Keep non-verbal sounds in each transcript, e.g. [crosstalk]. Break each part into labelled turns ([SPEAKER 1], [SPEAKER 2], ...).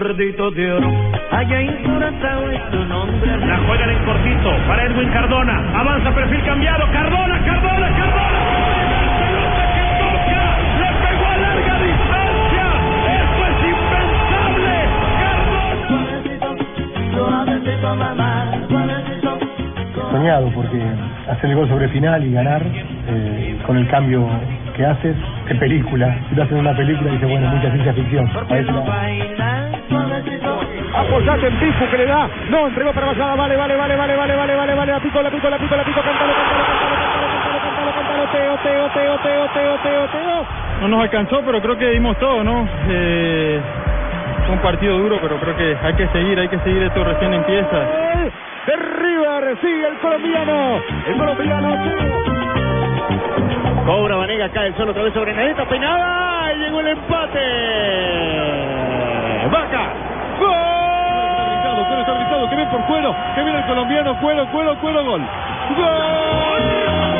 [SPEAKER 1] Gordito de oro, allá en Curazao es su nombre.
[SPEAKER 2] La juegan en cortito para Edwin Cardona. Avanza perfil cambiado. Cardona, Cardona, Cardona. ¡Pelota
[SPEAKER 3] soñado porque hacer el gol sobre final y ganar eh, con el cambio que haces, qué película. Si lo haces en una película, dice bueno, mucha ciencia ficción.
[SPEAKER 2] Apoyate en Pifu que le da. No, entregó para Bajada. Vale, vale, vale, vale, vale, vale, vale, vale. La pico, la pico, la pico, la pico. Cántalo, cántalo, cántalo, cántalo, cántalo, cántalo, Teo, Teo, Teo, Teo, Teo, Teo, Teo.
[SPEAKER 4] No nos alcanzó, pero creo que dimos todo, ¿no? Eh, fue un partido duro, pero creo que hay que seguir, hay que seguir, esto recién empieza.
[SPEAKER 2] De River, sigue el colombiano. El colombiano. Cobra Vanega, cae el solo otra vez sobre Nedeta, peinada. Y llegó el empate. Vaca. ¡Gol! Cuero está habilitado, que viene por Cuero, que viene el colombiano, Cuero, Cuero, Cuero, gol. ¡Gol!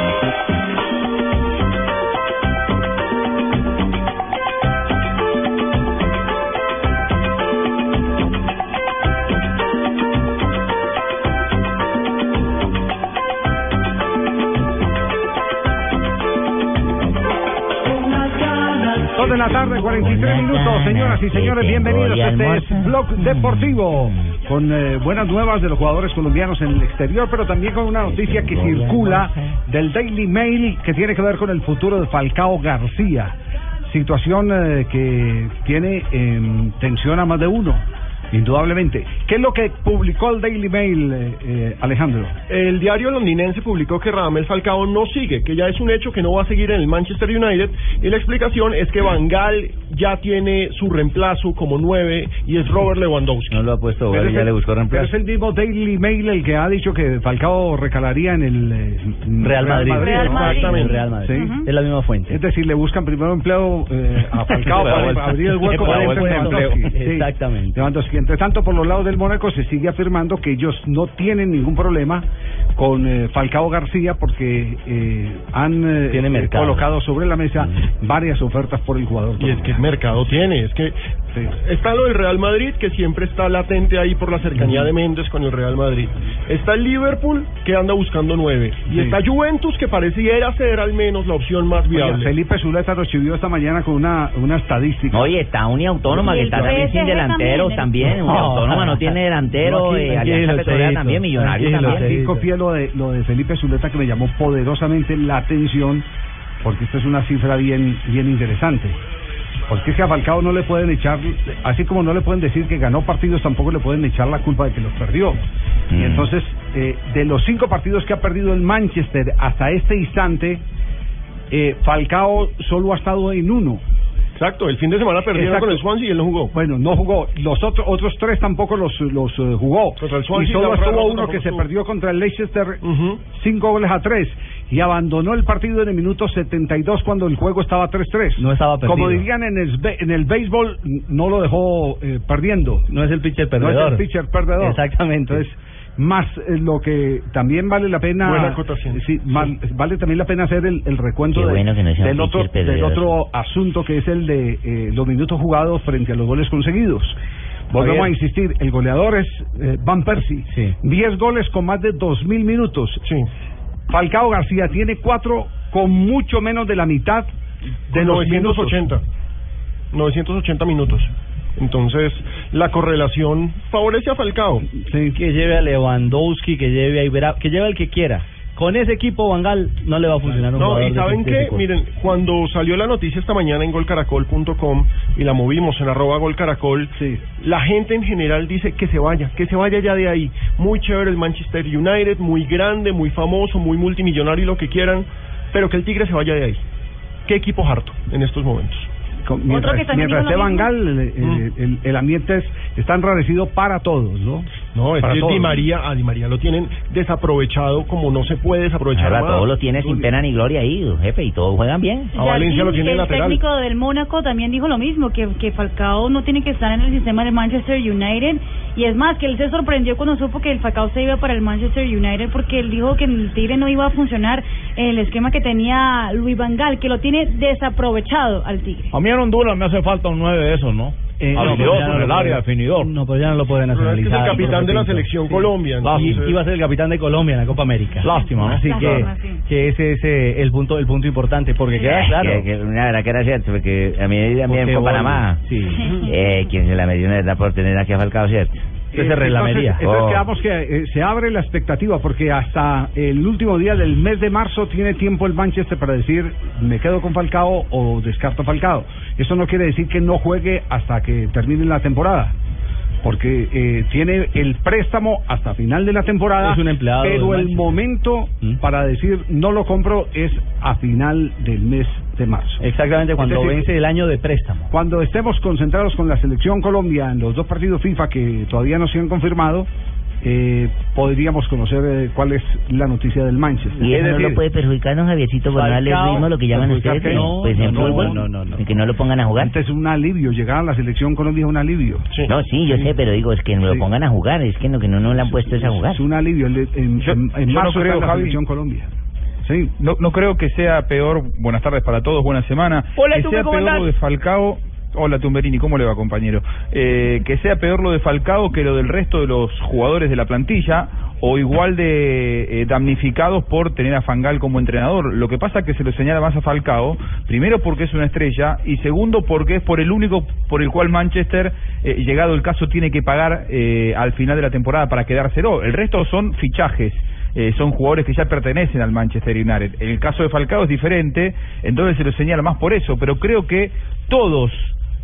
[SPEAKER 5] De la tarde, 43 minutos. Señoras y señores, bienvenidos. Este es Blog Deportivo. Con eh, buenas nuevas de los jugadores colombianos en el exterior, pero también con una noticia que circula del Daily Mail que tiene que ver con el futuro de Falcao García. Situación eh, que tiene en tensión a más de uno. Indudablemente. ¿Qué es lo que publicó el Daily Mail, eh, eh, Alejandro?
[SPEAKER 6] El diario londinense publicó que Radamel Falcao no sigue, que ya es un hecho que no va a seguir en el Manchester United y la explicación es que Van Gaal ya tiene su reemplazo como nueve y es Robert Lewandowski.
[SPEAKER 7] No lo ha puesto,
[SPEAKER 5] Pero es
[SPEAKER 7] ya
[SPEAKER 5] el-
[SPEAKER 7] le buscó
[SPEAKER 5] Pero
[SPEAKER 7] reemplazo.
[SPEAKER 5] es el mismo Daily Mail el que ha dicho que Falcao recalaría en el eh,
[SPEAKER 7] Real Madrid.
[SPEAKER 5] Real Madrid.
[SPEAKER 7] Exactamente. Real Madrid.
[SPEAKER 5] Sí.
[SPEAKER 7] Es la misma fuente.
[SPEAKER 5] Es decir, le buscan primero empleo eh, a [laughs] Falcao
[SPEAKER 7] Para
[SPEAKER 5] abrir el hueco
[SPEAKER 7] Para
[SPEAKER 5] para Lewandowski.
[SPEAKER 7] empleo.
[SPEAKER 5] Sí.
[SPEAKER 7] Exactamente.
[SPEAKER 5] Lewandowski. Entre tanto, por los lados del Mónaco se sigue afirmando que ellos no tienen ningún problema con eh, Falcao García porque eh, han eh, colocado sobre la mesa varias ofertas por el jugador.
[SPEAKER 6] Y es que el mercado tiene, es que está lo del Real Madrid, que siempre está latente ahí por la cercanía de Méndez con el Real Madrid. Está el Liverpool, que anda buscando nueve. Y
[SPEAKER 5] Sí.
[SPEAKER 6] está Juventus, que pareciera ser al menos la opción más viable.
[SPEAKER 5] Felipe Zuleta recibió esta mañana con una, una estadística.
[SPEAKER 7] Oye, está Uniautónoma que está también sin delanteros también. Uniautónoma no tiene delantero.
[SPEAKER 5] aquí-
[SPEAKER 7] eh, Alianza Petrolera también, Millonarios
[SPEAKER 5] tranquilo,
[SPEAKER 7] también.
[SPEAKER 5] Aquí copié lo de, lo de Felipe Zuleta que me llamó poderosamente la atención porque esta es una cifra bien, bien interesante. Porque es que a Falcao no le pueden echar, así como no le pueden decir que ganó partidos, tampoco le pueden echar la culpa de que los perdió. Y
[SPEAKER 7] Mm.
[SPEAKER 5] entonces, eh, de los cinco partidos que ha perdido el Manchester hasta este instante, eh, Falcao solo ha estado en uno.
[SPEAKER 6] Exacto, el fin de semana perdieron
[SPEAKER 5] Exacto.
[SPEAKER 6] con el Swansea y él no jugó.
[SPEAKER 5] Bueno, no jugó. Los otros otros tres tampoco los, los eh, jugó.
[SPEAKER 6] Contra el
[SPEAKER 5] y
[SPEAKER 6] Swansea y
[SPEAKER 5] solo estuvo uno que se perdió contra el Leicester
[SPEAKER 6] Ujú.
[SPEAKER 5] cinco goles a tres y abandonó el partido en el minuto 72 cuando el juego estaba 3-3.
[SPEAKER 7] No estaba perdido.
[SPEAKER 5] Como dirían en el, en el béisbol, no lo dejó eh, perdiendo.
[SPEAKER 7] No es el pitcher
[SPEAKER 5] No
[SPEAKER 7] perdedor.
[SPEAKER 5] es el pitcher perdedor.
[SPEAKER 7] Exactamente.
[SPEAKER 5] Entonces, más eh, lo que también vale la pena
[SPEAKER 6] Buena acotación.
[SPEAKER 5] sí, mal- vale también la pena hacer el, el recuento de-
[SPEAKER 7] bueno no
[SPEAKER 5] del otro del otro asunto que es el de eh, los minutos jugados frente a los goles conseguidos volvemos
[SPEAKER 6] Javier.
[SPEAKER 5] a insistir el goleador es eh, Van Persie
[SPEAKER 7] Sí.
[SPEAKER 5] 10 goles con más de 2.000 minutos
[SPEAKER 6] Sí.
[SPEAKER 5] Falcao García tiene cuatro con mucho menos de la mitad de
[SPEAKER 6] Con
[SPEAKER 5] los
[SPEAKER 6] 980. 980 minutos. Entonces, la correlación favorece a Falcao.
[SPEAKER 5] Sí.
[SPEAKER 7] Que lleve a Lewandowski, que lleve a Ibera, que lleve al que quiera.
[SPEAKER 8] con ese equipo Bangal no le va a funcionar un
[SPEAKER 6] No, y saben
[SPEAKER 8] corte.
[SPEAKER 6] miren, cuando salió la noticia esta mañana en golcaracol.com y la movimos en arroba golcaracol, la gente en general dice que se vaya, que se vaya ya de ahí. Muy chévere el Manchester United, muy grande, muy famoso, muy multimillonario y lo que quieran, pero que el Tigre se vaya de ahí. ¿Qué equipo harto en estos momentos?
[SPEAKER 5] Con- mientras, mientras el- el- el ambiente es, está enrarecido para todos, ¿no?
[SPEAKER 6] No, es
[SPEAKER 5] Para
[SPEAKER 6] que
[SPEAKER 5] todos.
[SPEAKER 6] Di María, a Di María lo tienen desaprovechado como no se puede desaprovechar
[SPEAKER 7] Ahora
[SPEAKER 6] más.
[SPEAKER 7] todo lo tiene sin pena ni gloria ahí, jefe, y todos juegan bien.
[SPEAKER 6] A Valencia lo tiene
[SPEAKER 9] el
[SPEAKER 6] lateral.
[SPEAKER 9] técnico del Mónaco también dijo lo mismo, que, que Falcao no tiene que estar en el sistema de Manchester United. Y es más, que él se sorprendió cuando supo que el Falcao se iba para el Manchester United porque él dijo que en el Tigre no iba a funcionar el esquema que tenía Luis Van Gaal, que lo tiene desaprovechado al Tigre.
[SPEAKER 10] A mí en Honduras me hace falta un 9 de esos, ¿no?
[SPEAKER 8] Eh, no,
[SPEAKER 10] Habilidoso
[SPEAKER 8] ya no
[SPEAKER 10] en
[SPEAKER 8] lo
[SPEAKER 10] el área, definidor.
[SPEAKER 8] No, pero ya no lo puede
[SPEAKER 6] Pero es que es el
[SPEAKER 8] nacionalizar.
[SPEAKER 6] capitán de la selección Colombia.
[SPEAKER 8] Y iba a ser el capitán de Colombia en la Copa América.
[SPEAKER 10] Lástima, ¿no?
[SPEAKER 8] Así que, que ese es eh, el punto el punto importante, porque queda claro.
[SPEAKER 7] que- que la verdad que era cierto, porque a mí también fue Panamá.
[SPEAKER 8] Sí.
[SPEAKER 7] Eh, quien se la metió en verdad por tener aquí a Falcao, ¿cierto?
[SPEAKER 5] Eh, entonces, entonces
[SPEAKER 7] Oh.
[SPEAKER 5] quedamos que eh, se abre la expectativa porque hasta el último día del mes de marzo tiene tiempo el Manchester para decir me quedo con Falcao o descarto Falcao. Eso no quiere decir que no juegue hasta que termine la temporada. Porque eh, tiene el préstamo hasta final de la temporada,
[SPEAKER 8] Es un empleado
[SPEAKER 5] pero el momento para decir no lo compro es a final del mes de marzo.
[SPEAKER 8] Exactamente, cuando
[SPEAKER 5] decir,
[SPEAKER 8] vence el año de préstamo.
[SPEAKER 5] cuando estemos concentrados con la selección Colombia en los dos partidos FIFA que todavía no se han confirmado, eh, podríamos conocer eh, cuál es la noticia del Manchester.
[SPEAKER 7] Y
[SPEAKER 5] Es
[SPEAKER 7] eso no lo puede perjudicar, don Javiercito, por no darle ritmo, lo que llaman ustedes,
[SPEAKER 5] que
[SPEAKER 7] eh,
[SPEAKER 5] no,
[SPEAKER 7] pues en
[SPEAKER 5] no,
[SPEAKER 7] fútbol,
[SPEAKER 5] no, no, no.
[SPEAKER 7] que no lo pongan a jugar.
[SPEAKER 5] Antes es un alivio, llegar a la selección Colombia es un alivio.
[SPEAKER 7] No, sí, yo sé, pero digo, es que lo pongan a jugar, es que no, que no nos lo han puesto es a jugar.
[SPEAKER 5] Es un alivio. En,
[SPEAKER 11] Yo-
[SPEAKER 5] en- en
[SPEAKER 11] yo no
[SPEAKER 5] marzo
[SPEAKER 11] creo,
[SPEAKER 5] la
[SPEAKER 11] Javi.
[SPEAKER 5] selección Colombia. Sí.
[SPEAKER 11] No, no creo que sea peor, buenas tardes para todos, buena semana,
[SPEAKER 5] Hola,
[SPEAKER 11] que sea
[SPEAKER 5] ¿cómo
[SPEAKER 11] peor lo de Falcao, hola Tumberini, ¿cómo le va compañero? Eh, que sea peor lo de Falcao que lo del resto de los jugadores de la plantilla o igual de eh, damnificados por tener a Fangal como entrenador. Lo que pasa es que se lo señala más a Falcao, primero porque es una estrella y segundo porque es por el único por el cual Manchester, eh, llegado el caso, tiene que pagar eh, al final de la temporada para quedárselo. El resto son fichajes eh, son jugadores que ya pertenecen al Manchester United. En el caso de Falcao es diferente, entonces se lo señala más por eso, pero creo que todos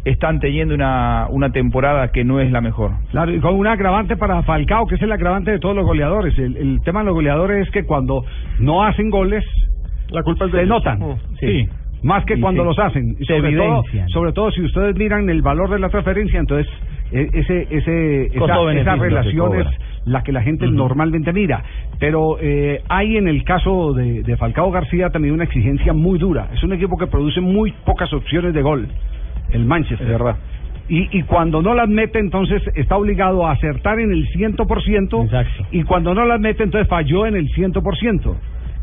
[SPEAKER 11] están teniendo una, una temporada que no es la mejor.
[SPEAKER 5] Claro, y con un agravante para Falcao, que es el agravante de todos los goleadores. El, el tema de los goleadores es que cuando no hacen goles,
[SPEAKER 6] la culpa
[SPEAKER 5] se notan.
[SPEAKER 11] Sí.
[SPEAKER 5] Más que
[SPEAKER 8] Y
[SPEAKER 5] cuando
[SPEAKER 8] se-
[SPEAKER 5] los hacen. Y
[SPEAKER 8] se
[SPEAKER 5] sobre todo, sobre todo si ustedes miran el valor de la transferencia, entonces e- ese, ese, esa, esa
[SPEAKER 8] que
[SPEAKER 5] relación es la que la gente normalmente mira. Pero eh, hay en el caso de, de Falcao García también una exigencia muy dura. Es un equipo que produce muy pocas opciones de gol, el Manchester.
[SPEAKER 11] verdad.
[SPEAKER 5] Y, y cuando no las mete, entonces está obligado a acertar en el 100%.
[SPEAKER 8] Exacto.
[SPEAKER 5] Y cuando no las mete, entonces falló en el 100%.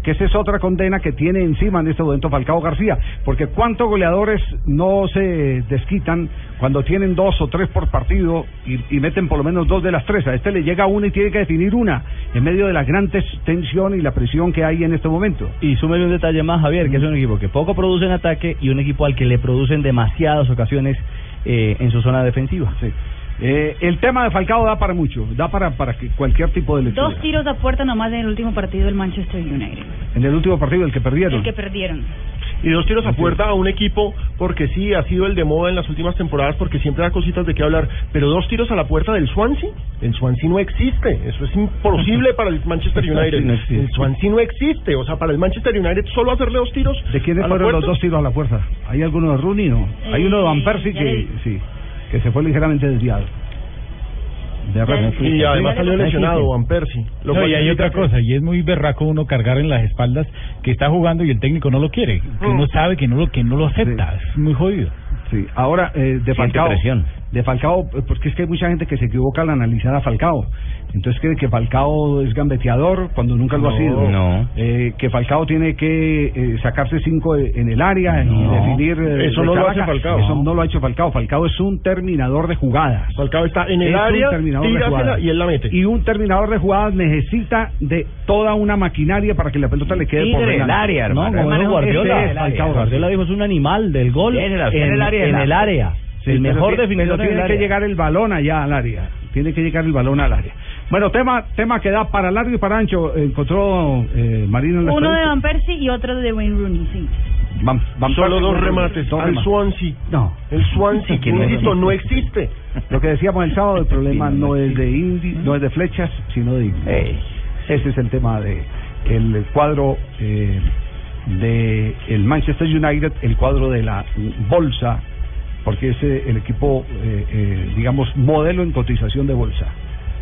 [SPEAKER 5] Que esa es otra condena que tiene encima en este momento Falcao García. Porque cuántos goleadores no se desquitan cuando tienen dos o tres por partido y, y meten por lo menos dos de las tres. A este le llega una y tiene que definir una en medio de la gran tensión y la presión que hay en este momento.
[SPEAKER 8] Y súmele un detalle más, Javier, que es un equipo que poco produce en ataque y un equipo al que le producen demasiadas ocasiones eh, en su zona defensiva.
[SPEAKER 5] Sí. Eh, el tema de Falcao da para mucho, da para, para que cualquier tipo de lectura.
[SPEAKER 9] Dos tiros a puerta nomás en el último partido del Manchester United,
[SPEAKER 5] En el último partido, el que perdieron.
[SPEAKER 9] el que perdieron.
[SPEAKER 6] Y dos tiros a puerta a un equipo porque sí ha sido el de moda en las últimas temporadas porque siempre da cositas de qué hablar. Pero dos tiros a la puerta del Swansea, el Swansea no existe. Eso es imposible [laughs] para el Manchester United.
[SPEAKER 5] no.
[SPEAKER 6] El Swansea no existe. O sea, para el Manchester United solo hacerle dos tiros.
[SPEAKER 5] ¿De quiénes fueron los dos tiros a la puerta? ¿Hay alguno de Rooney? No. Hay uno de Van Persie que, sí, que se fue ligeramente desviado. De resto,
[SPEAKER 6] Y además salió
[SPEAKER 5] Sí.
[SPEAKER 6] lesionado Van Persie. Lo
[SPEAKER 10] No, y hay otra
[SPEAKER 6] que-
[SPEAKER 10] cosa, y es muy berraco uno cargar en las espaldas que está jugando y el técnico no lo quiere, que uno sabe que no lo que no lo acepta, es muy jodido.
[SPEAKER 5] Sí, ahora eh, de Falcao.
[SPEAKER 10] presión.
[SPEAKER 5] De Falcao, porque es que hay mucha gente que se equivoca al analizar a Falcao. Entonces cree que Falcao es gambeteador cuando nunca lo ha sido.
[SPEAKER 7] no.
[SPEAKER 5] Eh, que Falcao tiene que eh, sacarse cinco en el área y definir. eh,
[SPEAKER 6] Eso
[SPEAKER 5] de
[SPEAKER 6] no lo
[SPEAKER 5] Caracas.
[SPEAKER 6] hace Falcao.
[SPEAKER 5] Eso no lo ha hecho Falcao. Falcao es un terminador de jugadas.
[SPEAKER 6] Falcao está en el
[SPEAKER 5] Es un
[SPEAKER 6] área,
[SPEAKER 5] terminador de
[SPEAKER 6] tírasela
[SPEAKER 5] jugadas.
[SPEAKER 6] y él la mete.
[SPEAKER 5] Y un terminador de jugadas necesita de toda una maquinaria para que la pelota le quede por delante.
[SPEAKER 8] área, hermano.
[SPEAKER 5] No, como Guardiola.
[SPEAKER 8] es Falcao. Guardiola dijo es un animal del gol en,
[SPEAKER 5] el área
[SPEAKER 8] en el área.
[SPEAKER 5] Sí,
[SPEAKER 8] el
[SPEAKER 5] pero
[SPEAKER 8] mejor
[SPEAKER 5] pero
[SPEAKER 8] en el
[SPEAKER 5] tiene que llegar el balón allá al área. Tiene que llegar el balón al área. Bueno, tema tema que da para largo y para ancho. Encontró eh, Marino en la
[SPEAKER 9] Uno de. Van Persie y otro de Wayne Rooney, sí.
[SPEAKER 5] Van- Van
[SPEAKER 6] Solo
[SPEAKER 5] Persie,
[SPEAKER 6] dos remates.
[SPEAKER 5] dos
[SPEAKER 6] Al
[SPEAKER 5] remates.
[SPEAKER 6] Swansea.
[SPEAKER 5] No.
[SPEAKER 6] El Swansea, [laughs] que
[SPEAKER 5] no
[SPEAKER 6] insisto,
[SPEAKER 5] existe.
[SPEAKER 6] no existe.
[SPEAKER 5] Lo que decíamos el sábado, el [laughs] problema no es de indi, no es de flechas, sino de indios. Ese es el tema de el cuadro eh, de el Manchester United, el cuadro de la bolsa, porque es eh, el equipo, eh, eh, digamos, modelo en cotización de bolsa.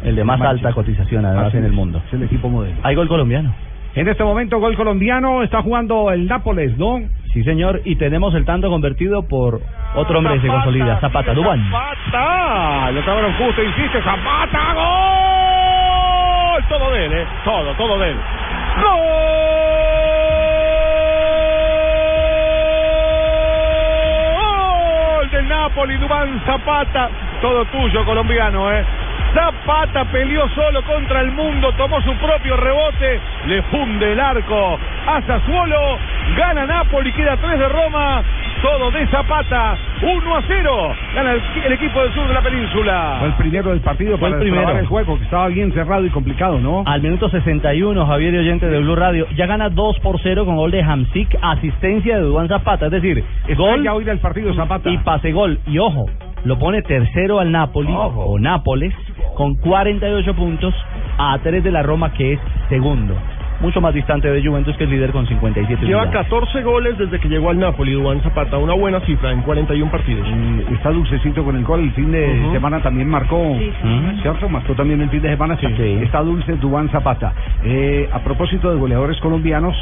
[SPEAKER 8] El de más
[SPEAKER 5] Manchester.
[SPEAKER 8] alta cotización además
[SPEAKER 5] Así
[SPEAKER 8] en el mundo.
[SPEAKER 5] Es el equipo modelo.
[SPEAKER 8] Hay gol colombiano.
[SPEAKER 5] En este momento, gol colombiano, está jugando el Nápoles, ¿no?
[SPEAKER 8] Sí, señor, y tenemos el tanto convertido por otro hombre que se consolida, Zapata, Dubán.
[SPEAKER 2] Zapata, lo acabaron justo, insiste, Zapata, gol. Todo de él, ¿eh? Todo, todo de él. Gol Napoli, Dubán Zapata. Todo tuyo, colombiano, ¿eh? Zapata peleó solo contra el mundo, tomó su propio rebote, le funde el arco a Sassuolo, gana Napoli, queda 3 de Roma, todo de Zapata, 1 a 0, gana el, el equipo del sur de la península.
[SPEAKER 5] Fue el primero del partido
[SPEAKER 8] Fue el
[SPEAKER 5] para
[SPEAKER 8] primero.
[SPEAKER 5] destrabar el juego, que estaba bien cerrado y complicado, ¿no?
[SPEAKER 8] Al minuto 61, Javier y oyente de Blue Radio, ya gana 2 por 0 con gol de Hamsik, asistencia de Dubán Zapata, es decir, gol
[SPEAKER 5] ya hoy del partido Zapata.
[SPEAKER 8] y pase gol. Y ojo, lo pone tercero al Napoli, o Nápoles, con 48 puntos a 3 de la Roma, que es segundo. Mucho más distante de Juventus, que es líder con 57
[SPEAKER 6] Lleva
[SPEAKER 8] unidades.
[SPEAKER 6] 14 goles desde que llegó al Napoli, Duván Zapata, una buena cifra en 41 partidos.
[SPEAKER 5] Y está dulcecito con el gol. El fin de semana también marcó, ¿cierto? Marcó también el fin de semana. Está dulce Dubán Zapata. Eh, a propósito de goleadores colombianos,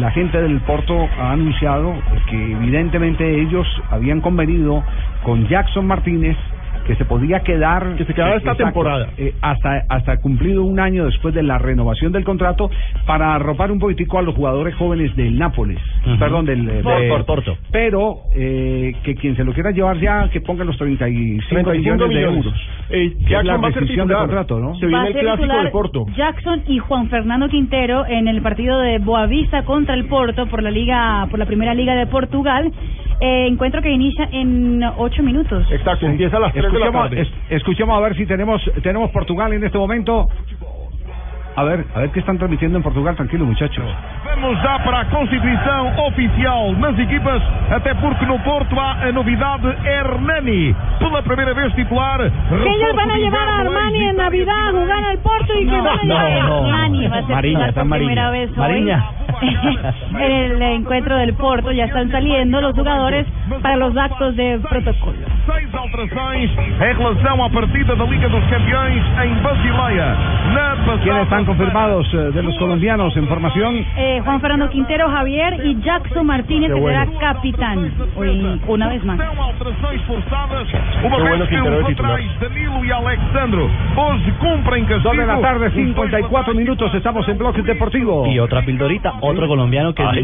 [SPEAKER 5] la gente del Porto ha anunciado que evidentemente ellos habían convenido con Jackson Martínez que se podía quedar
[SPEAKER 6] Que se quedaba esta temporada.
[SPEAKER 5] eh, hasta hasta cumplido un año después de la renovación del contrato para arropar un poquitico a los jugadores jóvenes del Nápoles perdón del, del-
[SPEAKER 8] Porto. Porto.
[SPEAKER 5] pero eh, que quien se lo quiera llevar ya que ponga los 35,
[SPEAKER 6] 35
[SPEAKER 5] millones, de
[SPEAKER 6] millones.
[SPEAKER 5] euros
[SPEAKER 6] Eh,
[SPEAKER 5] Que es la
[SPEAKER 6] va a ser
[SPEAKER 5] de
[SPEAKER 6] titular.
[SPEAKER 5] contrato ¿no?
[SPEAKER 6] Se
[SPEAKER 9] Va
[SPEAKER 6] viene
[SPEAKER 9] a
[SPEAKER 6] el
[SPEAKER 9] ser
[SPEAKER 6] clásico
[SPEAKER 9] titular
[SPEAKER 6] de Porto.
[SPEAKER 9] Jackson y Juan Fernando Quintero en el partido de Boavista contra el Porto por la liga, por la primera liga de Portugal. Eh, encuentro que inicia en ocho minutos.
[SPEAKER 6] Exacto, empieza a las 3 de la
[SPEAKER 5] escuchemos,
[SPEAKER 6] tarde.
[SPEAKER 5] es- escuchemos a ver si tenemos tenemos Portugal en este momento a ver a ver qué están transmitiendo en Portugal tranquilo muchachos
[SPEAKER 12] Vamos já para a constituição oficial nas equipas, até porque no Porto há a novidade Hernani. Pela primeira vez titular.
[SPEAKER 13] Que ellos van a llevar a Armani en Navidad a jugar al Porto y que van a
[SPEAKER 8] no, no.
[SPEAKER 9] Armani va a ser
[SPEAKER 8] Mariña, está Mariña.
[SPEAKER 9] primera vez hoy.
[SPEAKER 8] Mariña. [laughs]
[SPEAKER 9] en el encuentro del Porto ya están saliendo los jugadores para los actos de protocolo.
[SPEAKER 12] Seis alterações em relação à partida da Liga dos Campeões em Basileia. Na
[SPEAKER 5] quiénes están confirmados eh, de los colombianos en formación
[SPEAKER 9] Eh, Juan Fernando Quintero Javier y Jackson Martínez que será
[SPEAKER 5] bueno.
[SPEAKER 9] capitán hoy una vez más.
[SPEAKER 5] Qué bueno Quintero de titular.
[SPEAKER 12] Danilo Alexandro cumprem castigo.
[SPEAKER 5] Dos de la tarde, 54 minutos, estamos en Bloque Deportivo.
[SPEAKER 8] Y otra pildorita, otro colombiano que
[SPEAKER 5] para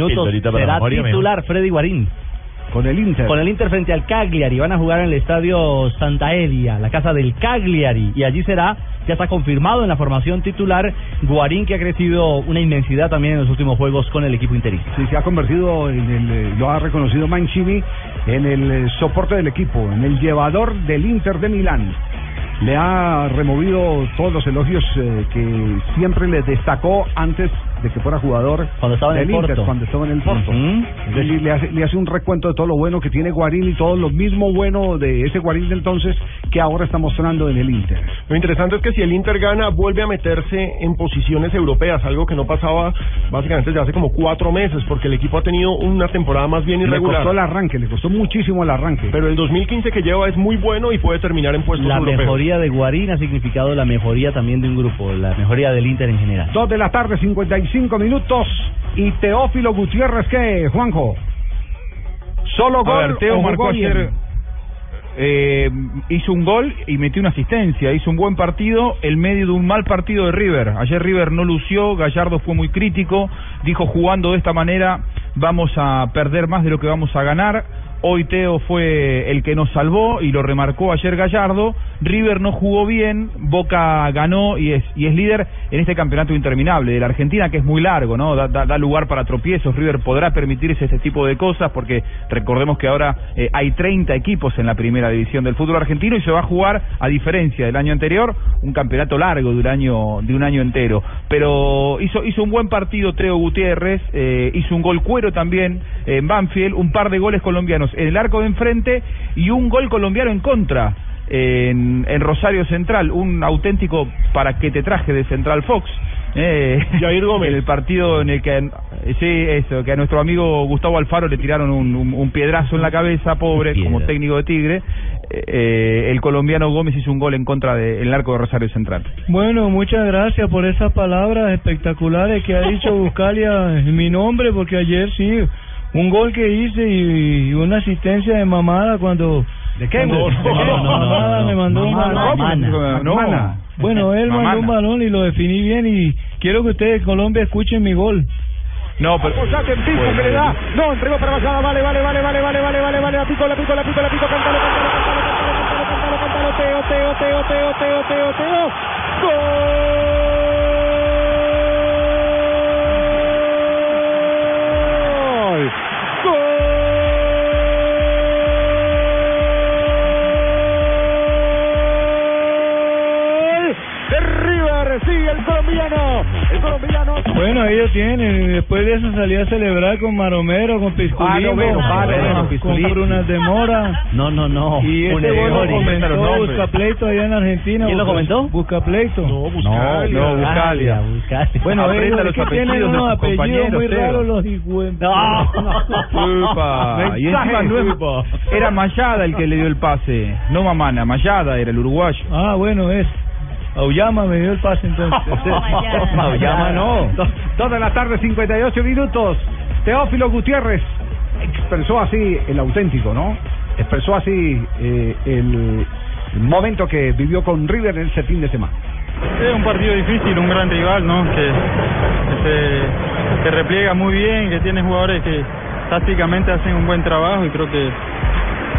[SPEAKER 5] la
[SPEAKER 8] será titular, Freddy Guarín.
[SPEAKER 5] Con el Inter.
[SPEAKER 8] Con el Inter frente al Cagliari. Van a jugar en el estadio Santa Elia, la casa del Cagliari. Y allí será, ya está confirmado en la formación titular, Guarín, que ha crecido una inmensidad también en los últimos juegos con el equipo interista.
[SPEAKER 5] Sí, se ha convertido en el, eh, lo ha reconocido Mancini, en el eh, soporte del equipo, en el llevador del Inter de Milán. Le ha removido todos los elogios eh, que siempre le destacó antes de que fuera jugador
[SPEAKER 8] Cuando estaba en
[SPEAKER 5] del
[SPEAKER 8] el
[SPEAKER 5] Inter,
[SPEAKER 8] Porto.
[SPEAKER 5] cuando estaba en el Porto.
[SPEAKER 8] Ujú.
[SPEAKER 5] Es decir, le hace, le hace un recuento de todo lo bueno que tiene Guarín y todo lo mismo bueno de ese Guarín de entonces que ahora está mostrando en el Inter.
[SPEAKER 6] Lo interesante es que si el Inter gana, vuelve a meterse en posiciones europeas, algo que no pasaba básicamente desde hace como cuatro meses, porque el equipo ha tenido una temporada más bien
[SPEAKER 5] Le
[SPEAKER 6] irregular.
[SPEAKER 5] costó el arranque, le costó muchísimo el arranque.
[SPEAKER 6] Pero el 2015 que lleva es muy bueno y puede terminar en puestos
[SPEAKER 8] La
[SPEAKER 6] europeos.
[SPEAKER 8] mejoría de Guarín ha significado la mejoría también de un grupo, la mejoría del Inter en general.
[SPEAKER 5] Dos de la tarde, 55 minutos. Y Teófilo Gutiérrez, ¿qué, Juanjo? Solo
[SPEAKER 11] A
[SPEAKER 5] gol.
[SPEAKER 11] ver, Teo marcó ayer, eh, hizo un gol y metió una asistencia, hizo un buen partido, el medio de un mal partido de River. Ayer River no lució, Gallardo fue muy crítico, dijo jugando de esta manera vamos a perder más de lo que vamos a ganar. Hoy Teo fue el que nos salvó y lo remarcó ayer Gallardo. River no jugó bien, Boca ganó y es, y es líder en este campeonato interminable de la Argentina, que es muy largo, ¿no? Da, lugar para tropiezos. River podrá permitirse este tipo de cosas porque recordemos que ahora eh, hay 30 equipos en la primera división del fútbol argentino y se va a jugar, a diferencia del año anterior, un campeonato largo de un año, de un año entero. Pero hizo, hizo un buen partido Teo Gutiérrez, eh, hizo un gol cuero también en Banfield, un par de goles colombianos en el arco de enfrente y un gol colombiano en contra en, en Rosario Central, un auténtico para que te traje de Central Fox. Eh, En el partido en el que, sí, eso, que a nuestro amigo Gustavo Alfaro le tiraron un, un- un piedrazo en la cabeza, pobre, como técnico de Tigre. Eh, el colombiano Gómez hizo un gol en contra del arco de Rosario Central.
[SPEAKER 14] Bueno, muchas gracias por esas palabras espectaculares que ha dicho [laughs] Buscalia en mi nombre, porque ayer sí, un gol que hice y, y una asistencia de mamada cuando...
[SPEAKER 5] ¿De qué?
[SPEAKER 14] cuando-
[SPEAKER 5] No, no, no, no,
[SPEAKER 14] mamada
[SPEAKER 5] no,
[SPEAKER 14] me mandó un
[SPEAKER 5] mamada,
[SPEAKER 14] balón. Bueno, él mandó un balón y lo definí bien y quiero que ustedes de Colombia escuchen mi gol.
[SPEAKER 11] No, pero...
[SPEAKER 15] Apoyate en pico que le da. No, entregó para Bajada. Vale, vale, vale, vale, vale, vale, vale, vale. La pico, la pico, la pico, la pico. Cántalo, cántalo, cántalo, cántalo, cántalo, cántalo. Teo, teo, teo, teo, teo, teo, teo. ¡Gol! El colombiano. El colombiano.
[SPEAKER 14] Bueno, ellos tienen, y después de eso salí a celebrar con Maromero, con Pisculino,
[SPEAKER 5] Ah, no,
[SPEAKER 14] con. Brunas de Mora.
[SPEAKER 8] No, no, no.
[SPEAKER 14] Y
[SPEAKER 8] Funes
[SPEAKER 14] gol lo comentó. Buscapleito allá en Argentina.
[SPEAKER 8] ¿Quién lo
[SPEAKER 14] Busca-
[SPEAKER 8] comentó?
[SPEAKER 14] Buscapleito. No,
[SPEAKER 11] Buscalia. no, Buscalia.
[SPEAKER 14] Bueno,
[SPEAKER 11] Aprenda
[SPEAKER 14] ellos que tienen unos apellidos muy raros los hijos.
[SPEAKER 11] Upa. Y encima no era Mayada el que le dio el pase, no Mamana, Mayada era el uruguayo.
[SPEAKER 14] Ah, bueno, es. Auyama me dio el pase entonces. [laughs]
[SPEAKER 5] Auyama no. Do- Dos de la tarde, 58 minutos. Teófilo Gutiérrez expresó así el auténtico, ¿no? Expresó así eh, el momento que vivió con River en ese fin de semana.
[SPEAKER 4] Es un partido difícil, un gran rival, ¿no? Que, que se, que repliega muy bien, que tiene jugadores que tácticamente hacen un buen trabajo y creo que,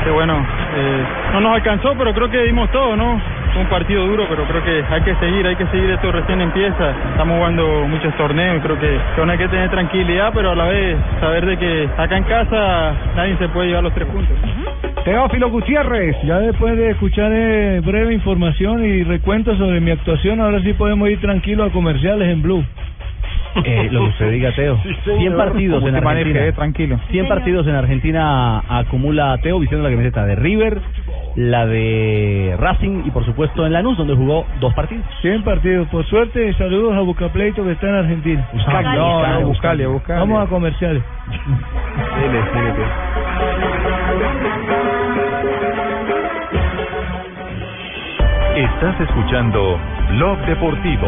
[SPEAKER 4] que bueno, eh, no nos alcanzó, pero creo que dimos todo, ¿no? Fue un partido duro, pero creo que hay que seguir, hay que seguir, esto recién empieza. Estamos jugando muchos torneos y creo que, aún hay que tener tranquilidad, pero a la vez saber de que acá en casa nadie se puede llevar los tres puntos.
[SPEAKER 5] Teófilo Gutiérrez.
[SPEAKER 14] Ya después de escuchar eh, breve información y recuento sobre mi actuación, ahora sí podemos ir tranquilos a comerciales en Blue.
[SPEAKER 8] Eh, lo que usted diga, Teo. [laughs] 100 partidos en
[SPEAKER 11] te maneje,
[SPEAKER 8] Argentina.
[SPEAKER 11] eh, tranquilo.
[SPEAKER 8] 100 partidos en Argentina acumula Teo vistiendo la camiseta de River, la de Racing y por supuesto en Lanús donde jugó dos partidos.
[SPEAKER 14] 100 partidos. Por suerte, saludos a Buscapleito que está en Argentina.
[SPEAKER 11] No, no, Buscalia, Buscalia.
[SPEAKER 14] Vamos a comerciales.
[SPEAKER 11] Dele, dele.
[SPEAKER 16] Estás escuchando Blog Deportivo.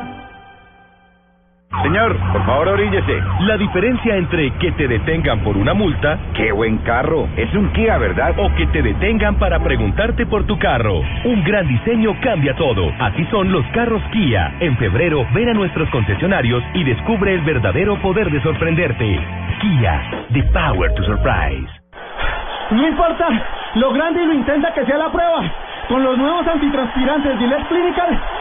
[SPEAKER 17] Señor, por favor oríllese.
[SPEAKER 18] La diferencia entre que te detengan por una multa,
[SPEAKER 17] Qué buen carro. Es un Kia, ¿verdad?
[SPEAKER 18] o que te detengan para preguntarte por tu carro. Un gran diseño cambia todo. Así son los carros Kia. En febrero, ven a nuestros concesionarios y descubre el verdadero poder de sorprenderte. Kia, the power to surprise.
[SPEAKER 15] No importa lo grande y lo intensa que sea la prueba. Con los nuevos antitranspirantes Gillette Clinical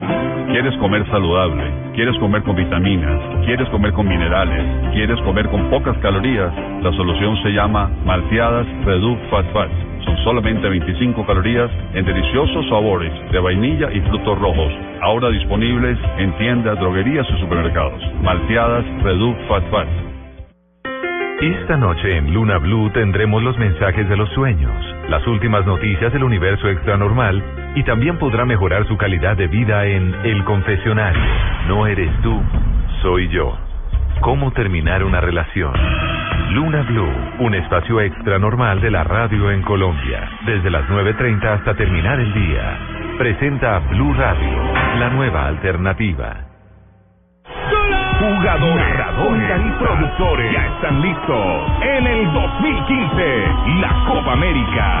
[SPEAKER 19] ¿Quieres comer saludable? ¿Quieres comer con vitaminas? ¿Quieres comer con minerales? ¿Quieres comer con pocas calorías? La solución se llama Malteadas Reduc Fat Fats. Son solamente 25 calorías en deliciosos sabores de vainilla y frutos rojos. Ahora disponibles en tiendas, droguerías y supermercados. Malteadas Reduc Fat Fats.
[SPEAKER 16] Esta noche en Luna Blue tendremos los mensajes de los sueños, las últimas noticias del universo extranormal y también podrá mejorar su calidad de vida en El Confesionario. No eres tú, soy yo. ¿Cómo terminar una relación? Luna Blue, un espacio extranormal de la radio en Colombia, desde las 9.30 hasta terminar el día. Presenta Blue Radio, la nueva alternativa.
[SPEAKER 12] Jugadores, cuentas y productores ya están listos en el 2015 la Copa América.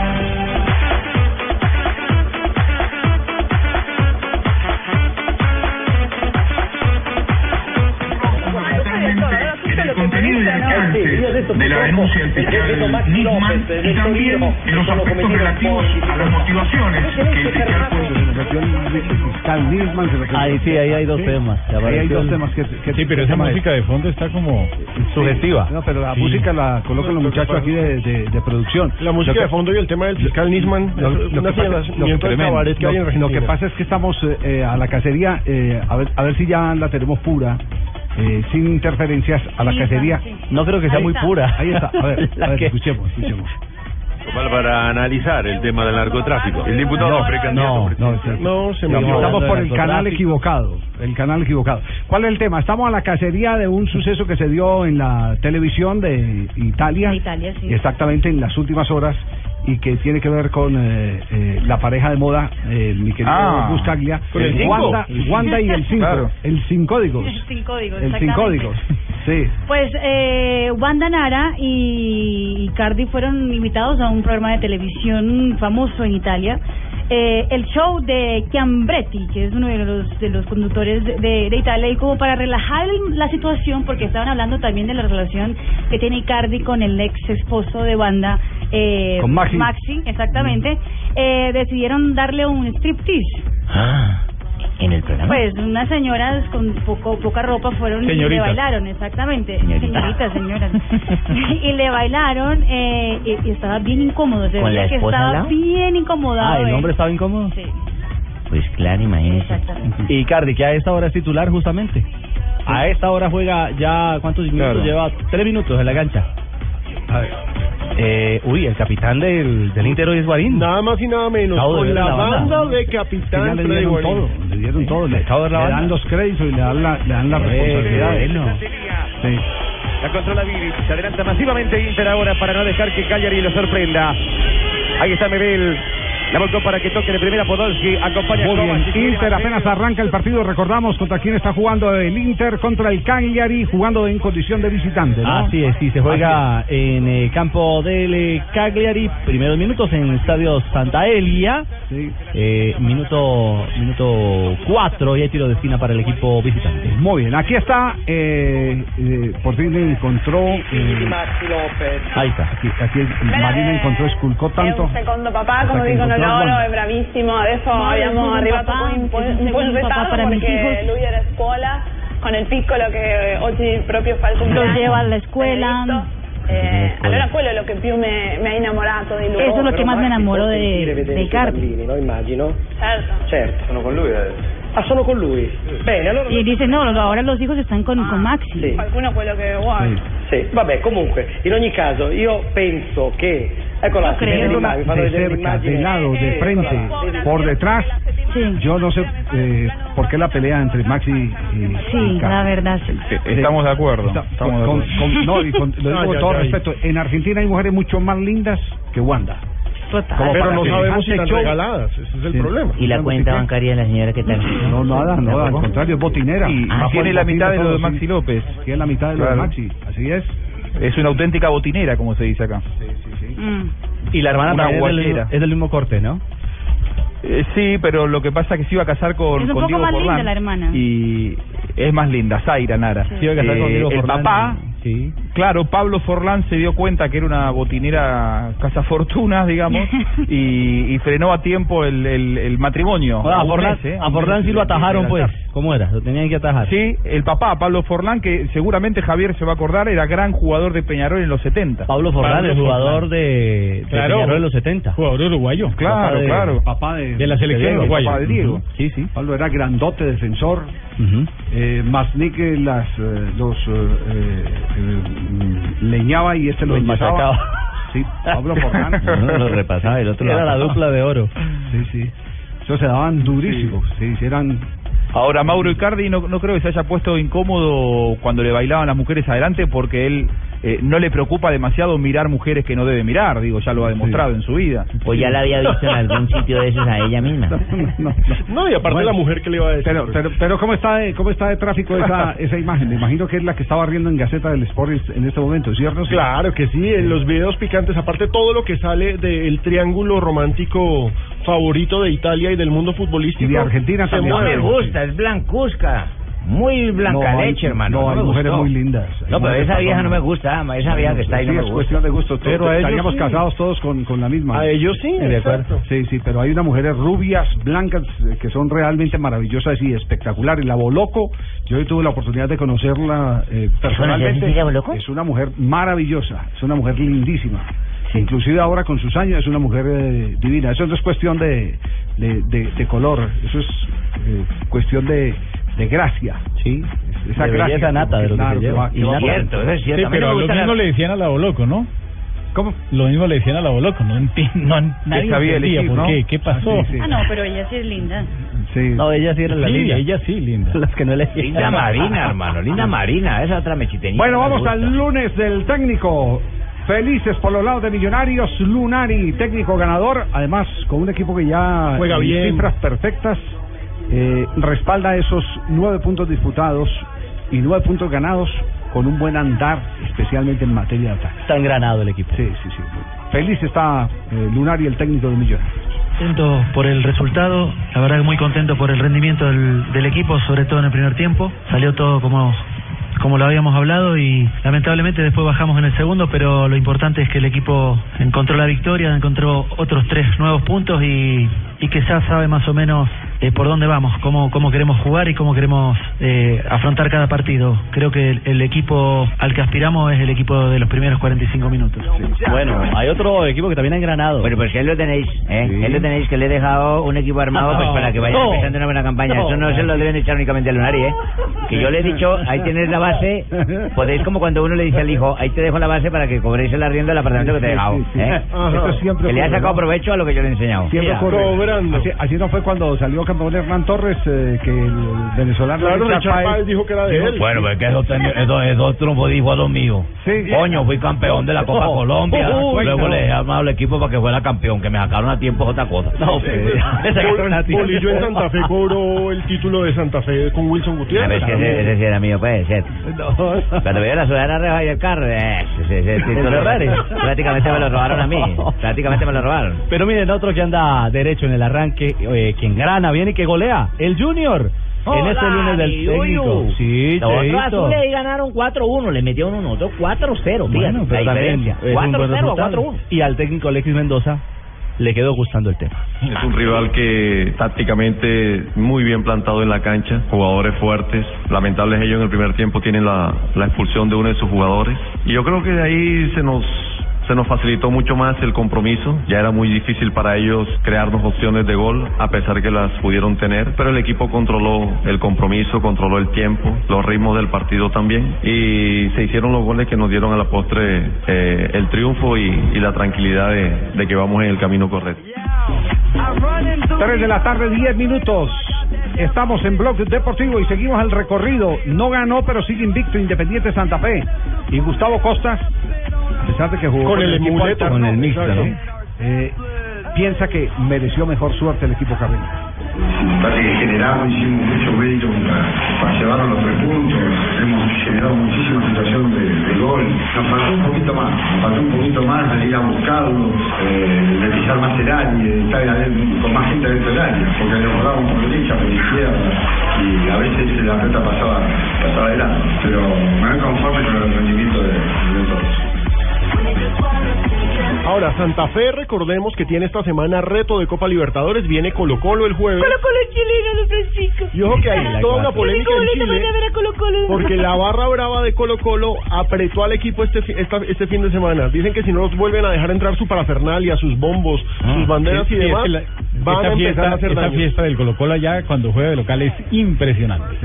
[SPEAKER 12] De la denuncia del Nisman y también en los aspectos relativos a las motivaciones que el.
[SPEAKER 8] Ahí sí, ahí hay dos temas.
[SPEAKER 5] Ahí hay dos temas que, que
[SPEAKER 10] Sí, pero esa música de fondo está como sugestiva.
[SPEAKER 5] No, pero la
[SPEAKER 10] Sí.
[SPEAKER 5] música la colocan los muchachos aquí de, de, de producción.
[SPEAKER 6] La música de fondo y el tema del fiscal Nisman
[SPEAKER 5] Lo, que pasa, es que estamos eh, eh, a la cacería, eh, a, ver, a ver si ya la tenemos pura, eh, sin interferencias a la
[SPEAKER 8] Sí,
[SPEAKER 5] cacería.
[SPEAKER 8] sí. No creo que sea muy pura.
[SPEAKER 5] Ahí está, a ver, [laughs] a ver
[SPEAKER 8] que-
[SPEAKER 5] escuchemos, escuchemos.
[SPEAKER 20] para analizar el tema del narcotráfico. El diputado
[SPEAKER 5] No,
[SPEAKER 20] precandidato
[SPEAKER 5] no,
[SPEAKER 20] presidencial.
[SPEAKER 5] no,
[SPEAKER 6] se
[SPEAKER 5] No,
[SPEAKER 6] me
[SPEAKER 5] estamos por el canal equivocado, el canal equivocado. ¿Cuál es el tema? Estamos a la cacería de un suceso que se dio en la televisión de Italia,
[SPEAKER 9] De Italia, sí.
[SPEAKER 5] exactamente en las últimas horas y que tiene que ver con eh, eh, la pareja de moda, eh, mi querido
[SPEAKER 20] Ah,
[SPEAKER 5] Buscaglia,
[SPEAKER 20] ¿con el cinco?
[SPEAKER 5] Wanda, Wanda y el 5,
[SPEAKER 20] Claro.
[SPEAKER 5] el sin códigos,
[SPEAKER 9] Sin códigos.
[SPEAKER 5] el sin códigos, sí.
[SPEAKER 9] Pues eh, Wanda Nara y Cardi fueron invitados a un programa de televisión famoso en Italia. Eh, el show de Chiambretti, que es uno de los, de los conductores de, de- de Italia, y como para relajar el- la situación, porque estaban hablando también de la relación que tiene Icardi con el ex esposo de Wanda, eh,
[SPEAKER 5] Con Maxi.
[SPEAKER 9] exactamente, eh, decidieron darle un striptease.
[SPEAKER 7] Ah, en el programa.
[SPEAKER 9] Pues unas señoras con poco poca ropa fueron y le bailaron, exactamente.
[SPEAKER 7] Señorita.
[SPEAKER 9] Señoritas, señoras. [laughs] [laughs] y le bailaron eh, y, y estaba bien incómodo. Se
[SPEAKER 7] ¿Con
[SPEAKER 9] veía
[SPEAKER 7] la
[SPEAKER 9] que estaba
[SPEAKER 7] lado?
[SPEAKER 9] bien incomodado.
[SPEAKER 8] Ah, ¿el
[SPEAKER 9] él.
[SPEAKER 8] hombre estaba incómodo?
[SPEAKER 9] Sí.
[SPEAKER 7] Pues claro, imagínese.
[SPEAKER 8] Y Icardi, que a esta hora es titular justamente. A esta hora juega ya, ¿cuántos minutos
[SPEAKER 6] Claro.
[SPEAKER 8] lleva? Tres minutos en la cancha. A ver. Eh, uy, el capitán del, del Inter hoy es Guarín.
[SPEAKER 6] Nada más y nada menos. Con la
[SPEAKER 8] la banda.
[SPEAKER 6] banda de Capitán
[SPEAKER 5] le dieron
[SPEAKER 6] Guarín.
[SPEAKER 5] todo, le dieron todo, le,
[SPEAKER 8] la
[SPEAKER 5] le
[SPEAKER 8] banda.
[SPEAKER 5] dan los créditos y le dan la, le dan las
[SPEAKER 8] Eh, bueno.
[SPEAKER 5] Sí.
[SPEAKER 21] La controla Viri. Se adelanta masivamente Inter ahora para no dejar que Cagliari lo sorprenda. Ahí está Mebel. La volcó para que toque de primera Podolski. Acompaña
[SPEAKER 5] Muy
[SPEAKER 21] Kovacic.
[SPEAKER 5] bien, Inter apenas arranca el partido, recordamos contra quién está jugando el Inter, contra el Cagliari, jugando en condición de visitante, ¿no?
[SPEAKER 8] Así es, sí, se juega en el campo del eh, Cagliari, primeros minutos en el estadio Santa Elia, eh, minuto minuto cuatro y hay tiro de esquina para el equipo visitante.
[SPEAKER 5] Muy bien, aquí está, eh, eh, por fin encontró, eh, ahí está, aquí, aquí Marina encontró, esculcó tanto.
[SPEAKER 22] Un secondo papà,
[SPEAKER 5] Hasta
[SPEAKER 22] come
[SPEAKER 5] che
[SPEAKER 22] dicono
[SPEAKER 5] incontrò
[SPEAKER 22] loro,
[SPEAKER 5] Wanda.
[SPEAKER 22] è bravissimo. Adesso
[SPEAKER 9] No,
[SPEAKER 22] abbiamo
[SPEAKER 9] es un
[SPEAKER 22] arrivato
[SPEAKER 9] papà,
[SPEAKER 22] un po',
[SPEAKER 9] es un
[SPEAKER 22] po' in
[SPEAKER 9] papà
[SPEAKER 22] ritardo
[SPEAKER 9] para mis
[SPEAKER 22] perché lui era a scuola con il piccolo che oggi proprio fa il
[SPEAKER 9] Los
[SPEAKER 22] cumpleaños.
[SPEAKER 9] lleva a la escuela.
[SPEAKER 22] Eh, allora quello è lo che più mi, mi ha innamorato di lui.
[SPEAKER 9] Eso es lo que más me enamoró de, de Icardi.
[SPEAKER 21] no immagino.
[SPEAKER 22] Certo.
[SPEAKER 21] Certo. Sono con lui Ah, sono con lui. Bene, allora...
[SPEAKER 9] Y dice, no, ahora los hijos están con, con Maxi.
[SPEAKER 22] Qualcuno quello che vuole.
[SPEAKER 21] Sì, vabbè, comunque, in ogni caso io penso che
[SPEAKER 5] Eccola, de cerca, de lado, de frente, por detrás. Yo no sé eh, por qué la pelea entre Maxi y,
[SPEAKER 9] Sí,
[SPEAKER 5] y
[SPEAKER 9] la verdad, sí.
[SPEAKER 11] Estamos de acuerdo.
[SPEAKER 5] Está-
[SPEAKER 11] estamos de
[SPEAKER 5] con-
[SPEAKER 11] acuerdo.
[SPEAKER 5] con- no, y con- lo [laughs] digo con todo
[SPEAKER 11] ay.
[SPEAKER 5] respeto. En Argentina hay mujeres mucho más lindas que Wanda. Como
[SPEAKER 6] Pero
[SPEAKER 5] para
[SPEAKER 6] no
[SPEAKER 5] que
[SPEAKER 6] sabemos si están
[SPEAKER 5] show-
[SPEAKER 6] regaladas, ese es el
[SPEAKER 5] Sí.
[SPEAKER 6] problema.
[SPEAKER 7] ¿Y la cuenta bancaria de la señora qué tal?
[SPEAKER 5] No, nada, no, al
[SPEAKER 7] ¿Tampoco?
[SPEAKER 5] contrario, es botinera.
[SPEAKER 11] Y
[SPEAKER 7] Ah,
[SPEAKER 11] tiene la mitad de lo de. Maxi López.
[SPEAKER 5] Tiene la mitad de lo de. Maxi, así es.
[SPEAKER 11] Es una auténtica botinera, como se dice acá.
[SPEAKER 9] Mm.
[SPEAKER 8] Y la hermana también es del, es del mismo corte, ¿no?
[SPEAKER 11] Eh, sí, pero lo que pasa es que se iba a casar con,
[SPEAKER 9] Es un
[SPEAKER 11] con
[SPEAKER 9] poco
[SPEAKER 11] Diego
[SPEAKER 9] más linda
[SPEAKER 11] Forlán.
[SPEAKER 9] la hermana.
[SPEAKER 11] Y es más linda, Zaira Nara.
[SPEAKER 8] Se iba a casar con
[SPEAKER 11] Eh,
[SPEAKER 8] Diego
[SPEAKER 11] el
[SPEAKER 8] Forlán.
[SPEAKER 11] papá,
[SPEAKER 8] Sí.
[SPEAKER 11] claro, Pablo Forlán se dio cuenta que era una botinera cazafortunas, digamos, [laughs] y, y frenó a tiempo el, el, el matrimonio.
[SPEAKER 8] Ah, a Forlán,
[SPEAKER 11] mes, ¿eh?
[SPEAKER 8] a Forlán sí lo atajaron, pues. ¿Cómo era? Lo tenían que atajar.
[SPEAKER 11] Sí, el papá, Pablo Forlán, que seguramente Javier se va a acordar, era gran jugador de Peñarol en los 70.
[SPEAKER 8] Pablo Forlán, el jugador de, de
[SPEAKER 10] Claro.
[SPEAKER 8] Peñarol de los 70.
[SPEAKER 10] Jugador uruguayo.
[SPEAKER 11] Claro,
[SPEAKER 8] Papá de-
[SPEAKER 11] claro.
[SPEAKER 5] Papá de,
[SPEAKER 10] De la selección uruguaya.
[SPEAKER 5] papá de Diego.
[SPEAKER 8] Ujú. Sí, sí.
[SPEAKER 5] Pablo era grandote defensor. Eh, Masnik eh, las, eh, los eh, eh, leñaba y este enyesaba.
[SPEAKER 8] machacaba.
[SPEAKER 5] Sí, Pablo Forlán. [laughs]
[SPEAKER 7] Uno lo repasaba y el otro lo
[SPEAKER 8] Era la dupla de oro.
[SPEAKER 5] Sí, sí. Eso se daban durísimos. Sí, sí, eran.
[SPEAKER 11] Ahora, Mauro Icardi no, no creo que se haya puesto incómodo cuando le bailaban las mujeres adelante porque él eh, no le preocupa demasiado mirar mujeres que no debe mirar, digo, ya lo ha demostrado en su vida.
[SPEAKER 7] Pues ya la había visto en algún sitio de esos a ella misma.
[SPEAKER 5] No,
[SPEAKER 6] No, [laughs] y aparte
[SPEAKER 5] Bueno.
[SPEAKER 6] la mujer que le iba a decir.
[SPEAKER 5] Pero, pero, pero ¿cómo está de, cómo está de tráfico esa, [laughs] esa imagen? Me imagino que es la que estaba riendo en Gaceta del Sport en este momento, ¿cierto?
[SPEAKER 6] Claro que sí, en los videos picantes, aparte todo lo que sale del triángulo romántico favorito de Italia y del mundo futbolístico.
[SPEAKER 5] Y de Argentina
[SPEAKER 6] se
[SPEAKER 5] también.
[SPEAKER 7] No me gusta, es blancuzca. Muy blanca
[SPEAKER 5] No, hay-
[SPEAKER 7] leche, hermano.
[SPEAKER 5] no, hay mujeres
[SPEAKER 7] gustó.
[SPEAKER 5] muy lindas.
[SPEAKER 7] No, pero esa vieja no me gusta, esa vieja que está ahí
[SPEAKER 5] sí,
[SPEAKER 7] no me
[SPEAKER 5] es cuestión de gusto.
[SPEAKER 6] Pero a ellos
[SPEAKER 5] estaríamos
[SPEAKER 6] sí.
[SPEAKER 5] casados todos con, con la misma.
[SPEAKER 6] A ellos sí,
[SPEAKER 5] de acuerdo. Sí, sí, pero hay unas mujeres rubias, blancas, eh, que son realmente maravillosas y espectaculares. La Boloco, yo hoy tuve la oportunidad de conocerla eh, personalmente. Es una mujer maravillosa, es una mujer lindísima. Inclusive ahora con sus años es una mujer eh, divina. Eso no es cuestión de, de, de- de color, eso es eh, cuestión de, de gracia.
[SPEAKER 8] Sí.
[SPEAKER 5] Esa
[SPEAKER 8] De
[SPEAKER 5] gracia
[SPEAKER 8] nata de lo que se lleva.
[SPEAKER 5] va-
[SPEAKER 8] Y
[SPEAKER 7] Cierto, eso es
[SPEAKER 10] Sí,
[SPEAKER 7] cierto. No
[SPEAKER 10] pero lo mismo le decían a la Boloco, ¿no?
[SPEAKER 5] ¿Cómo?
[SPEAKER 10] Lo mismo le decían a la Boloco, no entiendo, [laughs] no, nadie
[SPEAKER 11] sabía
[SPEAKER 10] entendía
[SPEAKER 11] elegir,
[SPEAKER 10] por
[SPEAKER 11] ¿no?
[SPEAKER 10] qué, qué pasó.
[SPEAKER 5] Ah, sí, sí.
[SPEAKER 9] Ah, no, pero ella sí es linda.
[SPEAKER 5] Sí.
[SPEAKER 8] No, ella sí era la
[SPEAKER 10] Sí,
[SPEAKER 8] linda.
[SPEAKER 10] ella sí, linda.
[SPEAKER 8] Las que no le
[SPEAKER 7] Linda Marina, hermano, linda Marina, esa otra mechiteñita.
[SPEAKER 5] Bueno,
[SPEAKER 7] me
[SPEAKER 5] vamos al lunes del técnico. Felices por los lados de Millonarios, Lunari, técnico ganador, además con un equipo que ya
[SPEAKER 6] Juega
[SPEAKER 5] en
[SPEAKER 6] bien.
[SPEAKER 5] cifras perfectas, eh, respalda esos nueve puntos disputados y nueve puntos ganados con un buen andar, especialmente en materia de ataque.
[SPEAKER 8] Está engranado el equipo.
[SPEAKER 5] Sí, sí, sí. Feliz está eh, Lunari, el técnico de Millonarios.
[SPEAKER 23] Contento por el resultado, la verdad que muy contento por el rendimiento del, del equipo, sobre todo en el primer tiempo. Salió todo como, como lo habíamos hablado y lamentablemente después bajamos en el segundo, pero lo importante es que el equipo encontró la victoria, encontró otros tres nuevos puntos y, y que ya sabe más o menos eh, por dónde vamos, cómo, cómo queremos jugar y cómo queremos eh, afrontar cada partido. Creo que el, el equipo al que aspiramos es el equipo de los primeros 45 minutos.
[SPEAKER 8] Bueno, hay otro equipo que también ha engranado.
[SPEAKER 7] Bueno, pues que él lo tenéis, ¿eh?
[SPEAKER 8] Sí.
[SPEAKER 7] Él lo tenéis, que le he dejado un equipo armado pues
[SPEAKER 8] No,
[SPEAKER 7] para que vaya
[SPEAKER 8] no.
[SPEAKER 7] empezando una buena campaña.
[SPEAKER 8] No.
[SPEAKER 7] Eso no se lo deben echar únicamente a Lunari, ¿eh? Que yo le he dicho, ahí tenéis la base, podéis como cuando uno le dice al hijo, ahí te dejo la base para que cobréis el arriendo del apartamento que te he dejado,
[SPEAKER 5] Sí, sí, sí.
[SPEAKER 7] ¿eh?
[SPEAKER 5] Esto siempre
[SPEAKER 7] Que le ha sacado
[SPEAKER 5] ¿no?
[SPEAKER 7] provecho a lo que yo le he enseñado.
[SPEAKER 5] Siempre
[SPEAKER 7] Mira.
[SPEAKER 5] ocurre. Así, así no fue cuando salió campeón Hernán Torres, eh, que el venezolano
[SPEAKER 6] Claro,
[SPEAKER 5] Richard
[SPEAKER 6] Richard
[SPEAKER 5] Páez
[SPEAKER 6] dijo que era de
[SPEAKER 5] dijo-
[SPEAKER 6] él.
[SPEAKER 7] Bueno, pues que esos, ten- esos, [laughs] esos triunfos dijo a los míos.
[SPEAKER 5] Sí.
[SPEAKER 7] Coño, fui campeón de la Copa [laughs]
[SPEAKER 5] Oh,
[SPEAKER 7] Colombia.
[SPEAKER 5] oh, oh,
[SPEAKER 7] Luego
[SPEAKER 5] no.
[SPEAKER 7] le he armado al equipo para que fuera campeón. Que me sacaron a tiempo es otra cosa.
[SPEAKER 8] No,
[SPEAKER 7] a tiempo.
[SPEAKER 6] Bolillo en Santa Fe cobró el título de Santa Fe con Wilson
[SPEAKER 7] A
[SPEAKER 6] Gutiérrez.
[SPEAKER 7] ver, que ese, ese sí era mío, puede ser. Cuando veo la sudadera roja y el carro, eh, ese, ese título prácticamente me lo robaron a mí. [laughs] Prácticamente me lo robaron.
[SPEAKER 8] Pero miren, otro que anda derecho en el arranque, eh, que engrana bien y que golea, el Junior. en este lunes del técnico. Sí,
[SPEAKER 7] Los azules ahí ganaron 4-1, le metieron uno, otro 4-0, fíjate,
[SPEAKER 8] Bueno, pero
[SPEAKER 7] la
[SPEAKER 8] también
[SPEAKER 7] diferencia.
[SPEAKER 8] es un buen
[SPEAKER 7] 4-0 a
[SPEAKER 8] resultado.
[SPEAKER 7] 4-1.
[SPEAKER 8] Y al técnico Alexis Mendoza le quedó gustando el tema.
[SPEAKER 24] Es un rival que tácticamente muy bien plantado en la cancha, jugadores fuertes. Lamentables ellos en el primer tiempo tienen la, la expulsión de uno de sus jugadores. Y yo creo que de ahí se nos se se nos facilitó mucho más el compromiso. Ya era muy difícil para ellos crearnos opciones de gol, a pesar que las pudieron tener, pero el equipo controló el compromiso, controló el tiempo, los ritmos del partido también y se hicieron los goles que nos dieron a la postre eh, el triunfo y, y la tranquilidad de, de que vamos en el camino correcto.
[SPEAKER 5] 3 de la tarde, 10 minutos. Estamos en Blog Deportivo y seguimos el recorrido. No ganó, pero sigue invicto Independiente Santa Fe. Y Gustavo Costas, a pesar de que jugó
[SPEAKER 6] Con el
[SPEAKER 5] equipo
[SPEAKER 6] muleto.
[SPEAKER 5] alterno,
[SPEAKER 6] Con el mixto, ¿no?
[SPEAKER 5] eh, piensa que mereció mejor suerte el equipo carreño.
[SPEAKER 25] Parece que generamos, hicimos mucho mérito para, para llevarnos los tres puntos, hemos generado muchísima situación de, de gol. Nos faltó un poquito más, nos faltó un poquito más de ir a buscarlo, eh, de pisar más el área, de estar con más gente dentro del área, porque nos jugábamos por derecha, por izquierda, y a veces la pelota pasaba, pasaba adelante. Pero me conforme con el rendimiento de.
[SPEAKER 6] Ahora, Santa Fe, recordemos que tiene esta semana reto de Copa Libertadores, viene Colo Colo el jueves.
[SPEAKER 26] Colo Colo chileno, don Francisco.
[SPEAKER 6] Y ojo que hay [laughs] toda una polémica
[SPEAKER 26] Qué
[SPEAKER 6] en
[SPEAKER 26] bonito
[SPEAKER 6] Chile.
[SPEAKER 26] van a ver a Colo Colo.
[SPEAKER 6] Porque la barra brava de Colo Colo apretó al equipo este, fi- esta- este fin de semana. Dicen que si no los vuelven a dejar entrar su parafernalia, sus bombos, sus banderas
[SPEAKER 10] Sí,
[SPEAKER 6] y
[SPEAKER 10] sí,
[SPEAKER 6] demás,
[SPEAKER 10] es que la-
[SPEAKER 6] van a
[SPEAKER 10] esta
[SPEAKER 6] empezar
[SPEAKER 10] fiesta,
[SPEAKER 6] a hacer
[SPEAKER 10] esta
[SPEAKER 6] daño.
[SPEAKER 10] fiesta del Colo Colo allá cuando juega de local es impresionante.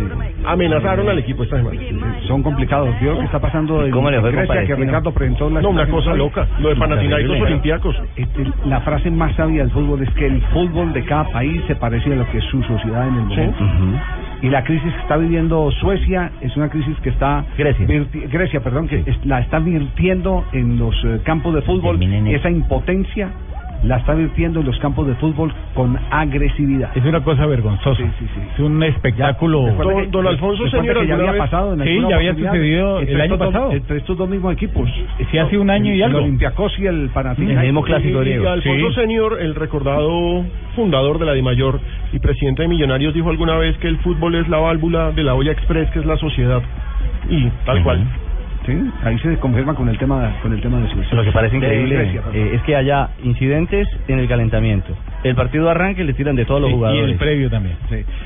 [SPEAKER 6] Amenazaron al equipo esta semana.
[SPEAKER 5] Son complicados. Vio lo que está pasando en
[SPEAKER 7] cómo le fue
[SPEAKER 5] Grecia, que? Ricardo presentó la
[SPEAKER 6] No, una cosa loca. Lo de Panathinaikos. Olympiacos.
[SPEAKER 5] Este, La frase más sabia del fútbol es que el fútbol de cada país se parece a lo que es su sociedad en el momento. Y la crisis que está viviendo Suecia es una crisis que está
[SPEAKER 7] Grecia.
[SPEAKER 5] virti- Grecia, perdón, que es- la está virtiendo en los eh, campos de fútbol. Esa impotencia la está virtiendo en los campos de fútbol con agresividad.
[SPEAKER 10] Es una cosa vergonzosa. Es un espectáculo.
[SPEAKER 5] Que- recuerda que ya había pasado en
[SPEAKER 10] Sí, ya había sucedido el año
[SPEAKER 5] dos-
[SPEAKER 10] pasado.
[SPEAKER 5] entre estos dos mismos equipos.
[SPEAKER 10] Sí, hace un año y
[SPEAKER 5] El-
[SPEAKER 10] algo.
[SPEAKER 5] El Olympiacos y el Panathinaikos.
[SPEAKER 6] Y, y Alfonso Senior, el recordado fundador de la DIMAYOR y presidente de Millonarios, dijo alguna vez que el fútbol es la válvula de la olla express, que es la sociedad. Y tal cual.
[SPEAKER 5] Sí, ahí se confirma con el tema con el tema de Suecia.
[SPEAKER 8] Lo que parece increíble
[SPEAKER 5] Grecia,
[SPEAKER 8] eh, es que haya incidentes en el calentamiento. El partido arranca y le tiran de todos los
[SPEAKER 10] Sí, y
[SPEAKER 8] jugadores.
[SPEAKER 10] el previo también.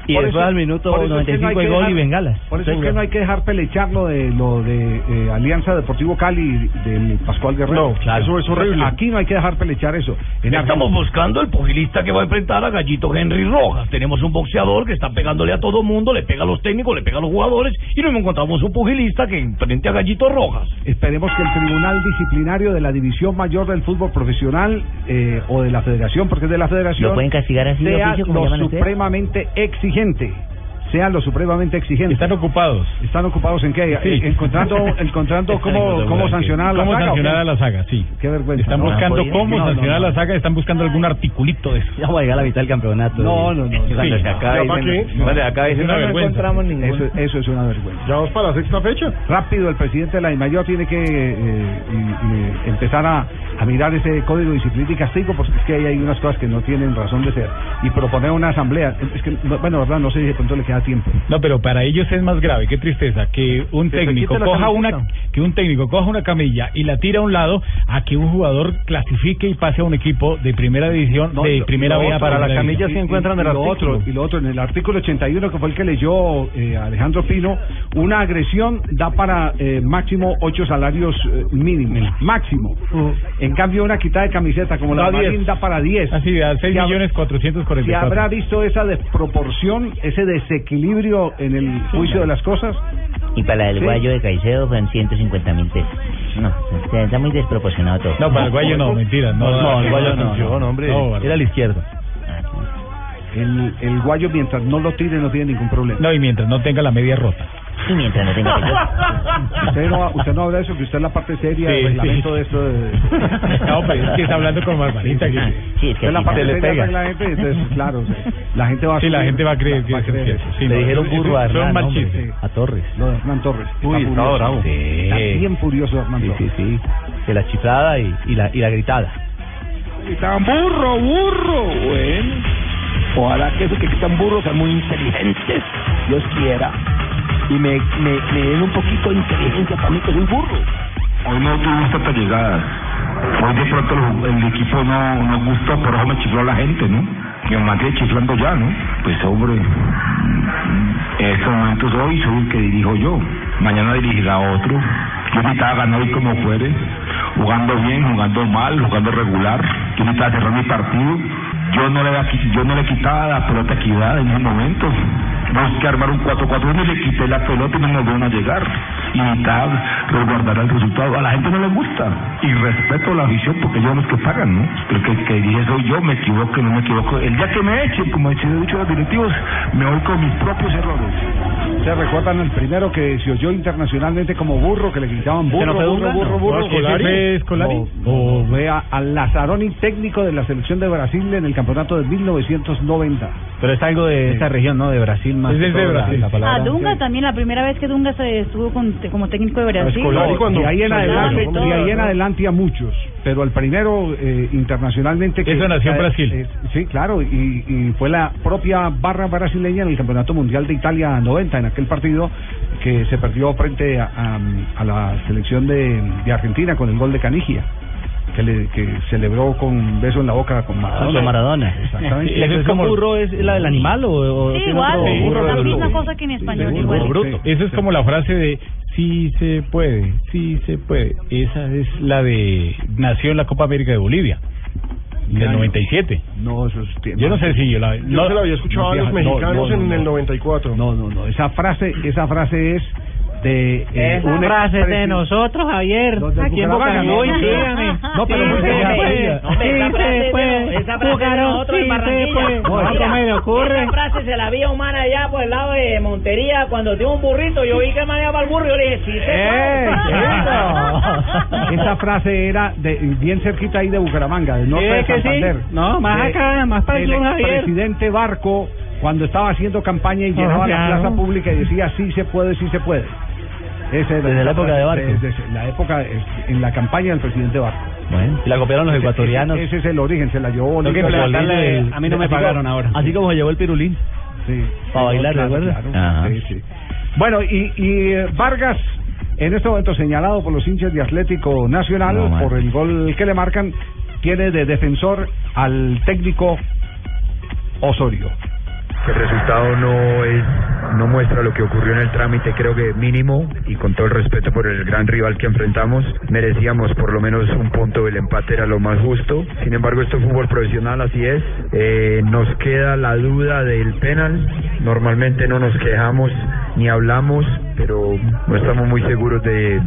[SPEAKER 8] Y
[SPEAKER 5] Por
[SPEAKER 8] después
[SPEAKER 5] eso-
[SPEAKER 8] al minuto
[SPEAKER 5] por eso es que no
[SPEAKER 8] 95
[SPEAKER 5] hay
[SPEAKER 8] gol
[SPEAKER 5] dejar-
[SPEAKER 8] y bengalas.
[SPEAKER 5] Por eso es que no hay que dejar pelechar lo de lo de eh, Alianza Deportivo Cali del Pascual Guerrero.
[SPEAKER 6] No, claro. eso es horrible.
[SPEAKER 5] Aquí no hay que dejar pelechar eso. En
[SPEAKER 27] Estamos
[SPEAKER 5] Argentina-
[SPEAKER 27] buscando el pugilista que va a enfrentar a Gallito Henry Rojas. Tenemos un boxeador que está pegándole a todo mundo, le pega a los técnicos, le pega a los jugadores y no encontramos un pugilista que enfrente a Gallito Rojas.
[SPEAKER 5] Esperemos que el Tribunal Disciplinario de la División Mayor del Fútbol Profesional eh, o de la Federación, porque es de la Federación,
[SPEAKER 7] ¿Lo pueden castigar así de
[SPEAKER 5] sea
[SPEAKER 7] oficio, como
[SPEAKER 5] lo supremamente exigente. Sea lo supremamente exigente.
[SPEAKER 10] Están ocupados.
[SPEAKER 5] ¿Están ocupados en qué?
[SPEAKER 10] Sí.
[SPEAKER 5] Eh, Encontrando, encontrando cómo, cómo sancionar a la
[SPEAKER 10] ¿Cómo
[SPEAKER 5] saga, ¿o
[SPEAKER 10] sancionar a la saga? Sí.
[SPEAKER 5] Qué vergüenza.
[SPEAKER 10] Están
[SPEAKER 5] ¿no?
[SPEAKER 10] buscando
[SPEAKER 5] No,
[SPEAKER 10] cómo
[SPEAKER 5] no, no,
[SPEAKER 10] sancionar
[SPEAKER 5] no.
[SPEAKER 10] a la saga, están buscando algún articulito de eso.
[SPEAKER 8] Ya va a llegar a la mitad del campeonato.
[SPEAKER 5] No, no, no.
[SPEAKER 8] Cuando
[SPEAKER 5] Sí.
[SPEAKER 8] se acabe, no, encontramos ninguno.
[SPEAKER 5] Eso, eso es una vergüenza.
[SPEAKER 6] Ya vamos para la sexta fecha.
[SPEAKER 5] Rápido, el presidente de la DIMAYOR tiene que eh, y- y empezar a, a mirar ese código de disciplina y castigo, porque es que ahí hay unas cosas que no tienen razón de ser. Y proponer una asamblea. Es que, no- bueno, verdad, no sé si de pronto le queda tiempo.
[SPEAKER 10] No, pero para ellos es más grave, qué tristeza, que un
[SPEAKER 5] Que se
[SPEAKER 10] técnico
[SPEAKER 5] la
[SPEAKER 10] coja
[SPEAKER 5] camiseta.
[SPEAKER 10] una que un técnico coja una camilla y la tira a un lado a que un jugador clasifique y pase a un equipo de primera división,
[SPEAKER 5] No,
[SPEAKER 10] de
[SPEAKER 5] lo-
[SPEAKER 10] primera
[SPEAKER 5] lo
[SPEAKER 10] B a
[SPEAKER 5] otro,
[SPEAKER 10] primera división.
[SPEAKER 5] Y- y- y lo otro, y lo otro, en el artículo 81, que fue el que leyó eh, Alejandro Pino, una agresión da para eh, máximo ocho salarios eh, mínimos. Máximo. En cambio, una quitada de camiseta como la
[SPEAKER 10] Da
[SPEAKER 5] Marín
[SPEAKER 10] 10.
[SPEAKER 5] da para 10.
[SPEAKER 10] Así,
[SPEAKER 5] Si hab-
[SPEAKER 10] millones
[SPEAKER 5] Si
[SPEAKER 10] 444.
[SPEAKER 5] habrá visto esa desproporción, ese desequilibrio en el juicio de las cosas.
[SPEAKER 7] Y para el
[SPEAKER 5] Sí.
[SPEAKER 7] guayo de Caicedo fueron 150 mil pesos. No, está, está muy desproporcionado todo.
[SPEAKER 10] No, para el guayo no, mentira. No,
[SPEAKER 8] No, el guayo no,
[SPEAKER 10] no,
[SPEAKER 8] no, hombre.
[SPEAKER 10] No,
[SPEAKER 8] Era el izquierdo.
[SPEAKER 5] El, el guayo, mientras no lo tire, no tiene ningún problema.
[SPEAKER 10] No, y mientras no tenga la media rota.
[SPEAKER 7] Y mientras no tenga [laughs]
[SPEAKER 5] Usted no, usted no habla de eso, que usted es la parte seria
[SPEAKER 10] Sí,
[SPEAKER 5] del reglamento
[SPEAKER 10] sí.
[SPEAKER 5] de esto. De...
[SPEAKER 10] No, pero es que está hablando con Barbarita. que-
[SPEAKER 7] Sí, es
[SPEAKER 5] Usted es la parte
[SPEAKER 10] se le
[SPEAKER 5] seria
[SPEAKER 10] pega.
[SPEAKER 5] de la gente, entonces, claro, o sea, la gente va a
[SPEAKER 10] Sí, la gente va a creer que
[SPEAKER 5] va a creer
[SPEAKER 10] cierto.
[SPEAKER 5] eso.
[SPEAKER 10] Sí,
[SPEAKER 8] Le
[SPEAKER 10] no,
[SPEAKER 8] dijeron burro a Hernán, hombre, a Torres.
[SPEAKER 5] Lo de Hernán Torres.
[SPEAKER 8] Uy,
[SPEAKER 5] está
[SPEAKER 8] estaba
[SPEAKER 5] furioso.
[SPEAKER 8] bravo.
[SPEAKER 5] Está bien furioso Hernán
[SPEAKER 8] Sí,
[SPEAKER 5] Torres.
[SPEAKER 8] sí, sí. De la chiflada y, y, la, y la gritada.
[SPEAKER 27] Quitan burro, burro. Bueno, ojalá que esos que quitan burros sean muy inteligentes. Dios quiera. Y me, me, me den un poquito de inteligencia para mí que soy burro.
[SPEAKER 25] Hoy no tuvimos tantas llegadas. Hoy de pronto el, equipo no nos gustó, por eso me chifló la gente, ¿no? Que me mantiene chiflando ya, ¿no? Pues hombre, en estos momentos hoy soy el que dirijo yo. Mañana dirigirá otro. Yo necesitaba ganar hoy como fuere.
[SPEAKER 28] jugando bien, jugando mal, jugando regular. Yo necesitaba cerrar mi partido. Yo no le, yo no le quitaba la pelota equidad en ese momento. Busqué armar un 4-4-1 y le quité la pelota y no nos van a llegar. Y necesitaba resguardar el resultado. A la gente no le gusta. Y respeto la afición porque ellos son los que pagan, ¿no? Pero que, que dije soy yo, me equivoco, no me equivoco. El día que me echen, como he dicho los directivos, me voy con mis propios errores.
[SPEAKER 5] ¿Se recuerdan el primero que se oyó internacionalmente como burro, que le gritaban
[SPEAKER 10] ¿Ese
[SPEAKER 5] burro, burro, burro, burro?
[SPEAKER 10] ¿ese fue Scolari?
[SPEAKER 5] O, vea al Lazzaroni, técnico de la selección de Brasil en el campeonato de 1990.
[SPEAKER 8] Pero es algo de esta región, ¿no? De Brasil más.
[SPEAKER 5] Es
[SPEAKER 8] la-
[SPEAKER 5] Brasil.
[SPEAKER 8] la palabra.
[SPEAKER 9] A Dunga también, la primera vez que Dunga se estuvo con- como técnico de Brasil.
[SPEAKER 5] y ahí en adelante,
[SPEAKER 9] y todo,
[SPEAKER 5] y ahí en
[SPEAKER 9] ¿no?
[SPEAKER 5] adelante a muchos, pero el primero eh, internacionalmente que
[SPEAKER 10] Eso nació en Brasil.
[SPEAKER 5] eh, sí, claro, y, y fue la propia barra brasileña en el Campeonato Mundial de Italia 90 en aquel partido que se perdió frente a, a- a la selección de, de Argentina con el gol de Canigia. Que, le, que celebró con un beso en la boca con Maradona.
[SPEAKER 8] Con Maradona.
[SPEAKER 5] Exactamente. [laughs]
[SPEAKER 8] ¿La expresión burro es la del animal o, o
[SPEAKER 9] Sí,
[SPEAKER 8] tiene
[SPEAKER 9] igual,
[SPEAKER 8] otro- burro
[SPEAKER 9] la
[SPEAKER 8] de
[SPEAKER 9] misma
[SPEAKER 8] bruto?
[SPEAKER 9] cosa que en español,
[SPEAKER 10] Sí,
[SPEAKER 9] igual.
[SPEAKER 10] bruto. Eso es como la frase de sí se puede, sí se puede. Esa es la de nació en la Copa América de Bolivia. Del
[SPEAKER 5] año?
[SPEAKER 10] 97.
[SPEAKER 5] No, eso es
[SPEAKER 10] Yo no sé si yo la
[SPEAKER 6] Yo
[SPEAKER 10] no-
[SPEAKER 6] se lo había escuchado a los
[SPEAKER 5] no,
[SPEAKER 6] mexicanos
[SPEAKER 5] no, no,
[SPEAKER 6] en
[SPEAKER 5] no.
[SPEAKER 6] el 94.
[SPEAKER 5] No, no, no. Esa frase, esa frase es de eh,
[SPEAKER 29] Esa
[SPEAKER 5] un
[SPEAKER 29] frase de nosotros, Javier. Aquí en
[SPEAKER 5] no, pero
[SPEAKER 29] Sí se puede.
[SPEAKER 5] Esa frase
[SPEAKER 29] se
[SPEAKER 5] de-
[SPEAKER 29] puede.
[SPEAKER 5] esa frase nosotros en
[SPEAKER 29] se
[SPEAKER 5] Barranquilla.
[SPEAKER 29] puede.
[SPEAKER 5] No,
[SPEAKER 29] ¿Cuánto me le ocurre?
[SPEAKER 30] Esa frase se la vi a un man allá por el lado de Montería cuando tiene un burrito. Yo vi que manejaba el burro y yo le dije, sí se
[SPEAKER 5] ¡Eh!
[SPEAKER 30] puede. [laughs]
[SPEAKER 5] Esa frase era de bien cerquita ahí de Bucaramanga, del norte de. Santander.
[SPEAKER 29] No, más acá, más para el
[SPEAKER 5] presidente Barco cuando estaba haciendo campaña y
[SPEAKER 29] Oh,
[SPEAKER 5] llenaba la
[SPEAKER 29] claro.
[SPEAKER 5] plaza pública y decía sí se puede, sí se puede. Esa era
[SPEAKER 8] Desde la época de Barco.
[SPEAKER 5] desde la época en la campaña del presidente Barco.
[SPEAKER 8] Bueno, y la copiaron los ecuatorianos.
[SPEAKER 5] Ese, ese es el origen, se la llevó
[SPEAKER 8] Tengo que
[SPEAKER 5] Bolívar.
[SPEAKER 8] implementarle-
[SPEAKER 5] A mí no me pagaron ahora.
[SPEAKER 8] Así como se llevó el pirulín.
[SPEAKER 5] Sí.
[SPEAKER 8] Para bailar,
[SPEAKER 5] claro.
[SPEAKER 8] Ajá.
[SPEAKER 5] Sí, sí. Bueno, y, y eh, Vargas, en este momento señalado por los hinchas de Atlético Nacional,
[SPEAKER 8] No,
[SPEAKER 5] por el gol que le marcan, tiene de defensor al técnico Osorio.
[SPEAKER 31] El resultado no es no muestra lo que ocurrió en el trámite, creo que mínimo y con todo el respeto por el gran rival que enfrentamos, merecíamos por lo menos un punto, el empate era lo más justo. Sin embargo, esto es fútbol profesional, así es. Eh, nos queda la duda del penal. Normalmente no nos quejamos ni hablamos, pero no estamos muy seguros de,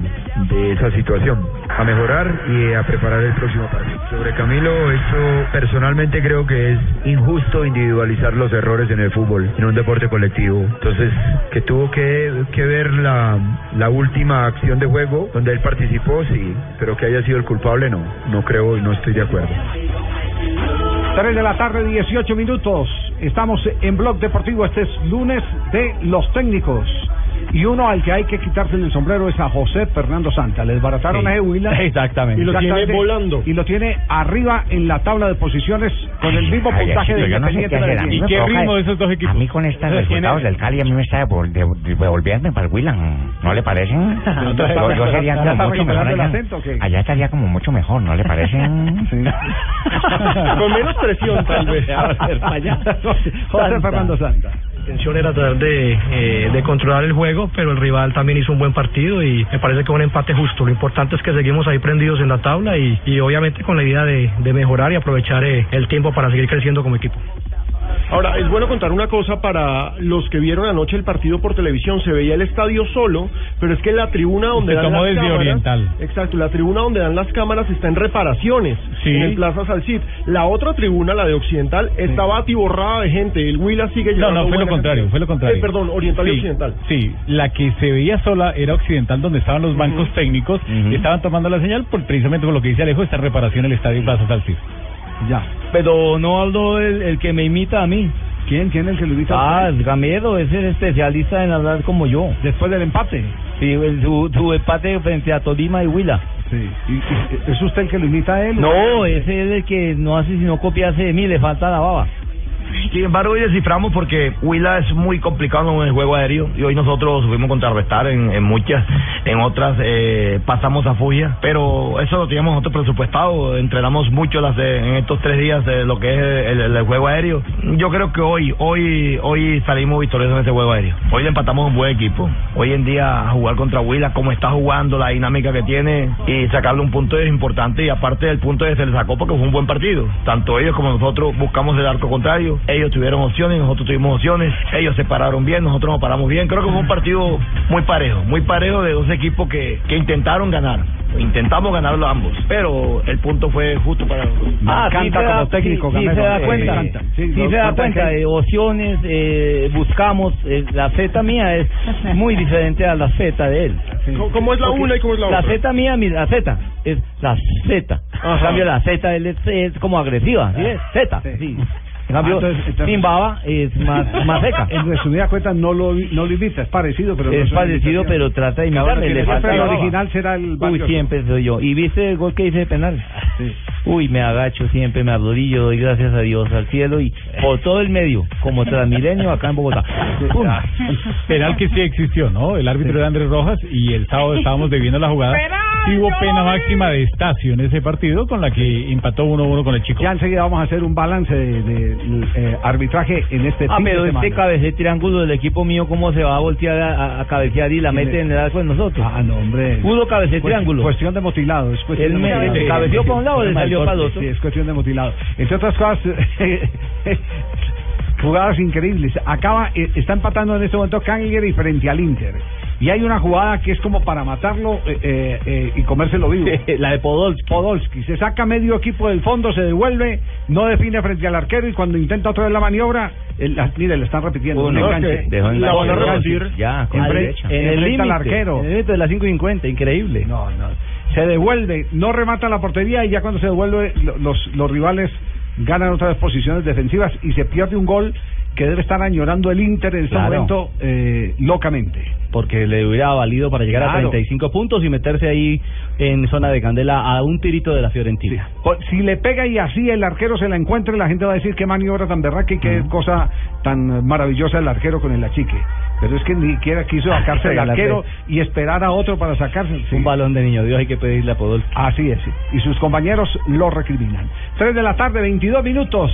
[SPEAKER 31] de esa situación. A mejorar y a preparar el próximo partido. Sobre Camilo, eso personalmente creo que es injusto individualizar los errores en el fútbol, en un deporte colectivo. Entonces, que tuvo que, que ver la, la última acción de juego donde él participó, sí, pero que haya sido el culpable, no. No creo y no estoy de acuerdo.
[SPEAKER 5] 3 de la tarde, 18 minutos. Estamos en Blog Deportivo. Este es lunes de los técnicos. Y uno al que hay que quitarse el sombrero es a José Fernando Santa. Le desbarataron
[SPEAKER 8] Sí.
[SPEAKER 5] a Huila.
[SPEAKER 8] Exactamente.
[SPEAKER 6] Y lo tiene volando.
[SPEAKER 5] Y lo tiene arriba en la tabla de posiciones con el mismo
[SPEAKER 32] Ay,
[SPEAKER 5] puntaje de
[SPEAKER 32] yo no sé
[SPEAKER 5] Independiente
[SPEAKER 32] qué hacer. A mí
[SPEAKER 5] Medellín.
[SPEAKER 32] me provoca- A mí con estos
[SPEAKER 5] Entonces, [laughs] ¿quién
[SPEAKER 32] resultados
[SPEAKER 5] es?
[SPEAKER 32] del Cali a mí me está devol- de- devolviendo para el Willan. ¿No le parece? [laughs] Yo, yo sería
[SPEAKER 5] ¿Ya está
[SPEAKER 32] como mucho mejor allá.
[SPEAKER 5] acento qué?
[SPEAKER 32] Allá estaría como mucho mejor, ¿no le parece? [laughs]
[SPEAKER 6] Con menos presión, tal vez.
[SPEAKER 5] José Fernando Santa.
[SPEAKER 33] La intención era tratar de, eh, de controlar el juego, pero el rival también hizo un buen partido y me parece que un empate justo. Lo importante es que seguimos ahí prendidos en la tabla y, obviamente con la idea de, de mejorar y aprovechar eh, el tiempo para seguir creciendo como equipo.
[SPEAKER 6] Ahora, es bueno contar una cosa para los que vieron anoche el partido por televisión. Se veía el estadio solo, pero es que la tribuna donde
[SPEAKER 10] Se
[SPEAKER 6] dan
[SPEAKER 10] tomó
[SPEAKER 6] las
[SPEAKER 10] desde
[SPEAKER 6] cámaras...
[SPEAKER 10] Oriental.
[SPEAKER 6] Exacto, la tribuna donde dan las cámaras está en reparaciones,
[SPEAKER 10] Sí.
[SPEAKER 6] en el Plaza Salcid. La otra tribuna, la de Occidental, estaba atiborrada de gente. El Huila sigue
[SPEAKER 10] No,
[SPEAKER 6] llevando
[SPEAKER 10] no, fue lo contrario,
[SPEAKER 6] cantidad.
[SPEAKER 10] fue lo contrario.
[SPEAKER 6] Eh, perdón, Oriental y
[SPEAKER 10] Sí,
[SPEAKER 6] Occidental.
[SPEAKER 10] Sí, la que se veía sola era Occidental, donde estaban los bancos técnicos, y estaban tomando la señal por, precisamente por lo que dice Alejo, esta reparación en el estadio Plaza Salcid.
[SPEAKER 5] Ya.
[SPEAKER 8] Pero no hablo el, el que me imita a mí.
[SPEAKER 5] ¿Quién? ¿Quién es el que lo imita?
[SPEAKER 8] Ah, Gamero, es el especialista en hablar como yo.
[SPEAKER 5] Después del empate.
[SPEAKER 8] Sí, el- su, su empate frente a Tolima y Huila.
[SPEAKER 5] Sí. ¿Y, y- ¿Es usted el que lo imita a él?
[SPEAKER 8] No, ese es el que no hace sino copiarse de mí, le falta la baba.
[SPEAKER 34] Sin embargo, hoy desciframos porque Huila es muy complicado en el juego aéreo y hoy nosotros supimos contrarrestar en, en muchas, en otras eh, pasamos a fugia, pero eso lo teníamos nosotros presupuestado, entrenamos mucho las de- en estos tres días de lo que es el, juego aéreo. Yo creo que hoy, hoy, hoy salimos victoriosos en ese juego aéreo. Hoy le empatamos un buen equipo. Hoy en día jugar contra Huila, como está jugando, la dinámica que tiene y sacarle un punto es importante y aparte del punto de se le sacó porque fue un buen partido. Tanto ellos como nosotros buscamos el arco contrario. Ellos tuvieron opciones, nosotros tuvimos opciones. Ellos se pararon bien, nosotros nos paramos bien. Creo que fue un partido muy parejo, muy parejo de dos equipos que, que intentaron ganar. Intentamos ganarlo ambos, pero el punto fue justo para nosotros.
[SPEAKER 7] Ah, sí se da- sí, sí se da cuenta, sí, se da cuenta de opciones, eh, buscamos, eh, la Z mía es [laughs] muy diferente a la Z de él.
[SPEAKER 6] ¿Cómo- cómo es la una y cómo es la otra?
[SPEAKER 7] Z mía, mi- la Z, es la Z. En cambio la Z de él es, es como agresiva, ¿sí? es Z, sí. En cambio,
[SPEAKER 5] Ah, entonces- entonces-
[SPEAKER 7] es [laughs] más, más seca.
[SPEAKER 5] En resumida cuenta, no lo, no lo imita, es parecido, pero
[SPEAKER 7] es parecido, pero trata de
[SPEAKER 5] Ahora
[SPEAKER 7] imitarme.
[SPEAKER 5] tiene
[SPEAKER 7] Le falta
[SPEAKER 5] el original será el
[SPEAKER 7] Uy, siempre soy yo. ¿Y viste el gol que hice de penal? Uy, me agacho siempre, me arrodillo, doy gracias a Dios, al cielo y por todo el medio, como Transmilenio acá en Bogotá. Pum.
[SPEAKER 10] Penal que sí existió, ¿no? El árbitro era Andrés Rojas y el sábado estábamos debiendo la jugada. Sí hubo pena máxima de Estacio en ese partido con la que empató 1-1 con el chico.
[SPEAKER 5] Ya enseguida vamos a hacer un balance de, de, eh, arbitraje en este
[SPEAKER 7] Ah, pero
[SPEAKER 5] de
[SPEAKER 7] este
[SPEAKER 5] semana.
[SPEAKER 7] cabece triángulo del equipo mío, ¿cómo se va a voltear a, a- cabecear y la mete en el arco de nosotros?
[SPEAKER 5] Ah, no, hombre.
[SPEAKER 7] Pudo cabecear triángulo.
[SPEAKER 5] Cuestión de motilado. Es cuestión
[SPEAKER 7] Él
[SPEAKER 5] de
[SPEAKER 7] me-
[SPEAKER 5] motilado.
[SPEAKER 7] le cabeció para un lado, le salió para el otro.
[SPEAKER 5] Sí, es cuestión de mutilado. Entre otras cosas, [laughs] jugadas increíbles. Acaba, eh, está empatando en este momento Cagliari frente al Inter. Y hay una jugada que es como para matarlo eh, eh, eh, y comérselo vivo. [laughs]
[SPEAKER 7] la de Podolski.
[SPEAKER 5] Podolski. Se saca medio equipo del fondo, se devuelve, no define frente al arquero y cuando intenta otra vez la maniobra, el, la- mire, le están repitiendo.
[SPEAKER 7] Uno,
[SPEAKER 5] un enganche.
[SPEAKER 7] que dejó en la
[SPEAKER 5] enganche.
[SPEAKER 7] reducir. Ya, con derecha. En el límite.
[SPEAKER 5] al arquero.
[SPEAKER 7] En el límite de las 5 y 50, increíble.
[SPEAKER 5] No, no. Se devuelve, no remata la portería y ya cuando se devuelve lo- los, los rivales ganan otra vez posiciones defensivas y se pierde un gol que debe estar añorando el Inter en este
[SPEAKER 7] Claro.
[SPEAKER 5] momento eh, locamente.
[SPEAKER 7] Porque le hubiera valido para llegar
[SPEAKER 5] Claro.
[SPEAKER 7] a 35 puntos y meterse ahí en zona de candela a un tirito de la Fiorentina.
[SPEAKER 5] Por- Si le pega y así el arquero se la encuentra, la gente va a decir qué maniobra tan berraca y qué cosa tan maravillosa el arquero con el achique. Pero es que ni siquiera quiso sacarse el [laughs] arquero y esperar a otro para sacarse. Sí.
[SPEAKER 7] Un balón de niño Dios hay que pedirle a Podolski.
[SPEAKER 5] Así es, sí. y sus compañeros lo recriminan. 3 de la tarde, 22 minutos.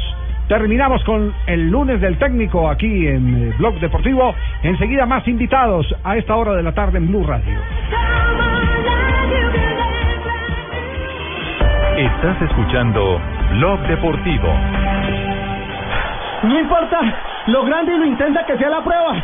[SPEAKER 5] Terminamos con el lunes del técnico aquí en eh, Blog Deportivo. Enseguida más invitados a esta hora de la tarde en Blue Radio.
[SPEAKER 28] Estás escuchando Blog Deportivo.
[SPEAKER 15] No importa lo grande y lo intensa que sea la prueba.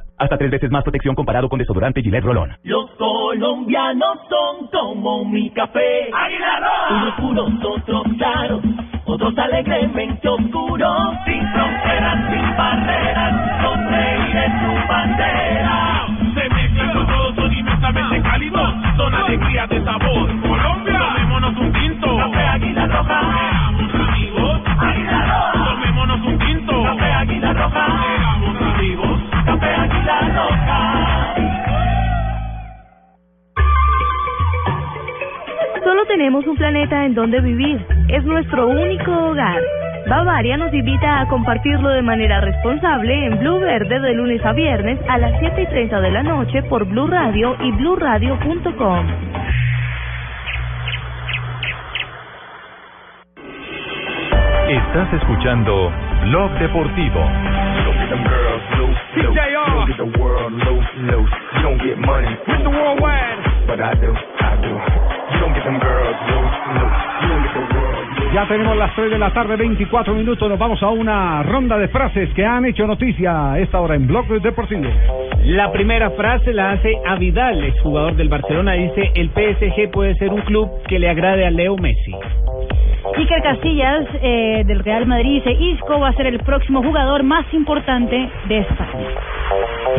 [SPEAKER 18] Hasta tres veces más protección comparado con desodorante Gillette Rolón.
[SPEAKER 35] Los colombianos son como mi café. Unos puros, otros claros, otros alegremente oscuros. Sin fronteras, sin barreras, son reyes su bandera. Se mezclan con todos, son inmensamente cálidos. Son alegrías de sabor. Colombia,
[SPEAKER 36] Solo tenemos un planeta en donde vivir. Es nuestro único hogar. Bavaria nos invita a compartirlo de manera responsable en Blue Verde de lunes a viernes a las 7 y 30 de la noche por Blue Radio y bluradio.com.
[SPEAKER 28] Estás escuchando Blog Deportivo. some girls loose, loose.
[SPEAKER 5] You and Ya tenemos las 3 de la tarde, 24 minutos. Nos vamos a una ronda de frases que han hecho noticia a esta hora en Blog Deportivo.
[SPEAKER 14] La primera frase la hace a Vidal, exjugador del Barcelona. Dice, el PSG puede ser un club que le agrade a Leo Messi.
[SPEAKER 9] Iker Casillas eh, del Real Madrid dice, Isco va a ser el próximo jugador más importante de España.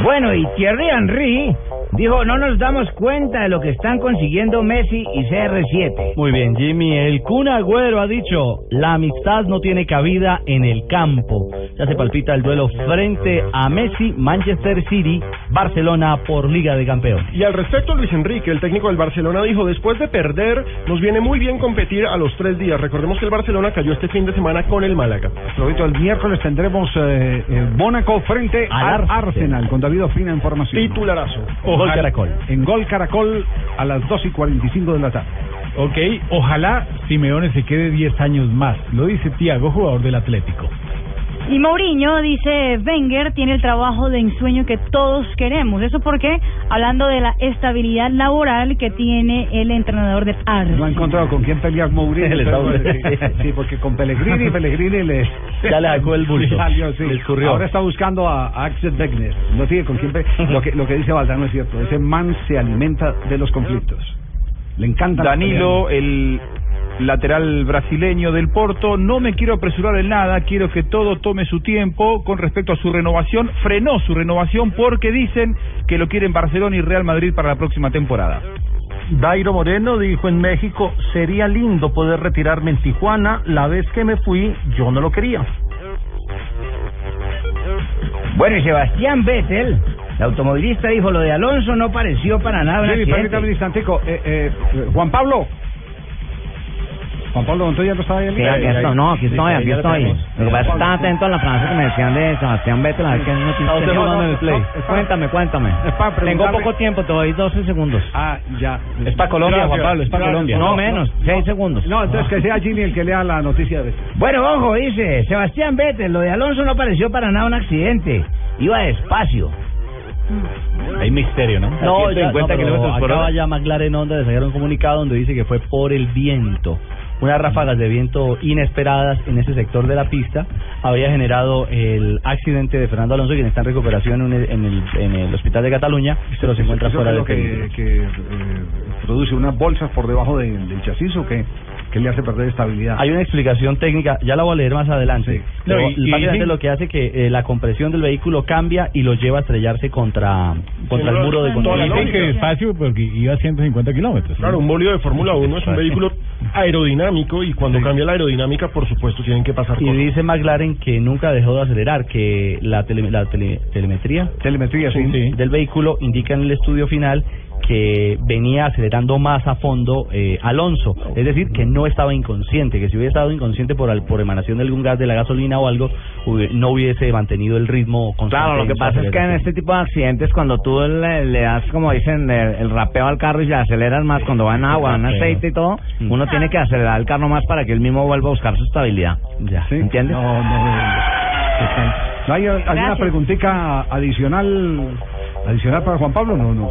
[SPEAKER 37] Bueno, y Thierry Henry
[SPEAKER 7] Dijo, no nos damos cuenta de lo que están consiguiendo Messi y CR7.
[SPEAKER 8] Muy bien, Jimmy. El Kun Agüero ha dicho, la amistad no tiene cabida en el campo. Ya se palpita el duelo frente a Messi, Manchester City, Barcelona por Liga de Campeones.
[SPEAKER 6] Y al respecto, Luis Enrique, el técnico del Barcelona, dijo, después de perder, nos viene muy bien competir a los tres días. Recordemos que el Barcelona cayó este fin de semana con el Málaga.
[SPEAKER 5] Florito, el miércoles tendremos eh, el Mónaco frente al, Arsenal. con David Ofina en formación.
[SPEAKER 6] Titularazo.
[SPEAKER 8] Gol Caracol.
[SPEAKER 5] En Gol Caracol a las 2 y 45 de la tarde.
[SPEAKER 10] Ok, ojalá Simeone se quede 10 años más. Lo dice Tiago, jugador del Atlético.
[SPEAKER 9] Y Mourinho dice, Wenger tiene el trabajo de ensueño que todos queremos. ¿Eso porque Hablando de la estabilidad laboral que tiene el entrenador del Arsenal.
[SPEAKER 5] No ha encontrado con quién pelear Mourinho. [laughs] Sí, porque con Pellegrini, [laughs] Pellegrini le...
[SPEAKER 8] Ya le sacó el bulto. [laughs]
[SPEAKER 5] Le salió, sí.
[SPEAKER 8] Le escurrió.
[SPEAKER 5] Ahora está buscando a, Axel Wegner. No tiene con quién lo, que, lo que dice Valdano es cierto. Ese man se alimenta de los conflictos. Le encanta...
[SPEAKER 11] Danilo, el lateral brasileño del Porto, no me quiero apresurar en nada, quiero que todo tome su tiempo con respecto a su renovación, frenó su renovación porque dicen que lo quieren Barcelona y Real Madrid para la próxima temporada.
[SPEAKER 14] Dairo Moreno dijo en México, sería lindo poder retirarme en Tijuana, la vez que me fui yo no lo quería.
[SPEAKER 7] Bueno, y Sebastián Vettel, el automovilista, dijo, lo de Alonso no pareció para nada un
[SPEAKER 5] Sí, permítame un instantico. Eh, eh, Juan Pablo. Juan Pablo Montoya no estaba ahí.
[SPEAKER 7] Sí, aquí estoy, no, aquí estoy, aquí estoy. Lo que pasa es que estaba atento a la frase que me decían de Sebastián Vettel, a ver qué noticia tenía.
[SPEAKER 8] en el play.
[SPEAKER 7] Cuéntame, cuéntame. Tengo poco tiempo, te doy 12 segundos.
[SPEAKER 5] Ah, ya.
[SPEAKER 8] Es para Colombia, Juan Pablo, es para. Colombia.
[SPEAKER 7] No menos, 6 segundos.
[SPEAKER 5] No, entonces que sea Jimmy el que lea la noticia de.
[SPEAKER 7] Bueno, ojo, dice Sebastián Vettel, lo de Alonso no pareció para nada un accidente. Iba despacio.
[SPEAKER 10] Hay misterio, ¿no?
[SPEAKER 8] No, ya, no, pero
[SPEAKER 10] kilómetros por
[SPEAKER 8] acaba
[SPEAKER 10] hora.
[SPEAKER 8] ya McLaren Honda de sacar un comunicado donde dice que fue por el viento. Unas ráfagas de viento inesperadas en ese sector de la pista había generado el accidente de Fernando Alonso, quien está en recuperación en el, en el, en el hospital de Cataluña, pero se encuentra
[SPEAKER 5] Eso
[SPEAKER 8] fuera de
[SPEAKER 5] lo que, que eh, produce unas bolsas por debajo de- del chasis o que, que le hace perder estabilidad.
[SPEAKER 8] Hay una explicación técnica, ya la voy a leer más adelante. Pero
[SPEAKER 5] No, y- y
[SPEAKER 8] básicamente
[SPEAKER 5] dicen-
[SPEAKER 8] lo que hace que eh, la compresión del vehículo cambia y lo lleva a estrellarse contra, contra el muro de control.
[SPEAKER 10] Dicen que despacio porque iba a 150 kilómetros.
[SPEAKER 6] Claro, un bólido de Fórmula 1 es un vehículo aerodinámico y cuando cambia la aerodinámica, por supuesto, tienen que pasar
[SPEAKER 8] Y
[SPEAKER 6] cosas.
[SPEAKER 8] dice McLaren que nunca dejó de acelerar, que la, tele- la tele- telemetría,
[SPEAKER 5] telemetría
[SPEAKER 8] del vehículo indica en el estudio final que venía acelerando más a fondo eh, Alonso, es decir, que no estaba inconsciente, que si hubiera estado inconsciente por, al- por emanación de algún gas de la gasolina o algo, no hubiese mantenido el ritmo constante.
[SPEAKER 7] Claro, lo que pasa es que en este tipo de accidentes, cuando tú le, le das, como dicen, el, el rapeo al carro y le aceleras más cuando va en agua, en aceite y todo, uno tiene que acelerar el carro más para que él mismo vuelva a buscar su estabilidad.
[SPEAKER 8] Ya.
[SPEAKER 7] ¿Entiendes?
[SPEAKER 5] No, no. ¿No hay alguna
[SPEAKER 7] Gracias.
[SPEAKER 5] preguntita adicional adicional para Juan Pablo? No, no.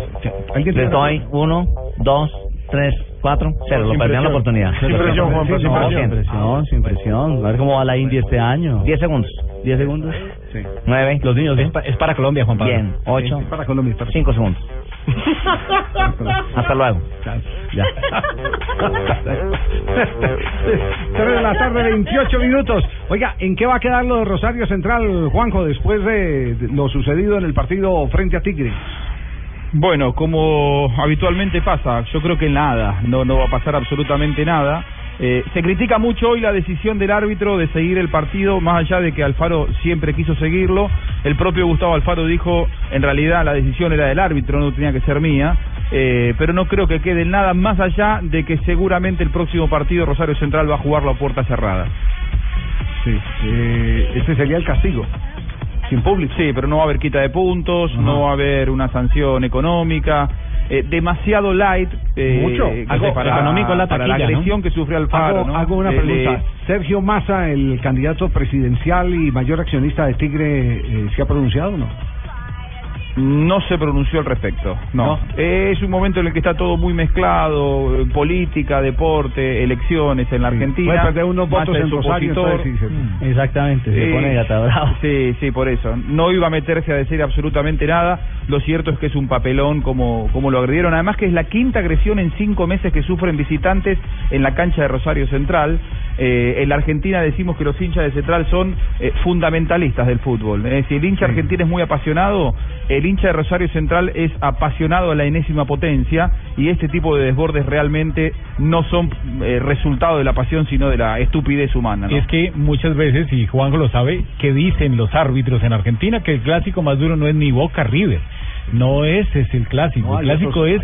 [SPEAKER 5] ¿Alguien
[SPEAKER 7] Les doy uno, dos, tres, cuatro, cero. Lo perdieron la oportunidad.
[SPEAKER 5] Sin presión, Juan,
[SPEAKER 7] Sí,
[SPEAKER 5] sin
[SPEAKER 7] no,
[SPEAKER 5] presión.
[SPEAKER 7] sin
[SPEAKER 8] presión, sin presión. A ver cómo va la India este año.
[SPEAKER 7] Diez segundos.
[SPEAKER 8] ¿Diez segundos?
[SPEAKER 5] Sí.
[SPEAKER 7] Nueve.
[SPEAKER 8] Los niños, ¿bien? Es para Colombia, Juan Pablo.
[SPEAKER 7] Bien. Ocho.
[SPEAKER 5] Para Colombia.
[SPEAKER 7] Cinco segundos. [laughs] Hasta luego.
[SPEAKER 8] Ya. [laughs]
[SPEAKER 5] Tres de la tarde, 28 minutos. Oiga, ¿en qué va a quedar lo de Rosario Central, Juanjo, después de de lo sucedido en el partido frente a Tigre?
[SPEAKER 11] Bueno, como habitualmente pasa, yo creo que nada, no, no va a pasar absolutamente nada. Eh, se critica mucho hoy la decisión del árbitro de seguir el partido, más allá de que Alfaro siempre quiso seguirlo. El propio Gustavo Alfaro dijo, en realidad la decisión era del árbitro, no tenía que ser mía. Eh, pero no creo que quede nada más allá de que seguramente el próximo partido Rosario Central va a jugarlo a puerta cerrada.
[SPEAKER 5] Sí, eh, ese sería el castigo. Sin público.
[SPEAKER 11] Sí, pero no va a haber quita de puntos, no va a haber una sanción económica. Eh, demasiado light eh,
[SPEAKER 5] Mucho. Algo
[SPEAKER 11] para,
[SPEAKER 5] económico la
[SPEAKER 11] para la
[SPEAKER 5] taquilla, ¿no?
[SPEAKER 11] agresión que sufrió Alfaro.
[SPEAKER 5] Hago,
[SPEAKER 11] ¿no?
[SPEAKER 5] hago una
[SPEAKER 11] Le-
[SPEAKER 5] pregunta. Sergio Massa, el candidato presidencial y mayor accionista de Tigre, eh, ¿se ha pronunciado o no?
[SPEAKER 11] No se pronunció al respecto, no. Es un momento en el que está todo muy mezclado, eh, política, deporte, elecciones en la Argentina.
[SPEAKER 5] Puede perder unos votos en Rosario, sí, se-
[SPEAKER 8] Exactamente, se
[SPEAKER 11] Sí.
[SPEAKER 8] pone gata.
[SPEAKER 11] Sí, sí, por eso. No iba a meterse a decir absolutamente nada. Lo cierto es que es un papelón como, como lo agredieron. Además que es la quinta agresión en cinco meses que sufren visitantes en la cancha de Rosario Central. eh, en la Argentina decimos que los hinchas de Central son eh, fundamentalistas del fútbol. Es decir, el hincha argentino es muy apasionado, el hincha de Rosario Central es apasionado a la enésima potencia y este tipo de desbordes realmente no son eh, resultado de la pasión, sino de la estupidez humana. ¿no?
[SPEAKER 10] Es que muchas veces, y Juanjo lo sabe, que dicen los árbitros en Argentina que el clásico más duro no es ni Boca River. No ese es el clásico.
[SPEAKER 5] No,
[SPEAKER 10] el clásico
[SPEAKER 5] otros-
[SPEAKER 10] es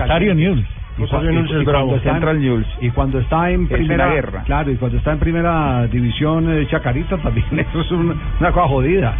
[SPEAKER 10] Rosario. News.
[SPEAKER 5] Y cuando- y- y cuando está en- Y cuando está en
[SPEAKER 11] Es
[SPEAKER 5] primera
[SPEAKER 11] guerra.
[SPEAKER 5] claro, y cuando está en primera división eh, Chacarita también [laughs] eso es un- una cosa jodida.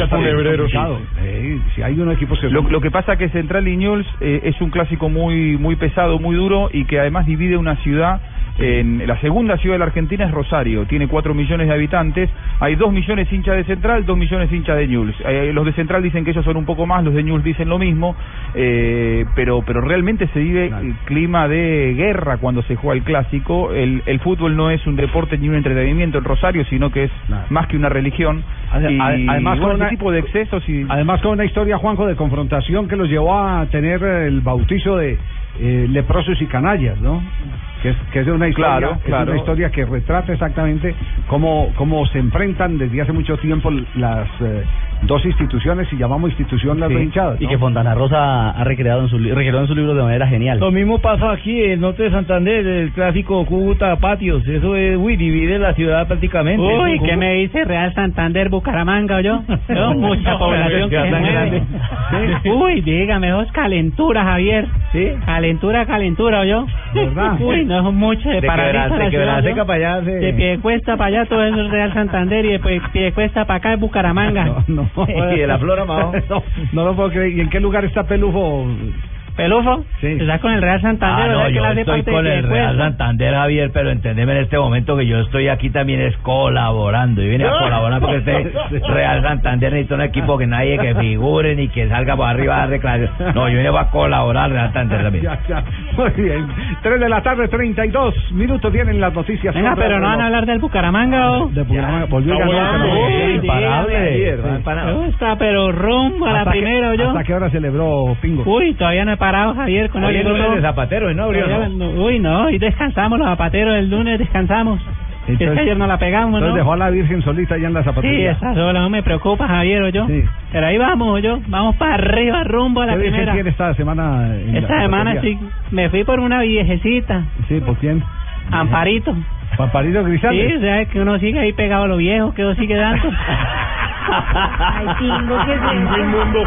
[SPEAKER 11] Los culebreros,
[SPEAKER 5] complicado. Eh, si hay unos equipos que
[SPEAKER 11] Lo,
[SPEAKER 5] son-
[SPEAKER 11] lo que pasa que Central y Newell's eh, es un clásico muy muy pesado, muy duro y que además divide una ciudad. En la segunda ciudad de la Argentina es Rosario, tiene 4 millones de habitantes, hay 2 millones hinchas de Central, 2 millones hinchas de Newell's. Eh, los de Central dicen que ellos son un poco más, los de Newell's dicen lo mismo, eh, pero pero realmente se vive el clima de guerra cuando se juega el clásico. El, el fútbol no es un deporte ni un entretenimiento en Rosario, sino que es más que una religión. Y,
[SPEAKER 5] además, con una-
[SPEAKER 11] ese tipo de excesos y
[SPEAKER 5] Además con una historia, Juanjo, de confrontación que los llevó a tener el bautizo de eh, leprosos y canallas, ¿no? Que es, que es una historia,
[SPEAKER 11] Claro,
[SPEAKER 5] es
[SPEAKER 11] claro.
[SPEAKER 5] una historia que retrata exactamente cómo, cómo se enfrentan desde hace mucho tiempo las eh, dos instituciones, y llamamos institución las
[SPEAKER 8] Sí,
[SPEAKER 5] dos.
[SPEAKER 8] Y que Fontana Rosa ha recreado en su, recreado en su libro de manera genial.
[SPEAKER 38] Lo mismo pasa aquí en el norte de Santander, el clásico Cúcuta Patios. Eso es, uy, divide la ciudad prácticamente.
[SPEAKER 29] Uy, ¿qué me dice Real Santander, Bucaramanga, yo? [laughs] Yo, mucha población que se mueve. Sí. Uy, dígame, eso es calentura, Javier. Sí. Calentura, calentura, yo.
[SPEAKER 38] ¿Verdad? [laughs]
[SPEAKER 29] Uy, no es mucho de
[SPEAKER 38] De de
[SPEAKER 29] yo.
[SPEAKER 38] para allá, sí.
[SPEAKER 29] De pie cuesta para allá, todo eso es Real Santander, y de pie- pie cuesta para acá es Bucaramanga. [laughs]
[SPEAKER 5] No, [laughs] [laughs] no, no lo puedo creer. ¿Y en qué lugar está Pelufo?
[SPEAKER 29] ¿Pelufo?
[SPEAKER 5] Sí.
[SPEAKER 29] ¿Estás con el Real Santander?
[SPEAKER 7] Ah,
[SPEAKER 29] ¿verdad
[SPEAKER 7] no,
[SPEAKER 29] que
[SPEAKER 7] yo
[SPEAKER 29] hace
[SPEAKER 7] estoy
[SPEAKER 29] parte
[SPEAKER 7] con el Real? Santander, Javier, pero entendeme en este momento que yo estoy aquí también es colaborando. Y vine a [laughs] colaborar porque este Real Santander necesita un equipo que nadie que figure ni que salga para arriba a dar declaraciones. No, yo vine a colaborar al Real Santander también.
[SPEAKER 5] Ya, ya. Muy bien. 3 de la tarde, 32 minutos vienen las noticias.
[SPEAKER 29] Venga, pero no van a hablar del Bucaramanga, ¿o?
[SPEAKER 5] De Bucaramanga, volvió
[SPEAKER 29] Está.
[SPEAKER 5] Sí.
[SPEAKER 29] Yo Está, pero rumbo a la
[SPEAKER 5] ¿Hasta qué-
[SPEAKER 29] primera, yo.
[SPEAKER 5] ¿Hasta qué hora celebró Pingo?
[SPEAKER 29] Uy, todavía no he parado, Javier, con
[SPEAKER 7] Hoy
[SPEAKER 29] el
[SPEAKER 7] es lunes de zapatero, ¿no, abrió, no?
[SPEAKER 29] no- Uy, no, y descansamos los zapateros el lunes, descansamos. es que ayer no la pegamos,
[SPEAKER 5] Entonces
[SPEAKER 29] ¿no?
[SPEAKER 5] dejó a la Virgen solita allá en la
[SPEAKER 29] Sí,
[SPEAKER 5] zapatería.
[SPEAKER 29] esa sola, no me preocupa, Javier, o yo.
[SPEAKER 5] Sí.
[SPEAKER 29] Pero ahí vamos, yo. Vamos para arriba, rumbo a la
[SPEAKER 5] ¿Qué Virgen
[SPEAKER 29] primera.
[SPEAKER 5] tiene esta semana?
[SPEAKER 29] Esta semana sí, me fui por una viejecita,
[SPEAKER 5] Sí, ¿por quién?
[SPEAKER 29] Amparito.
[SPEAKER 5] Pamparito
[SPEAKER 29] Sí,
[SPEAKER 5] Grisales.
[SPEAKER 29] o sea, que uno sigue ahí pegado a lo viejo, que uno sigue dando. [laughs] [laughs]
[SPEAKER 9] Ay, Pingo, ¿qué es eso?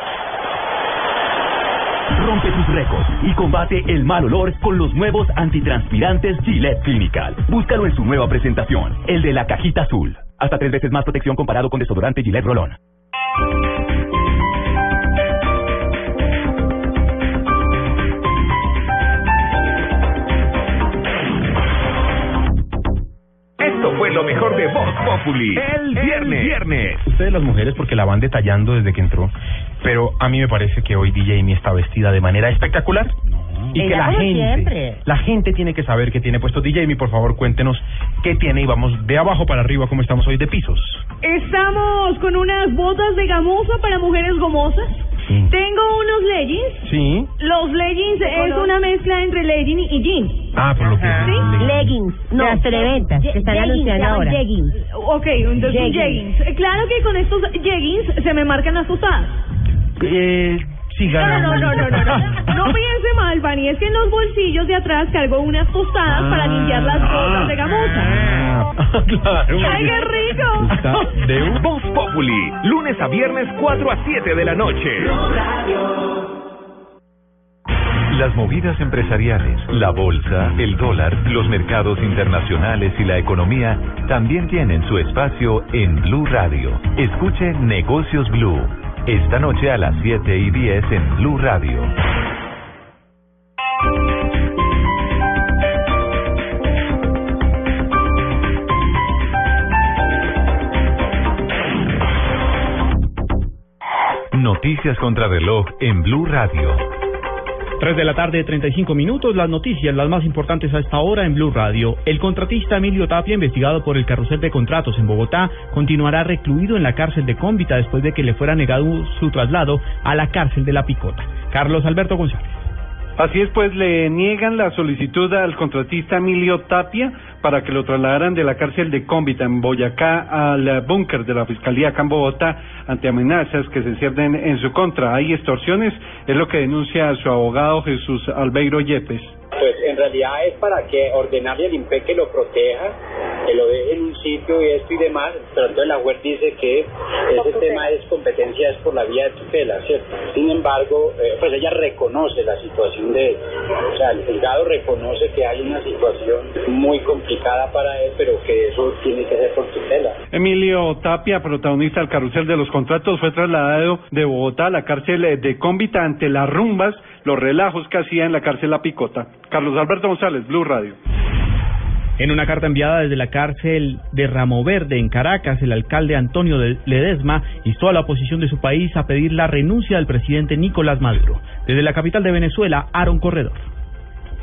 [SPEAKER 18] Rompe tus récords y combate el mal olor con los nuevos antitranspirantes Gillette Clinical. Búscalo en su nueva presentación, el de la cajita azul. Hasta tres veces más protección comparado con desodorante Gillette Rolón.
[SPEAKER 16] Esto fue lo mejor de Voz Populi. El viernes. viernes.
[SPEAKER 6] Ustedes las mujeres porque la van detallando desde que entró, pero a mí me parece que hoy DJ Amy está vestida de manera espectacular. Y que la gente,
[SPEAKER 39] siempre.
[SPEAKER 6] la gente tiene que saber que tiene puesto DJ Amy, por favor, cuéntenos qué tiene y vamos de abajo para arriba como estamos hoy de pisos.
[SPEAKER 21] Estamos con unas botas de gamuza para mujeres gomosas. Tengo unos leggings.
[SPEAKER 6] Sí.
[SPEAKER 21] Los leggings es una mezcla entre legging y jean.
[SPEAKER 6] Ah, por lo que
[SPEAKER 21] ¿Sí?
[SPEAKER 39] Leggings, no, las televentas que están anunciando ahora.
[SPEAKER 21] Jeggings. Ok, entonces
[SPEAKER 39] jeggings.
[SPEAKER 21] Eh, Claro que con estos jeggings se me marcan las tostadas.
[SPEAKER 6] Eh,
[SPEAKER 21] No, no, no, no, no, no, no. No piense mal, Vani, es que en los bolsillos de atrás cargo unas tostadas para limpiar las botas de gamuza. [laughs]
[SPEAKER 6] claro.
[SPEAKER 21] ¡Ay, qué rico!
[SPEAKER 16] De Voz Populi. Lunes a viernes 4 a 7 de la noche. Las movidas empresariales, la bolsa, el dólar, los mercados internacionales y la economía también tienen su espacio en Blue Radio. Escuche Negocios Blue. Esta noche a las 7 y 10 en Blue Radio.
[SPEAKER 22] Noticias contra reloj en Blue Radio.
[SPEAKER 40] 3 de la tarde, 35 minutos. Las noticias, las más importantes a esta hora en Blue Radio. El contratista Emilio Tapia, investigado por el carrusel de contratos en Bogotá, continuará recluido en la cárcel de Cómbita después de que le fuera negado su traslado a la cárcel de La Picota. Carlos Alberto González.
[SPEAKER 41] Así es, pues le niegan la solicitud al contratista Emilio Tapia para que lo trasladaran de la cárcel de Cómbita en Boyacá al búnker de la Fiscalía acá en Bogotá ante amenazas que se ciernen en su contra. Hay extorsiones, es lo que denuncia su abogado Jesús Albeiro Yepes.
[SPEAKER 42] Pues en realidad es para que ordenarle al INPE que lo proteja, que lo deje en un sitio y esto y demás, pero entonces la juez dice que ese tema es competencia es por la vía de tutela, ¿cierto? Sin embargo, eh, pues ella reconoce la situación de él, o sea, el juzgado reconoce que hay una situación muy complicada para él, pero que eso tiene que ser por tutela.
[SPEAKER 41] Emilio Tapia, protagonista del carrusel de los contratos, fue trasladado de Bogotá a la cárcel de Cómbita ante las rumbas, los relajos que hacía en la cárcel La Picota. Carlos Alberto González, Blue Radio.
[SPEAKER 40] En una carta enviada desde la cárcel de Ramo Verde en Caracas, el alcalde Antonio de Ledesma instó a la oposición de su país a pedir la renuncia del presidente Nicolás Maduro. Desde la capital de Venezuela, Aaron Corredor.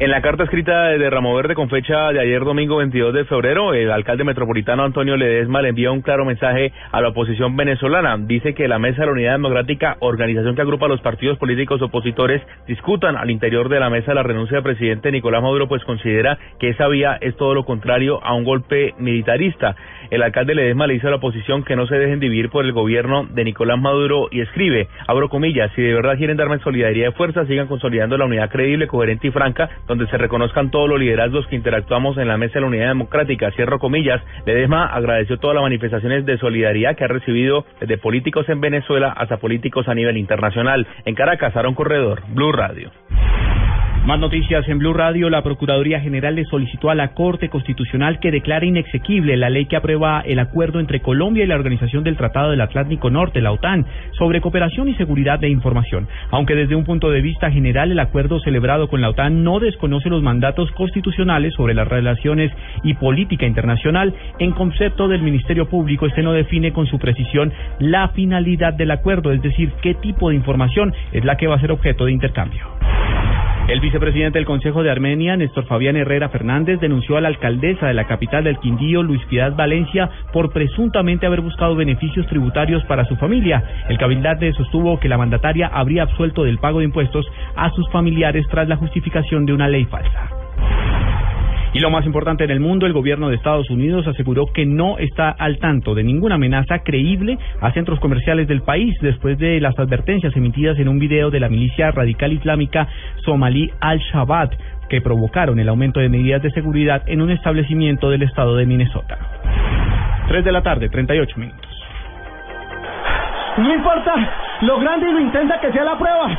[SPEAKER 39] En la carta escrita de Ramo Verde con fecha de ayer domingo 22 de febrero, el alcalde metropolitano Antonio Ledesma le envía un claro mensaje a la oposición venezolana. Dice que la Mesa de la Unidad Democrática, organización que agrupa a los partidos políticos opositores, discutan al interior de la mesa la renuncia del presidente Nicolás Maduro, pues considera que esa vía es todo lo contrario a un golpe militarista. El alcalde Ledesma le dice a la oposición que no se dejen dividir por el gobierno de Nicolás Maduro y escribe, abro comillas, si de verdad quieren darme solidaridad de fuerza, sigan consolidando la unidad creíble, coherente y franca donde se reconozcan todos los liderazgos que interactuamos en la mesa de la unidad democrática. Cierro comillas. Ledesma agradeció todas las manifestaciones de solidaridad que ha recibido desde políticos en Venezuela hasta políticos a nivel internacional. En Caracas, Aaron Corredor, Blue Radio.
[SPEAKER 40] Más noticias en Blue Radio. La Procuraduría General le solicitó a la Corte Constitucional que declare inexequible la ley que aprueba el acuerdo entre Colombia y la Organización del Tratado del Atlántico Norte, la OTAN, sobre cooperación y seguridad de información. Aunque desde un punto de vista general el acuerdo celebrado con la OTAN no desconoce los mandatos constitucionales sobre las relaciones y política internacional, en concepto del Ministerio Público este no define con su precisión la finalidad del acuerdo, es decir, qué tipo de información es la que va a ser objeto de intercambio. El vicepresidente del Consejo de Armenia, Néstor Fabián Herrera Fernández, denunció a la alcaldesa de la capital del Quindío, Luis Piedad Valencia, por presuntamente haber buscado beneficios tributarios para su familia. El cabildante sostuvo que la mandataria habría absuelto del pago de impuestos a sus familiares tras la justificación de una ley falsa. Y lo más importante en el mundo, el gobierno de Estados Unidos aseguró que no está al tanto de ninguna amenaza creíble a centros comerciales del país después de las advertencias emitidas en un video de la milicia radical islámica somalí Al-Shabaab que provocaron el aumento de medidas de seguridad en un establecimiento del estado de Minnesota. 3 de la tarde, 38 minutos.
[SPEAKER 15] No importa lo grande y lo intensa que sea la prueba.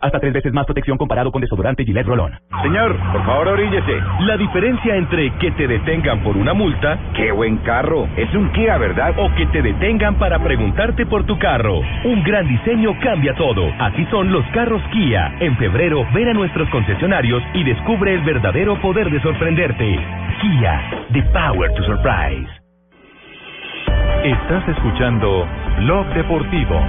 [SPEAKER 43] Hasta tres veces más protección comparado con desodorante Gillette Rolón.
[SPEAKER 18] Señor, por favor oríllese. La diferencia entre que te detengan por una multa, qué buen carro, es un Kia, ¿verdad? O que te detengan para preguntarte por tu carro. Un gran diseño cambia todo. Así son los carros Kia. En febrero, ven a nuestros concesionarios y descubre el verdadero poder de sorprenderte. Kia, the power to surprise.
[SPEAKER 22] Estás escuchando Blog Deportivo.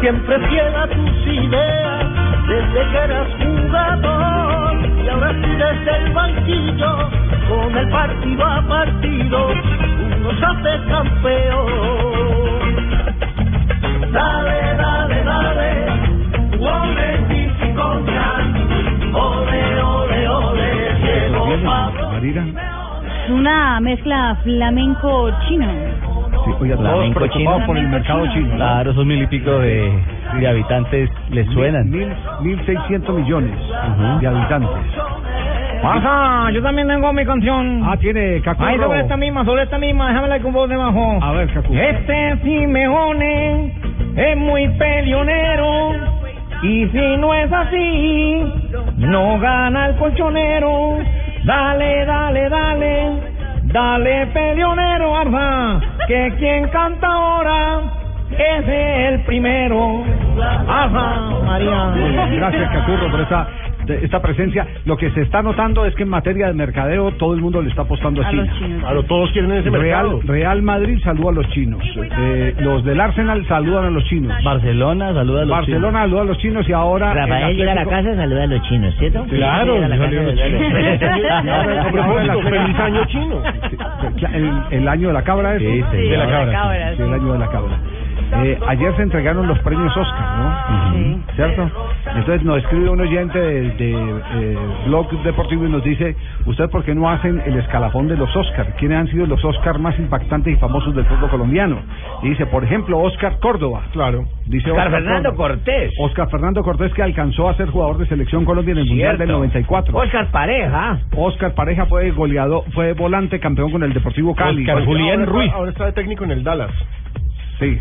[SPEAKER 26] Siempre fiel a tus ideas, desde que eras jugador y ahora sí desde el banquillo, con el partido a partido, uno se hace campeón. Dale, dale, dale, ole, Pichi ole, ole, ole, Diego Pablo.
[SPEAKER 9] Es una mezcla flamenco-chino.
[SPEAKER 5] Oiga, todos
[SPEAKER 8] Flamenco
[SPEAKER 5] preocupados
[SPEAKER 8] chino.
[SPEAKER 5] por el mercado chino. ¿no?
[SPEAKER 8] Claro, esos mil y pico de, de habitantes les suenan.
[SPEAKER 5] Mil, mil seiscientos millones de habitantes.
[SPEAKER 29] Pasa, yo también tengo mi canción.
[SPEAKER 5] Ah, tiene Cacurro.
[SPEAKER 29] Ay, sobre esta misma, sobre esta misma, déjamela con voz debajo.
[SPEAKER 5] A ver, Cacurro.
[SPEAKER 29] Este Simeone es muy peleonero. Y si no es así, no gana el colchonero. Dale, dale, dale, dale peleonero, Arza, que quien canta ahora es el primero. Arza, María.
[SPEAKER 5] Gracias, Cacurro, por esta, de- esta presencia. Lo que se está notando es que en materia de mercadeo todo el mundo le está apostando a,
[SPEAKER 6] A
[SPEAKER 5] China.
[SPEAKER 6] los chinos. Claro, todos quieren ese
[SPEAKER 5] Real,
[SPEAKER 6] mercado.
[SPEAKER 5] Real Madrid saluda a los chinos. Eh, los del Arsenal saludan a los chinos.
[SPEAKER 8] Barcelona saluda a los
[SPEAKER 5] Barcelona saluda a los chinos y ahora. el
[SPEAKER 44] Rafael llega a la
[SPEAKER 5] Atlético-
[SPEAKER 44] casa, saluda a los chinos, ¿cierto?
[SPEAKER 5] Claro,
[SPEAKER 44] Llega a la casa, saluda a los
[SPEAKER 5] chinos.
[SPEAKER 44] chinos.
[SPEAKER 5] Y ahora-
[SPEAKER 6] A propósito, feliz año chino.
[SPEAKER 5] El, el año de la cabra, ¿eso?
[SPEAKER 8] Sí, sí, de la cabra.
[SPEAKER 5] Sí, el año de la cabra. Eh, ayer se entregaron los premios Oscar, ¿no? ¿Cierto? Entonces nos escribe un oyente de, de, eh, Blog Deportivo y nos dice, ¿usted por qué no hacen el escalafón de los Oscar? ¿Quiénes han sido los Oscar más impactantes y famosos del fútbol colombiano? Y dice, por ejemplo, Oscar Córdoba.
[SPEAKER 6] Claro.
[SPEAKER 5] Dice
[SPEAKER 7] Oscar Fernando
[SPEAKER 5] Córdoba.
[SPEAKER 7] Cortés.
[SPEAKER 5] Oscar Fernando Cortés que alcanzó a ser jugador de selección Colombia en el Mundial del 94.
[SPEAKER 7] Oscar Pareja.
[SPEAKER 5] Oscar Pareja fue goleador, fue volante campeón con el Deportivo Cali.
[SPEAKER 6] Ahora está- Ahora está de técnico en el Dallas.
[SPEAKER 5] Sí.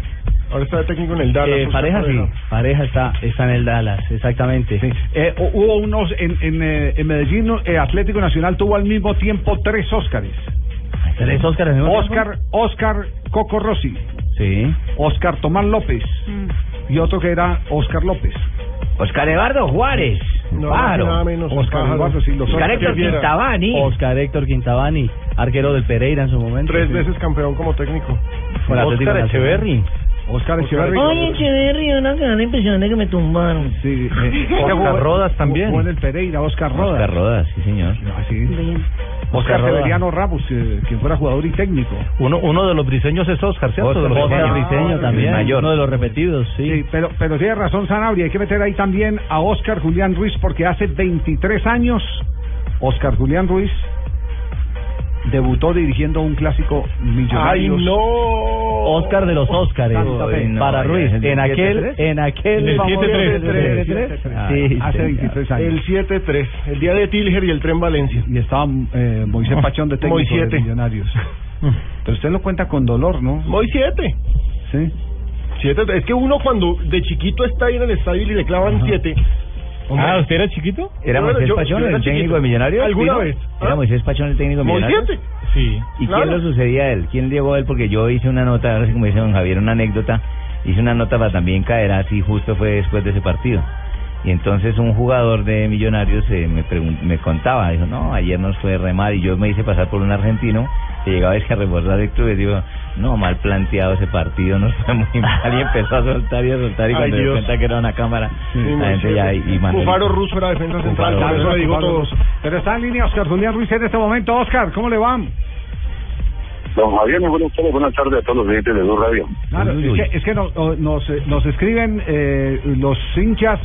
[SPEAKER 6] Ahora está de técnico en el Dallas.
[SPEAKER 8] Eh,
[SPEAKER 6] Oscar
[SPEAKER 8] pareja sí,
[SPEAKER 6] Pareja.
[SPEAKER 8] pareja está, está en el Dallas, exactamente.
[SPEAKER 5] Eh, hu- hubo unos en, en, eh, en Medellín, eh, Atlético Nacional tuvo al mismo tiempo tres Óscares.
[SPEAKER 8] ¿Tres Óscares mismo tiempo?
[SPEAKER 5] Oscar, Oscar Coco Rossi,
[SPEAKER 8] Sí.
[SPEAKER 5] Oscar Tomás López y otro que era Oscar López.
[SPEAKER 7] Oscar Eduardo Juárez.
[SPEAKER 6] No,
[SPEAKER 7] Pájaro.
[SPEAKER 6] nada menos.
[SPEAKER 5] Oscar
[SPEAKER 6] pájaro.
[SPEAKER 5] Eduardo, sí, los
[SPEAKER 7] Oscar
[SPEAKER 5] Oscar
[SPEAKER 7] Héctor. Quintabani.
[SPEAKER 8] Oscar Héctor Quintabani, arquero del Pereira en su momento.
[SPEAKER 6] Tres
[SPEAKER 8] sí.
[SPEAKER 6] veces campeón como técnico.
[SPEAKER 8] Con
[SPEAKER 6] Oscar. Echeverry.
[SPEAKER 5] Oscar Echeverry.
[SPEAKER 44] Oye, Echeverry, una gran impresión de que me tumbaron.
[SPEAKER 5] Sí, eh, [laughs]
[SPEAKER 8] Oscar Rodas también.
[SPEAKER 5] Jugó en el Pereira, Oscar Rodas.
[SPEAKER 7] Oscar Rodas, sí señor.
[SPEAKER 5] Ah, sí. Oscar
[SPEAKER 8] Oscar.
[SPEAKER 5] Severiano Ramos, eh, quien fuera jugador y técnico.
[SPEAKER 8] Uno, uno de los briseños es Oscar, ¿cierto?
[SPEAKER 7] Oscar
[SPEAKER 8] de los
[SPEAKER 7] Briseño.
[SPEAKER 8] briseño
[SPEAKER 7] El
[SPEAKER 8] también,
[SPEAKER 7] mayor.
[SPEAKER 8] uno de los repetidos, sí.
[SPEAKER 5] Sí, pero, pero tiene razón Sanabria, hay que meter ahí también a Oscar Julián Ruiz porque hace 23 años Oscar Julián Ruiz debutó dirigiendo un clásico
[SPEAKER 6] ¡Ay,
[SPEAKER 5] Millonarios.
[SPEAKER 6] no!
[SPEAKER 8] Oscar de los Óscares
[SPEAKER 7] no,
[SPEAKER 8] para Ruiz en aquel
[SPEAKER 7] 7-3.
[SPEAKER 8] en aquel
[SPEAKER 6] el
[SPEAKER 8] famoso
[SPEAKER 6] 7-3.
[SPEAKER 8] 7-3. Sí,
[SPEAKER 5] hace
[SPEAKER 8] señor.
[SPEAKER 5] 23 años.
[SPEAKER 6] El 7-3. El día de Tilger y el tren Valencia.
[SPEAKER 5] Y estaba eh, Moisés Pachón de técnico
[SPEAKER 6] Moisiete.
[SPEAKER 5] de Millonarios. [laughs] Pero usted lo cuenta con dolor, ¿no?
[SPEAKER 6] 7.
[SPEAKER 5] Sí.
[SPEAKER 6] Siete, es que uno cuando de chiquito está ahí en el estadio y le clavan 7.
[SPEAKER 10] Ah, ¿usted era chiquito?
[SPEAKER 7] ¿Era Moisés
[SPEAKER 6] yo-
[SPEAKER 7] Pachón
[SPEAKER 6] yo era
[SPEAKER 7] el técnico
[SPEAKER 6] chiquito.
[SPEAKER 7] de Millonarios?
[SPEAKER 6] ¿Alguna vez?
[SPEAKER 7] ¿Era
[SPEAKER 6] ¿Ah?
[SPEAKER 7] Moisés Pachón el técnico de Millonarios?
[SPEAKER 6] 7.
[SPEAKER 10] Sí.
[SPEAKER 7] ¿Y
[SPEAKER 6] Claro.
[SPEAKER 7] quién lo sucedía a él? ¿Quién llegó a él? Porque yo hice una nota, ahora sí como dice don Javier, una anécdota. Hice una nota para también caer así, justo fue después de ese partido. Y entonces un jugador de Millonarios eh, me, pregun- me contaba, dijo, no, ayer nos fue re mal y yo me hice pasar por un argentino que llegaba es que a reforzar el club y digo, no, mal planteado ese partido, nos fue muy mal y empezó a soltar y a soltar y
[SPEAKER 6] Ay,
[SPEAKER 7] cuando
[SPEAKER 6] Dios.
[SPEAKER 7] cuenta que era una cámara,
[SPEAKER 6] Sí,
[SPEAKER 7] la gente
[SPEAKER 6] sí.
[SPEAKER 7] ya y, y mandó-
[SPEAKER 6] Cufaro Russo era defensa central,
[SPEAKER 7] Cufaro
[SPEAKER 6] por eso
[SPEAKER 7] Russo,
[SPEAKER 6] le digo
[SPEAKER 5] Cufaro
[SPEAKER 6] todos.
[SPEAKER 5] Pero está en línea Oscar Julián Ruiz en este momento. Oscar, ¿cómo le va?
[SPEAKER 45] Don Javier, muy buenas tardes, buenas tardes a todos los oyentes de Blue Radio.
[SPEAKER 5] Claro, es que, es que nos, nos, eh, nos escriben eh, los hinchas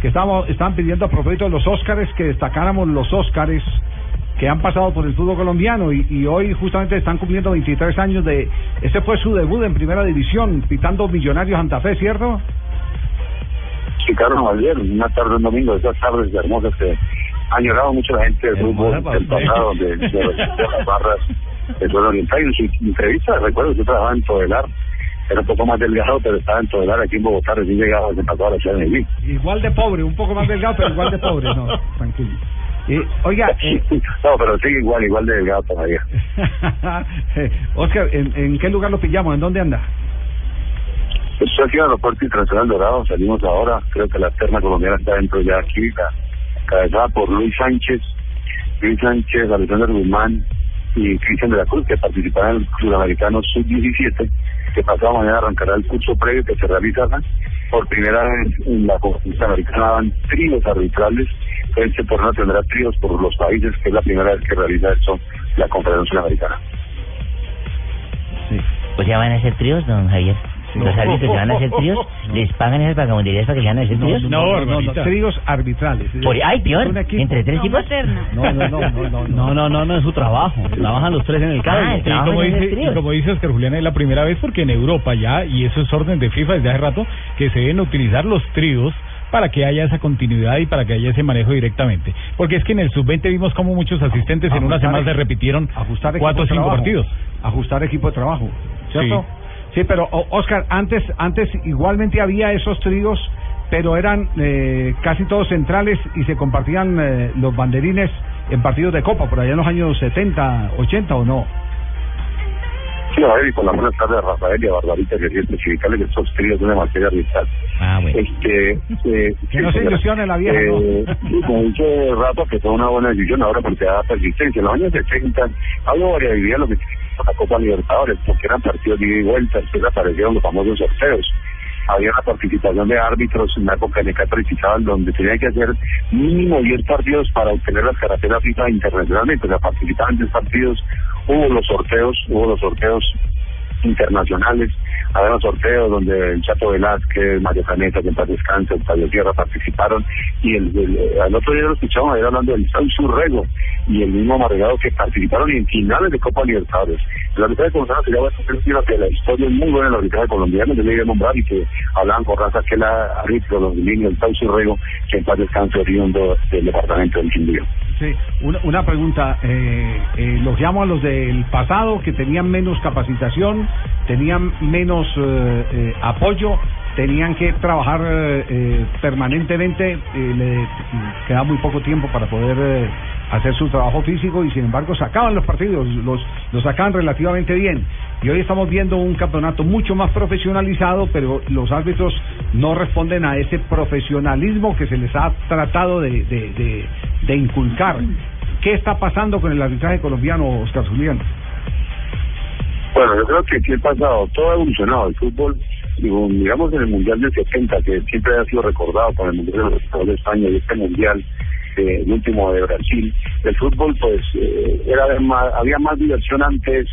[SPEAKER 5] que estamos, están pidiendo a propósito de los Óscares que destacáramos los Óscares que han pasado por el fútbol colombiano y, y hoy justamente están cumpliendo 23 años de... Este fue su debut en primera división, pitando Millonarios Santa Fe, ¿cierto?
[SPEAKER 45] Sí, Carlos Javier, una tarde, un domingo, esas tardes hermosas que ha llorado mucho la gente del fútbol del pasado, de, de, de las barras del oriental. Y en su entrevista, recuerdo que yo trabajaba en Todelar, era un poco más delgado, pero estaba en Todelar, aquí en Bogotá, recién llegado, se pasó a la ciudad de Medellín.
[SPEAKER 5] Igual de pobre, un poco más delgado, pero igual de pobre, no, [laughs] tranquilo. Eh, oiga, eh,
[SPEAKER 45] No, pero sigue igual, igual de delgado todavía. [laughs]
[SPEAKER 5] Oscar, ¿en, ¿en qué lugar lo pillamos? ¿En dónde anda?
[SPEAKER 45] Estoy aquí en el aeropuerto internacional Dorado, salimos ahora, creo que la terna colombiana está dentro ya aquí, la, cabezada por Luis Sánchez, Luis Sánchez, Alexander Guzmán y Cristian de la Cruz, que participarán en el Sudamericano Sub-17, que pasado mañana arrancará el curso previo que se realizará por primera vez en la Conferencia Sudamericana van tríos arbitrales, este torneo tendrá tríos por los países, que es la primera vez que realiza eso la Conferencia Sudamericana.
[SPEAKER 44] O sea, van a ser tríos, don Javier. ¿Los árbitros se van a hacer tríos? [laughs] ¿Les pagan esas vagabunderías para que se van a hacer tríos?
[SPEAKER 5] no, no, no, tríos arbitrales.
[SPEAKER 44] Por, ay, peor. ¿entre tres tipos?
[SPEAKER 5] No, no, no, no, no,
[SPEAKER 8] No, no, no, no es su trabajo. [laughs] Trabajan los tres en el.
[SPEAKER 44] Ah, el
[SPEAKER 10] Y como, dice, como dice Oscar Julián, es la primera vez porque en Europa ya, y eso es orden de FIFA desde hace rato, que se deben utilizar los tríos para que haya esa continuidad y para que haya ese manejo directamente. Porque es que en el sub-20 vimos como muchos asistentes en una semana se repitieron
[SPEAKER 5] ajustar
[SPEAKER 10] cuatro o cinco
[SPEAKER 5] trabajo.
[SPEAKER 10] partidos.
[SPEAKER 5] Ajustar equipo de trabajo, ¿cierto? Sí, pero o- Oscar, antes, antes igualmente había esos tríos, pero eran eh, casi todos centrales y se compartían eh, los banderines en partidos de Copa, por allá en los años 70, 80 o no.
[SPEAKER 45] Sí, a ver, y con la buena tarde a Rafael y a Barbarita, que sí especificarle que estos tríos son de materia arbitral.
[SPEAKER 44] Ah, bueno.
[SPEAKER 45] Este, eh,
[SPEAKER 5] Que no se ilusione la vieja,
[SPEAKER 45] eh, sí, Como dice Rafa, que fue una buena decisión ahora porque da persistencia. En los años 70 había variabilidad lo que la Copa Libertadores, porque eran partidos de ida y vuelta, después aparecieron los famosos sorteos. Había una participación de árbitros en la época de donde tenían que hacer mínimo 10 partidos para obtener las carreteras FIFA internacionalmente. O sea, participaban en 10 partidos, hubo los sorteos, hubo los sorteos internacionales, unos sorteos donde el Chato Velázquez, Mario Caneta, que en paz descanse, Octavio Tierra participaron y el, el- al otro día lo escuchamos ayer hablando del Sao Surrego y el mismo Amargado que participaron en finales de Copa Libertadores. El arbitraje colombiano sería bueno decir que la historia es muy buena en el arbitraje colombiano, yo le iba a nombrar y que hablaban con raza que la árbitro los dominios, el Sao Surrego, que en paz descanse oriundo del departamento del Quindío.
[SPEAKER 5] Una, una pregunta. Eh, eh, los llamo a los del pasado que tenían menos capacitación, tenían menos eh, eh, apoyo, tenían que trabajar eh, eh, permanentemente, eh, le queda muy poco tiempo para poder hacer su trabajo físico y sin embargo sacaban los partidos, los, los sacaban relativamente bien. Y hoy estamos viendo un campeonato mucho más profesionalizado, pero los árbitros no responden a ese profesionalismo que se les ha tratado de, de, de, de inculcar. ¿Qué está pasando con el arbitraje colombiano, Oscar Julián?
[SPEAKER 45] Bueno, yo creo que sí el pasado, todo ha evolucionado. El fútbol, digamos en el Mundial del 70, que siempre ha sido recordado con el Mundial de España y este Mundial, eh, el último de Brasil, el fútbol pues eh, era más, había más diversión antes,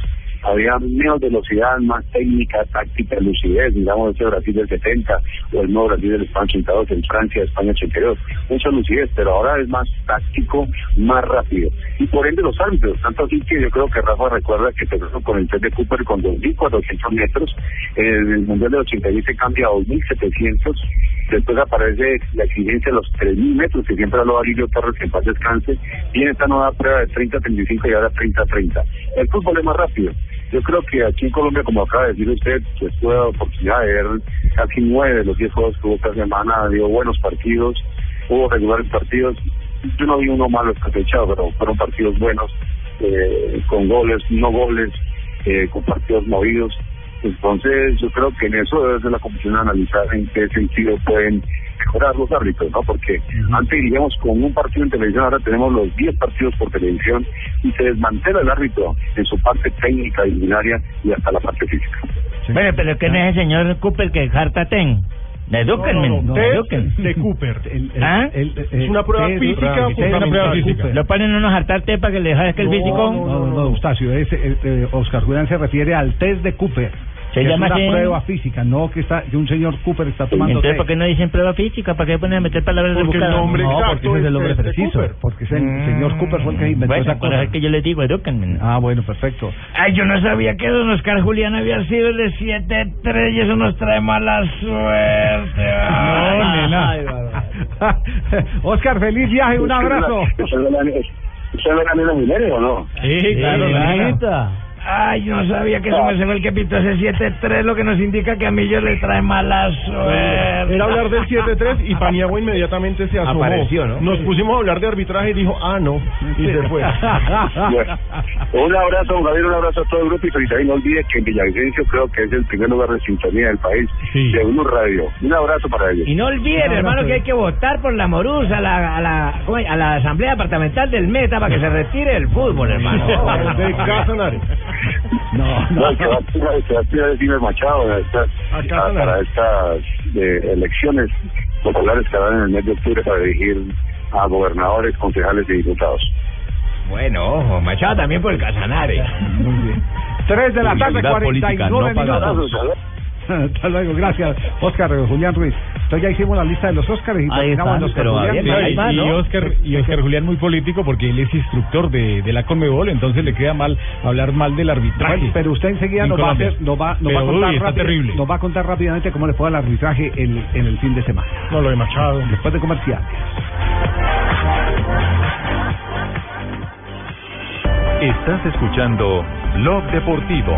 [SPEAKER 45] había menos velocidad, más técnica, táctica, lucidez, digamos ese Brasil del 70 o el nuevo Brasil del España 82, en Francia, España 82, mucha lucidez, pero ahora es más táctico, más rápido. Y por ende los árbitros, tanto así que yo creo que Rafa recuerda que empezó con el test de Cooper con 2.400 metros, en el Mundial del 86 se cambia a 2.700, después aparece la exigencia de los 3.000 metros, que siempre habló Arilio Torres, que en paz descanse, viene esta nueva prueba de 30-35 y ahora 30-30. El fútbol es más rápido. Yo creo que aquí en Colombia, como acaba de decir usted, pues tuve la oportunidad de ver casi nueve de los diez juegos que hubo esta semana, dio buenos partidos, hubo regulares partidos. Yo no vi uno malo esta fecha, pero fueron partidos buenos, eh, con goles, no goles, eh, con partidos movidos. Entonces, yo creo que en eso debe ser la comisión analizar en qué sentido pueden mejorar los árbitros, ¿no? Porque antes iríamos con un partido en televisión, ahora tenemos los 10 partidos por televisión y se desmantela el árbitro en su parte técnica, disciplinaria y hasta la parte física.
[SPEAKER 44] Bueno, pero no es el señor Cooper que jarta ten. Edúquenme.
[SPEAKER 6] No, no, no. Test
[SPEAKER 44] edúquenme. [laughs]
[SPEAKER 6] de Cooper. [laughs]
[SPEAKER 44] ¿Ah?
[SPEAKER 6] Es una prueba
[SPEAKER 5] test-
[SPEAKER 6] física
[SPEAKER 5] test-
[SPEAKER 6] fundamental.
[SPEAKER 5] una prueba física.
[SPEAKER 44] Lo ponen unos hartar té para que le dejes que el físico.
[SPEAKER 5] No, no, no, Eustacio, es, eh, eh, Oscar Julián se refiere al test de Cooper.
[SPEAKER 44] Se
[SPEAKER 5] que
[SPEAKER 44] llama
[SPEAKER 5] es una prueba física, no que está que un señor Cooper está tomando
[SPEAKER 44] Entonces,
[SPEAKER 5] té.
[SPEAKER 44] ¿por qué no dicen prueba física? ¿Para qué ponen a meter palabras
[SPEAKER 5] Porque el nombre No, exacto porque ese es el nombre preciso, Cooper. porque es el señor Cooper fue el que inventó
[SPEAKER 44] bueno,
[SPEAKER 5] esa cosa.
[SPEAKER 44] es que yo les digo, edúquenme.
[SPEAKER 5] Ah, bueno, perfecto.
[SPEAKER 7] Ay, yo no sabía que don Oscar Julián había sido el de 7-3 y eso nos trae mala suerte.
[SPEAKER 5] No, nena. Oscar, feliz viaje, un abrazo.
[SPEAKER 45] ¿Usted ve la- nena Minerio o no?
[SPEAKER 7] Sí,
[SPEAKER 5] claro, la
[SPEAKER 7] neta. Ay, no sabía que eso me fue el que pitó ese 7-3, lo que nos indica que a mí yo le trae mala suerte.
[SPEAKER 6] Era hablar del 7-3 y Paniagua inmediatamente se asomó.
[SPEAKER 7] Apareció, ¿no?
[SPEAKER 6] Nos pusimos a hablar de arbitraje y dijo, ah, no. Y se fue. [laughs]
[SPEAKER 45] Bueno, un abrazo, don Javier, un abrazo a todo el grupo y felicidades. Y no olvide que en Villavicencio creo que es el primer lugar de sintonía del país, de Blue Radio. Un abrazo para ellos.
[SPEAKER 7] Y no olviden, hermano, que hay que votar por la Morus a la, a la, a la Asamblea Departamental del Meta para que se retire el fútbol, hermano. [laughs]
[SPEAKER 6] De Casanare.
[SPEAKER 5] No,
[SPEAKER 45] No, el que va a tirar, el va Machado para estas, a- para estas eh, elecciones populares que harán en el mes de octubre para elegir a gobernadores, concejales y diputados.
[SPEAKER 7] Bueno, ojo, Machado también por el Casanare.
[SPEAKER 5] Tres de la tarde,
[SPEAKER 45] Realidad política
[SPEAKER 5] 49
[SPEAKER 45] no pagada.
[SPEAKER 5] minutos. Hasta luego, gracias. Oscar eh, Julián Ruiz. Entonces ya hicimos la lista de los Oscars y terminamos los
[SPEAKER 10] pero
[SPEAKER 5] Julián.
[SPEAKER 10] y, y Oscar, y Oscar Julián muy político porque él es instructor de, de la Conmebol, entonces le queda mal hablar mal del arbitraje.
[SPEAKER 5] Bueno, pero usted enseguida
[SPEAKER 10] en
[SPEAKER 5] nos va, a hacer- nos va, nos va a contar
[SPEAKER 10] uy,
[SPEAKER 5] rápido-
[SPEAKER 10] terrible.
[SPEAKER 5] nos va a contar rápidamente cómo le fue al arbitraje en, en el fin de semana.
[SPEAKER 6] No, lo de Machado.
[SPEAKER 5] Después de comerciales.
[SPEAKER 16] Estás escuchando Blog Deportivo.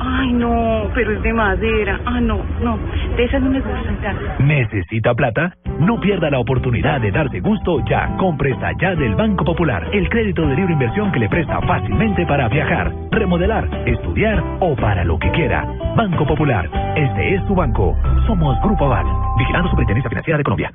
[SPEAKER 46] Ay, no, pero es de madera. Ah, no, no, de esas no me gustan tanto.
[SPEAKER 47] ¿Necesita plata? No pierda la oportunidad de darse gusto ya con Presta Ya del Banco Popular, el crédito de libre inversión que le presta fácilmente para viajar, remodelar, estudiar o para lo que quiera. Banco Popular, este es su banco. Somos Grupo Aval, vigilando Superintendencia Financiera de Colombia.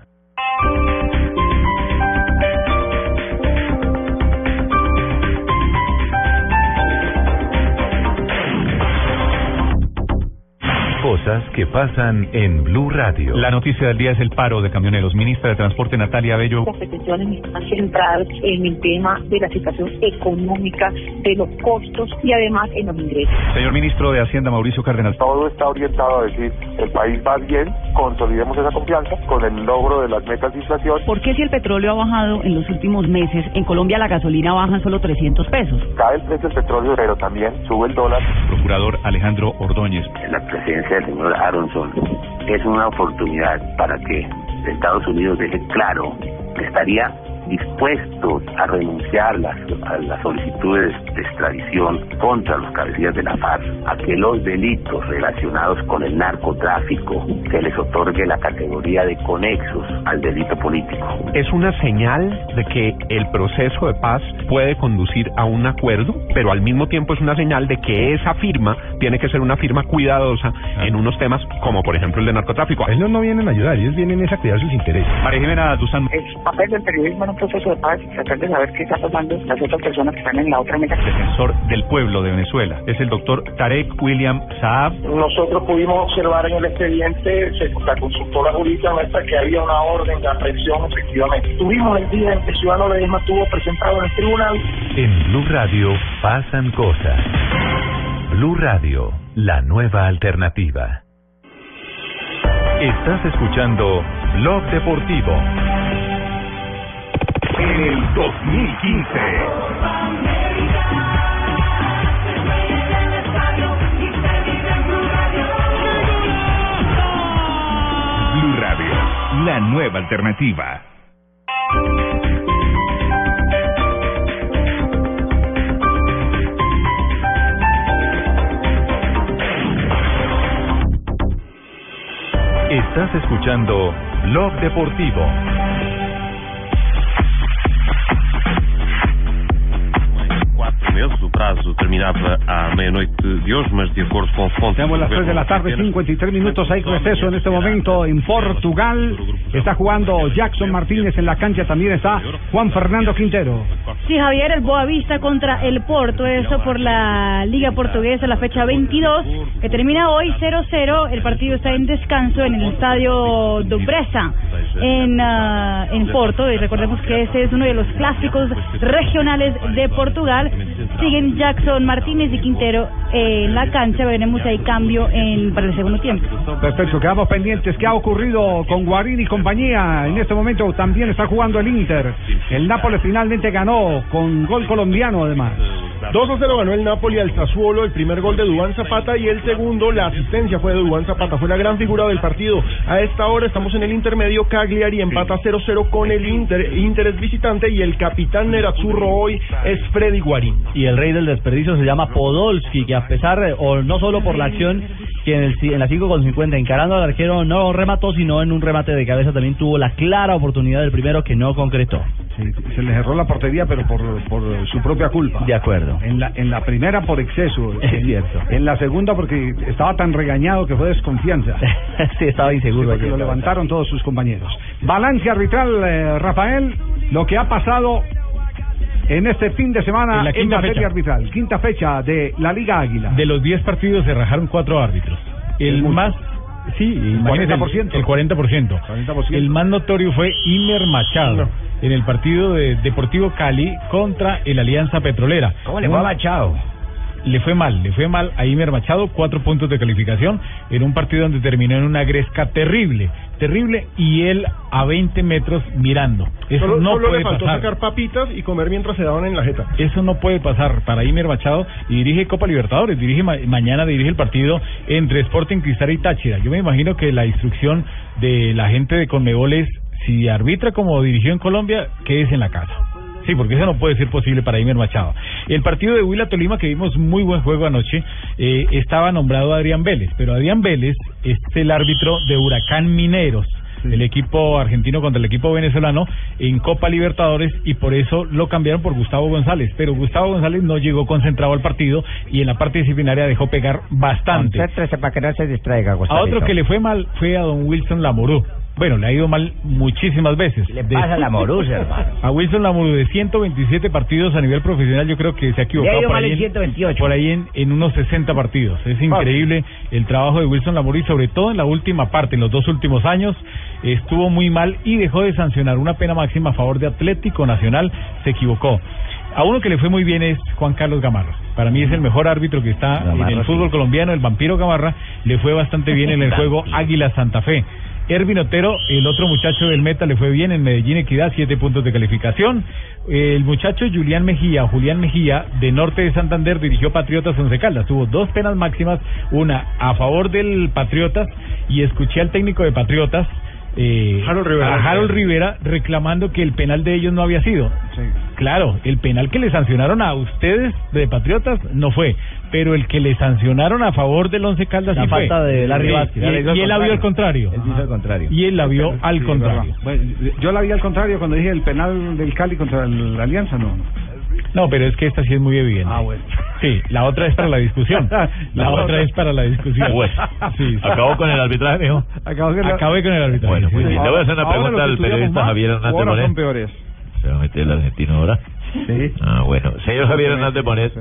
[SPEAKER 16] Cosas que pasan en Blue Radio.
[SPEAKER 17] La noticia del día es el paro de camioneros. Ministra de Transporte Natalia Bello.
[SPEAKER 48] Las peticiones están centradas en el tema de la situación económica, de los costos y además en los ingresos.
[SPEAKER 17] Señor ministro de Hacienda Mauricio Cárdenas.
[SPEAKER 49] Todo está orientado a decir, el país va bien, consolidemos esa confianza con el logro de las metas de inflación.
[SPEAKER 50] ¿Por qué si el petróleo ha bajado en los últimos meses, en Colombia la gasolina baja en solo 300 pesos?
[SPEAKER 49] Cae el precio del petróleo, pero también sube el dólar.
[SPEAKER 17] Procurador Alejandro Ordóñez.
[SPEAKER 51] la del señor Aronson es una oportunidad para que Estados Unidos deje claro que estaría dispuesto a renunciar las- a las solicitudes de extradición contra los cabecillas de la FARC, a que los delitos relacionados con el narcotráfico se les otorgue la categoría de conexos al delito político.
[SPEAKER 52] Es una señal de que el proceso de paz puede conducir a un acuerdo, pero al mismo tiempo es una señal de que esa firma tiene que ser una firma cuidadosa en unos temas como por ejemplo el de narcotráfico. Ellos no vienen a ayudar, ellos vienen a cuidar sus intereses.
[SPEAKER 17] María Jimena Duzán.
[SPEAKER 48] El papel del periodismo un proceso de paz es tratar de saber qué está pasando las otras personas que están en la otra mesa.
[SPEAKER 17] Defensor del pueblo de Venezuela. Es el doctor Tarek William Saab.
[SPEAKER 53] Nosotros pudimos observar en el expediente, se- la consultora jurídica nuestra, que había una orden de aprehensión, efectivamente. Tuvimos el día en que Ciudadano Ledesma estuvo presentado en el tribunal.
[SPEAKER 16] En Blue Radio pasan cosas. Blue Radio, la nueva alternativa. Estás escuchando Blog Deportivo.
[SPEAKER 47] En el 2015. Blue Radio, la nueva alternativa.
[SPEAKER 16] Estás escuchando Blog Deportivo.
[SPEAKER 54] Meses. O prazo terminava à meia-noite de hoje, mas de acordo com fontes...
[SPEAKER 5] Seamos las 3 de la tarde, 53 minutos. Hay receso en este momento en Portugal. Está jugando Jackson Martínez en la cancha. También está Juan Fernando Quintero.
[SPEAKER 9] Sí, Javier, el Boavista contra el Porto, eso por la Liga Portuguesa, la fecha 22, que termina hoy 0-0. El partido está en descanso en el estadio do Bressa, en, ah, en Porto. Y recordemos que este es uno de los clásicos regionales de Portugal. Siguen Jackson Martínez y Quintero en la cancha. Veremos si hay cambio en, para el segundo tiempo.
[SPEAKER 5] Perfecto, quedamos pendientes. ¿Qué ha ocurrido con Guarín y compañía? En este momento también está jugando el Inter. El Nápoles finalmente ganó con gol colombiano además.
[SPEAKER 6] 2 a 0 ganó el Napoli al Sassuolo, el primer gol de Dubán Zapata y el segundo, la asistencia fue de Dubán Zapata, fue la gran figura del partido. A esta hora estamos en el intermedio, Cagliari empata 0-0 con el Inter, Inter es visitante y el capitán Nerazzurro hoy es Freddy Guarín.
[SPEAKER 8] Y el rey del desperdicio se llama Podolski, que a pesar, de- o no solo por la acción que en, el, en la 5 con 50 encarando al arquero no remató, sino en un remate de cabeza también tuvo la clara oportunidad del primero que no concretó.
[SPEAKER 5] Sí, se le cerró la portería, pero por, por su propia culpa.
[SPEAKER 8] De acuerdo.
[SPEAKER 5] En la, en la primera por exceso. [laughs]
[SPEAKER 8] Es cierto.
[SPEAKER 5] En la segunda porque estaba tan regañado que fue desconfianza. [laughs]
[SPEAKER 8] sí, estaba inseguro.
[SPEAKER 5] porque lo levantaron todos sus compañeros. Balance arbitral, eh, Rafael, lo que ha pasado en este fin de semana
[SPEAKER 10] En
[SPEAKER 5] en,
[SPEAKER 10] la quinta
[SPEAKER 5] materia
[SPEAKER 10] fecha.
[SPEAKER 5] arbitral. Quinta fecha de la Liga Águila.
[SPEAKER 10] De los 10 partidos se rajaron cuatro árbitros. El más, sí, imagínese, el
[SPEAKER 5] 40%.
[SPEAKER 10] El 40%.
[SPEAKER 5] 40%.
[SPEAKER 10] El más notorio fue Imer Machado en el partido de Deportivo Cali contra el Alianza Petrolera.
[SPEAKER 7] ¿Cómo le fue a Machado?
[SPEAKER 10] Le fue mal, le fue mal a Imer Machado, cuatro puntos de calificación en un partido donde terminó en una gresca terrible, terrible, y él a 20 metros mirando. Eso
[SPEAKER 6] Solo,
[SPEAKER 10] no
[SPEAKER 6] solo
[SPEAKER 10] puede
[SPEAKER 6] le faltó
[SPEAKER 10] pasar.
[SPEAKER 6] sacar papitas y comer mientras se daban en la jeta.
[SPEAKER 10] Eso no puede pasar para Imer Machado y dirige Copa Libertadores, dirige ma- mañana dirige el partido entre Sporting Cristal y Táchira. Yo me imagino que la instrucción de la gente de Conmebol es si arbitra como dirigió en Colombia, quédese en la casa. Sí, porque eso no puede ser posible para Imer Machado. El partido de Huila Tolima, que vimos muy buen juego anoche, eh, estaba nombrado Adrián Vélez, pero Adrián Vélez es el árbitro de Huracán Mineros el equipo argentino contra el equipo venezolano en Copa Libertadores y por eso lo cambiaron por Gustavo González. Pero Gustavo González no llegó concentrado al partido y en la parte disciplinaria dejó pegar bastante.
[SPEAKER 7] Para que no se distraiga,
[SPEAKER 10] A
[SPEAKER 7] Gustavito.
[SPEAKER 10] otro que le fue mal fue a don Wilson Lamorú. Bueno, le ha ido mal muchísimas veces.
[SPEAKER 7] le pasa a Lamorú, hermano? [laughs]
[SPEAKER 10] A Wilson Lamorú de 127 partidos a nivel profesional, yo creo que se ha equivocado
[SPEAKER 7] Le ha ido
[SPEAKER 10] por
[SPEAKER 7] mal
[SPEAKER 10] ahí,
[SPEAKER 7] en 128.
[SPEAKER 10] por ahí en, en unos 60 partidos. Es increíble el trabajo de Wilson Lamorú y sobre todo en la última parte, en los dos últimos años, estuvo muy mal y dejó de sancionar una pena máxima a favor de Atlético Nacional. Se equivocó. A uno que le fue muy bien es Juan Carlos Gamarra. Para mí es el mejor árbitro que está
[SPEAKER 7] Gamarra,
[SPEAKER 10] en el
[SPEAKER 7] sí.
[SPEAKER 10] fútbol colombiano, el vampiro Gamarra. Le fue bastante bien en el [laughs] juego Águila Santa Fe. Ervin Otero, el otro muchacho del Meta, le fue bien en Medellín Equidad, siete puntos de calificación. El muchacho Julián Mejía, Julián Mejía, de Norte de Santander, dirigió Patriotas Once Caldas. Tuvo dos penas máximas, una a favor del Patriotas y escuché al técnico de Patriotas, eh,
[SPEAKER 6] Harold Rivera.
[SPEAKER 10] a Harold Rivera, reclamando que el penal de ellos no había sido. Claro, el penal que le sancionaron a ustedes de Patriotas no fue, pero el que le sancionaron a favor del Once Caldas
[SPEAKER 8] La
[SPEAKER 10] sí
[SPEAKER 8] falta
[SPEAKER 10] fue.
[SPEAKER 8] de Larry
[SPEAKER 10] Sí,
[SPEAKER 8] Vázquez.
[SPEAKER 10] y- él la vio al contrario.
[SPEAKER 7] Él hizo al contrario.
[SPEAKER 10] Y él la vio al
[SPEAKER 5] Sí,
[SPEAKER 10] contrario.
[SPEAKER 5] Bueno, yo la vi al contrario cuando dije el penal del Cali contra la Alianza, no.
[SPEAKER 10] No, pero es que esta sí es muy evidente.
[SPEAKER 5] Ah, bueno.
[SPEAKER 10] Sí, la otra es para la discusión. [laughs] La, otra, es para la discusión.
[SPEAKER 47] Bueno,
[SPEAKER 10] Sí, sí.
[SPEAKER 47] acabó con el arbitraje, mijo.
[SPEAKER 5] Acabo que la-
[SPEAKER 10] Acabé con el arbitraje.
[SPEAKER 47] Bueno, muy
[SPEAKER 10] Sí.
[SPEAKER 47] bien. Le voy a hacer una
[SPEAKER 5] Ahora
[SPEAKER 47] pregunta al periodista Javier Hernández
[SPEAKER 5] ahora son peores.
[SPEAKER 47] Se va a meter el argentino ahora.
[SPEAKER 5] Sí.
[SPEAKER 47] Ah, bueno. Señor Javier Hernández Bonet,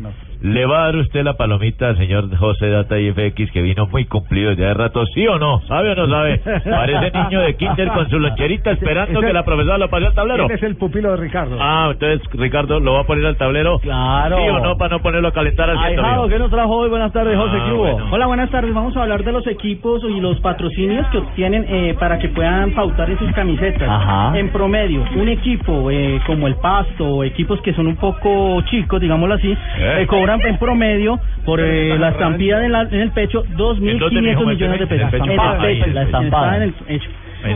[SPEAKER 47] ¿le va a dar usted la palomita al señor José Data IFX que vino muy cumplido ya de rato? ¿Sí o no? ¿Sabe o no sabe? [laughs] Parece niño de kinder con su loncherita esperando
[SPEAKER 5] Ese-
[SPEAKER 47] que la profesora lo pase al tablero.
[SPEAKER 5] Él es el pupilo de Ricardo.
[SPEAKER 47] Ah, entonces Ricardo lo va a poner al tablero.
[SPEAKER 8] Claro.
[SPEAKER 47] ¿Sí o no? Para no ponerlo a calentar al
[SPEAKER 8] Ay,
[SPEAKER 47] mijo.
[SPEAKER 8] ¿qué nos trajo hoy? Buenas tardes, José.
[SPEAKER 47] Ah.
[SPEAKER 55] Hola, buenas tardes. Vamos a hablar de los equipos y los patrocinios que obtienen eh, para que puedan pautar en sus camisetas.
[SPEAKER 8] Ajá.
[SPEAKER 55] En promedio, un equipo eh, como el Pasto, o equipos que son un poco chicos, digámoslo así, eh, cobran en promedio por eh, la estampida en, la- en el pecho
[SPEAKER 47] ¿En dónde,
[SPEAKER 55] 2.500
[SPEAKER 47] mijo?
[SPEAKER 55] millones de pesos. En el pecho, la estampada en el pecho.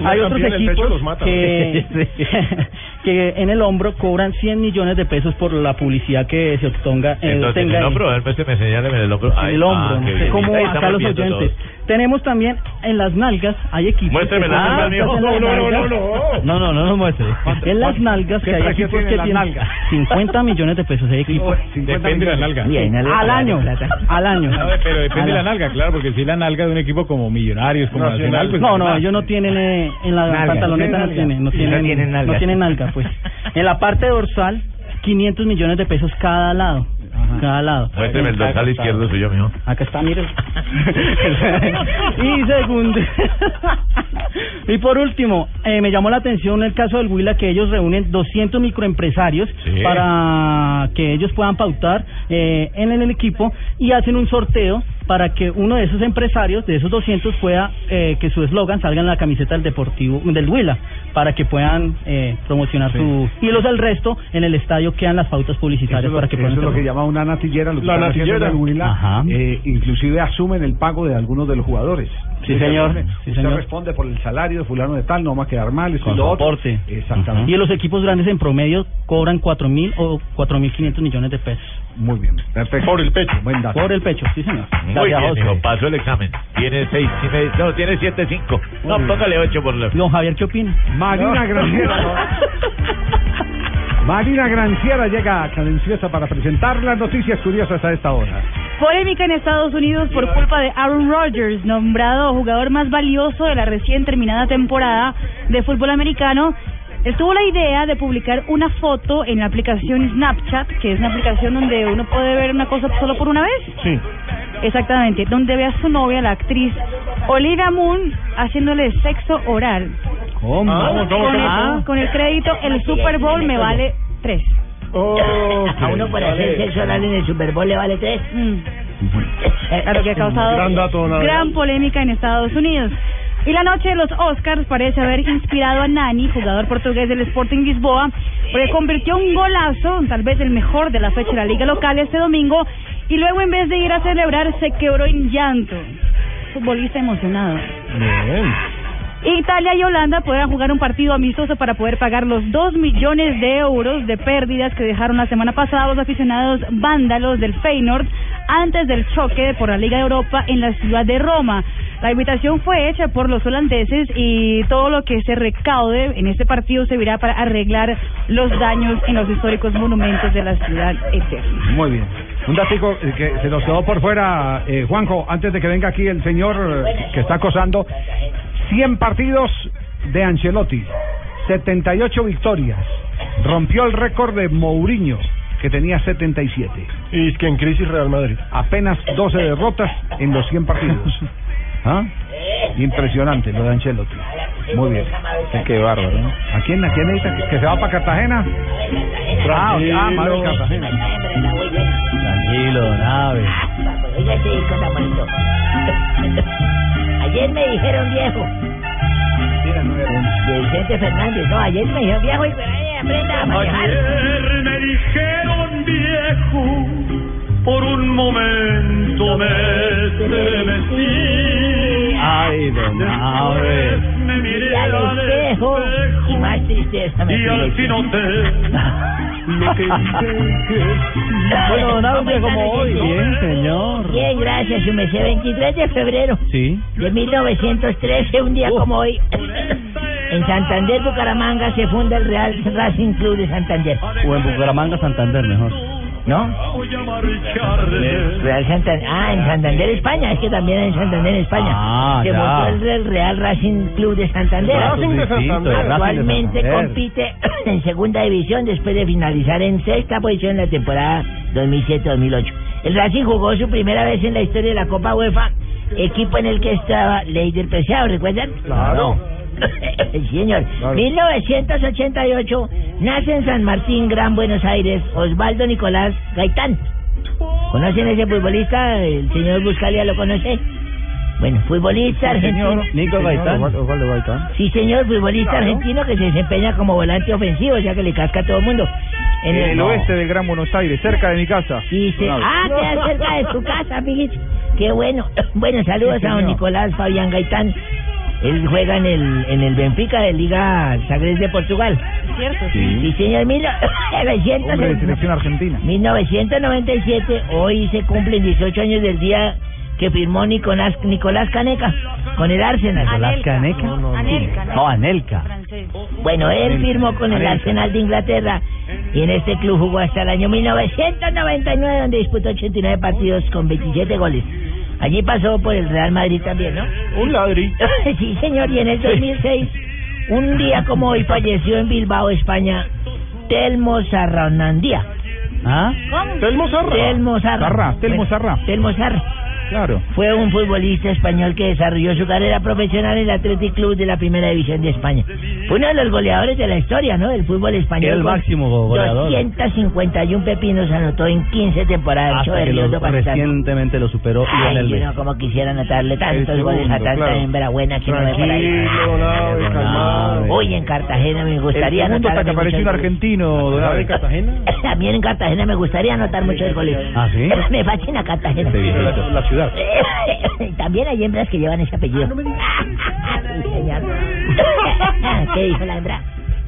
[SPEAKER 55] Hay otros equipos que, [laughs] [laughs] que en el hombro cobran 100 millones de pesos por la publicidad que se obtenga, eh,
[SPEAKER 47] Entonces,
[SPEAKER 55] tenga
[SPEAKER 47] en el hombro, a ver, pues, me señala en el hombro.
[SPEAKER 55] en
[SPEAKER 47] Ay,
[SPEAKER 55] el hombro,
[SPEAKER 47] ah,
[SPEAKER 55] no sé
[SPEAKER 47] bien.
[SPEAKER 55] cómo
[SPEAKER 47] Ahí
[SPEAKER 55] acá los oyentes.
[SPEAKER 47] todos.
[SPEAKER 55] Tenemos también en las nalgas, hay equipos.
[SPEAKER 47] Muéstreme las
[SPEAKER 55] Ah,
[SPEAKER 47] nalgas,
[SPEAKER 55] en
[SPEAKER 47] No, no, no,
[SPEAKER 55] nalgas.
[SPEAKER 47] no,
[SPEAKER 8] No, no, no nos muestre.
[SPEAKER 55] En las nalgas
[SPEAKER 5] ¿Qué
[SPEAKER 55] que hay equipos que tienen
[SPEAKER 5] nalgas?
[SPEAKER 55] 50 millones de pesos hay equipos. [laughs]
[SPEAKER 10] Depende de la nalga.
[SPEAKER 7] No
[SPEAKER 55] Al año, al año.
[SPEAKER 10] Pero depende de la
[SPEAKER 55] Al-
[SPEAKER 10] nalga, claro, porque si la nalga de un equipo como Millonarios, como Nacional, pues
[SPEAKER 55] no, no, ellos no tienen eh, en la pantaloneta
[SPEAKER 7] no
[SPEAKER 55] no no tienen,
[SPEAKER 7] No tienen nalga.
[SPEAKER 55] Pues. En la parte dorsal 500 millones de pesos cada lado, cada lado.
[SPEAKER 47] Muéstreme el dorsal izquierdo suyo, mijo.
[SPEAKER 55] Acá está, mire. [laughs] y segundo. [laughs] y por último, eh, me llamó la atención el caso del Huila que ellos reúnen 200 microempresarios
[SPEAKER 47] Sí.
[SPEAKER 55] para que ellos puedan pautar eh, en el equipo y hacen un sorteo para que uno de esos empresarios, de esos 200, pueda eh, que su eslogan salga en la camiseta del Deportivo del Huila para que puedan eh, promocionar su y los del resto en el estadio quedan las pautas
[SPEAKER 5] Eso
[SPEAKER 55] publicitarias
[SPEAKER 5] es lo,
[SPEAKER 55] para que
[SPEAKER 5] eso
[SPEAKER 55] puedan
[SPEAKER 5] es lo que llama una natillera. Lo que
[SPEAKER 6] La natillera.
[SPEAKER 5] en el Huila, eh, inclusive asumen el pago de algunos de los jugadores.
[SPEAKER 55] Sí,
[SPEAKER 5] Usted
[SPEAKER 55] señor.
[SPEAKER 5] responde-
[SPEAKER 55] Sí,
[SPEAKER 5] usted
[SPEAKER 55] señor.
[SPEAKER 5] responde por el salario de fulano de tal, no va a quedar mal. y
[SPEAKER 55] Con soporte.
[SPEAKER 5] Exactamente.
[SPEAKER 55] Y los equipos grandes en promedio cobran 4.000 o 4.500 millones de pesos.
[SPEAKER 5] Muy bien, perfecto.
[SPEAKER 6] Por el pecho.
[SPEAKER 5] Buen dato.
[SPEAKER 55] Por el pecho, sí señor.
[SPEAKER 47] Muy
[SPEAKER 55] Gracias,
[SPEAKER 47] bien,
[SPEAKER 55] José.
[SPEAKER 47] Pasó el examen. Tiene seis y medio. No, tiene siete cinco. No, póngale ocho por la...
[SPEAKER 55] Don Javier, ¿qué opina?
[SPEAKER 5] Marina Granciera. Marina Granciera llega cadenciosa para presentar las noticias curiosas a esta hora.
[SPEAKER 9] Polémica en Estados Unidos por culpa de Aaron Rodgers, nombrado jugador más valioso de la recién terminada temporada de fútbol americano. Él tuvo la idea de publicar una foto en la aplicación Snapchat, que es una aplicación donde uno puede ver una cosa solo por una vez.
[SPEAKER 6] Sí.
[SPEAKER 9] Exactamente, donde ve a su novia, la actriz Olivia Moon, haciéndole sexo oral.
[SPEAKER 5] ¿Cómo?
[SPEAKER 6] Ah, ¿cómo,
[SPEAKER 9] Con
[SPEAKER 6] cómo,
[SPEAKER 9] el,
[SPEAKER 6] cómo?
[SPEAKER 9] con el crédito, el Super Bowl me vale tres.
[SPEAKER 56] A uno por hacer sexo oral en el Super Bowl le vale tres.
[SPEAKER 9] Claro que ha causado
[SPEAKER 6] dato,
[SPEAKER 9] gran polémica en Estados Unidos. Y la noche de los Oscars parece haber inspirado a Nani, jugador portugués del Sporting Lisboa, porque convirtió un golazo, tal vez el mejor de la fecha de la liga local este domingo, y luego en vez de ir a celebrar se quebró en llanto. Futbolista emocionado. Italia y Holanda podrán jugar un partido amistoso para poder pagar los 2 millones de euros de pérdidas que dejaron la semana pasada los aficionados vándalos del Feyenoord antes del choque por la Liga Europa en la ciudad de Roma. La invitación fue hecha por los holandeses y todo lo que se recaude en este partido servirá para arreglar los daños en los históricos monumentos de la ciudad eterna.
[SPEAKER 5] Muy bien. Un datico eh, que se nos quedó por fuera, eh, Juanjo, antes de que venga aquí el señor eh, que está acosando. 100 partidos de Ancelotti, 78 victorias. Rompió el récord de Mourinho, que tenía 77.
[SPEAKER 6] Y es que en crisis Real Madrid.
[SPEAKER 5] Apenas 12 derrotas en los 100 partidos. [laughs] ¿Ah? Impresionante lo de Ancelotti. Muy bien. Qué bárbaro, ¿no? ¿A quién, a quién necesita? ¿Que- ¿Que se va para Cartagena? Ah, ah, Madrid, Cartagena.
[SPEAKER 56] Tranquilo, don Aves. Oiga ese disco tan bonito. [laughs] Ayer me dijeron viejo. De Vicente Fernández. No, ayer me dijeron viejo y aprenda a manejar.
[SPEAKER 57] Ayer me dijeron viejo, por un momento me estremecí.
[SPEAKER 8] Ay, don Aves.
[SPEAKER 57] Me miré
[SPEAKER 56] Y al
[SPEAKER 57] al
[SPEAKER 56] espejo y más tristeza me
[SPEAKER 57] y al
[SPEAKER 56] tuve.
[SPEAKER 57] fin noté lo que
[SPEAKER 8] Bueno, don Aves, como hoy. Bien, señor.
[SPEAKER 56] Bien, gracias, su merced. 23 de febrero
[SPEAKER 8] Sí.
[SPEAKER 56] de 1913, un día como hoy. En Santander, Bucaramanga, se funda el Real Racing Club de Santander.
[SPEAKER 8] O en Bucaramanga, Santander, mejor.
[SPEAKER 56] ¿No? Real Santander. Ah, en Santander, España. Es que también en Santander, España.
[SPEAKER 8] Ah,
[SPEAKER 56] se montó el Real- Racing Club de Santander.
[SPEAKER 8] Racing de Santander. De
[SPEAKER 56] Actualmente
[SPEAKER 8] Santander.
[SPEAKER 56] compite [clears throat] en segunda división después de finalizar en sexta posición en la temporada 2007-2008. El Racing jugó su primera vez en la historia de la Copa UEFA, equipo en el que estaba Leider Preciado, ¿recuerdan?
[SPEAKER 6] Claro.
[SPEAKER 56] Señor. 1988 nace en San Martín, Gran Buenos Aires, Osvaldo Nicolás Gaitán. ¿Conocen a ese futbolista? ¿El señor Buscalia lo conoce? Bueno, futbolista argentino.
[SPEAKER 8] Nico Gaitán.
[SPEAKER 56] Sí, señor, futbolista argentino que se desempeña como volante ofensivo, o sea que le casca a todo el mundo. En
[SPEAKER 11] En el
[SPEAKER 56] no.
[SPEAKER 11] oeste del Gran Buenos Aires, cerca de mi casa.
[SPEAKER 56] Sí, sí. Ah, queda cerca de su casa, amiguito. Qué bueno. [laughs] Bueno, saludos
[SPEAKER 11] Sí,
[SPEAKER 56] a don. Nicolás Fabián Gaitán. Él juega en el, en el Benfica de Liga Sagres de Portugal.
[SPEAKER 9] ¿Cierto?
[SPEAKER 56] Sí, señor. Mil [coughs]
[SPEAKER 11] Hombre de selección argentina.
[SPEAKER 56] 1997, hoy se cumplen 18 años del día que firmó Nicolás, Nicolás Caneca con el Arsenal.
[SPEAKER 8] ¿Nicolás Caneca?
[SPEAKER 9] Anelka,
[SPEAKER 8] No, Anelka.
[SPEAKER 9] francés.
[SPEAKER 56] Bueno, él
[SPEAKER 8] Anelka.
[SPEAKER 56] firmó con el
[SPEAKER 8] Anelka.
[SPEAKER 56] Arsenal de Inglaterra y en este club jugó hasta el año 1999 donde disputó 89 partidos con 27 goles. Allí pasó por el Real Madrid también, ¿no?
[SPEAKER 6] Un ladri. [laughs]
[SPEAKER 56] sí, señor, y en el 2006, un día como hoy falleció en Bilbao, España, Telmo Sarraonandía.
[SPEAKER 8] ¿Ah?
[SPEAKER 6] Telmo Zarra.
[SPEAKER 56] Telmo Zarra.
[SPEAKER 11] Zarra, Telmo Zarra.
[SPEAKER 56] Telmo Zarra.
[SPEAKER 11] Claro.
[SPEAKER 56] Fue un futbolista español que desarrolló su carrera profesional en el Athletic Club de la Primera División de España. Fue uno de los goleadores de la historia, ¿no? Del fútbol español.
[SPEAKER 8] El máximo goleador.
[SPEAKER 56] 251 pepinos anotó en 15 temporadas.
[SPEAKER 8] Hasta que lo, recientemente lo superó
[SPEAKER 56] Ay,
[SPEAKER 8] Messi.
[SPEAKER 56] no, como quisiera anotarle tantos
[SPEAKER 8] El
[SPEAKER 56] goles a
[SPEAKER 8] segundo,
[SPEAKER 56] tanta
[SPEAKER 8] claro.
[SPEAKER 56] hembra buena que no ahí.
[SPEAKER 6] Tranquilo, Abe, calmado.
[SPEAKER 56] Hoy en Cartagena me gustaría
[SPEAKER 11] el segundo hasta que
[SPEAKER 56] anotar
[SPEAKER 11] apareció un argentino, don
[SPEAKER 6] ¿Sabe
[SPEAKER 11] Abe.
[SPEAKER 6] de Cartagena? [laughs]
[SPEAKER 56] También en Cartagena me gustaría anotar muchos goles.
[SPEAKER 8] ¿Ah, sí? [laughs]
[SPEAKER 56] Me fascina Cartagena.
[SPEAKER 8] Viejito.
[SPEAKER 6] La, la ciudad. [laughs]
[SPEAKER 56] También hay hembras que llevan ese apellido. Sí, [laughs] señor. [laughs] ¿Qué dijo la hembra?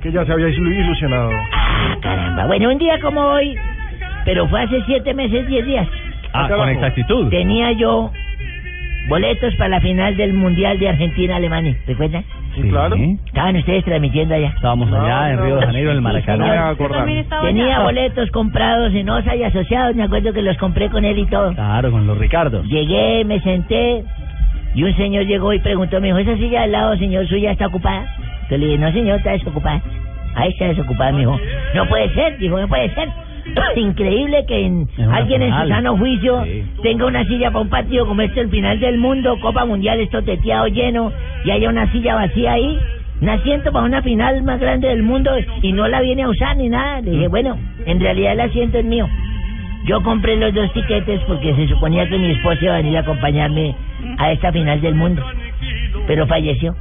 [SPEAKER 6] Que ya se había ilu- ilusionado.
[SPEAKER 56] Ah, caramba. Bueno, un día como hoy, pero fue hace siete meses, diez días.
[SPEAKER 8] Ah, con exactitud.
[SPEAKER 56] Tenía yo boletos para la final del Mundial de Argentina-Alemania. ¿Recuerdan?
[SPEAKER 6] Sí, claro.
[SPEAKER 56] Estaban ustedes transmitiendo allá.
[SPEAKER 8] Estábamos allá en Río de Janeiro, en el Maracaná.
[SPEAKER 56] Tenía boletos comprados en OSA y asociados. Me acuerdo que los compré con él y todo.
[SPEAKER 8] Claro, con los Ricardos.
[SPEAKER 56] Llegué, me senté y un señor llegó y preguntó, me dijo, ¿esa silla al lado, señor, suya está ocupada? Yo le dije, no, señor, está desocupada. Ahí está desocupada, me dijo. No puede ser, dijo, no puede ser. Increíble que en- alguien en su sano juicio
[SPEAKER 58] Sí.
[SPEAKER 56] tenga una silla para un partido como este, el final del mundo, Copa Mundial, esto teteado lleno, y haya una silla vacía ahí, un asiento para una final más grande del mundo, y no la viene a usar ni nada. Le dije, bueno, en realidad el asiento es mío. Yo compré los dos tiquetes porque se suponía que mi esposa iba a venir a acompañarme a esta final del mundo, pero falleció.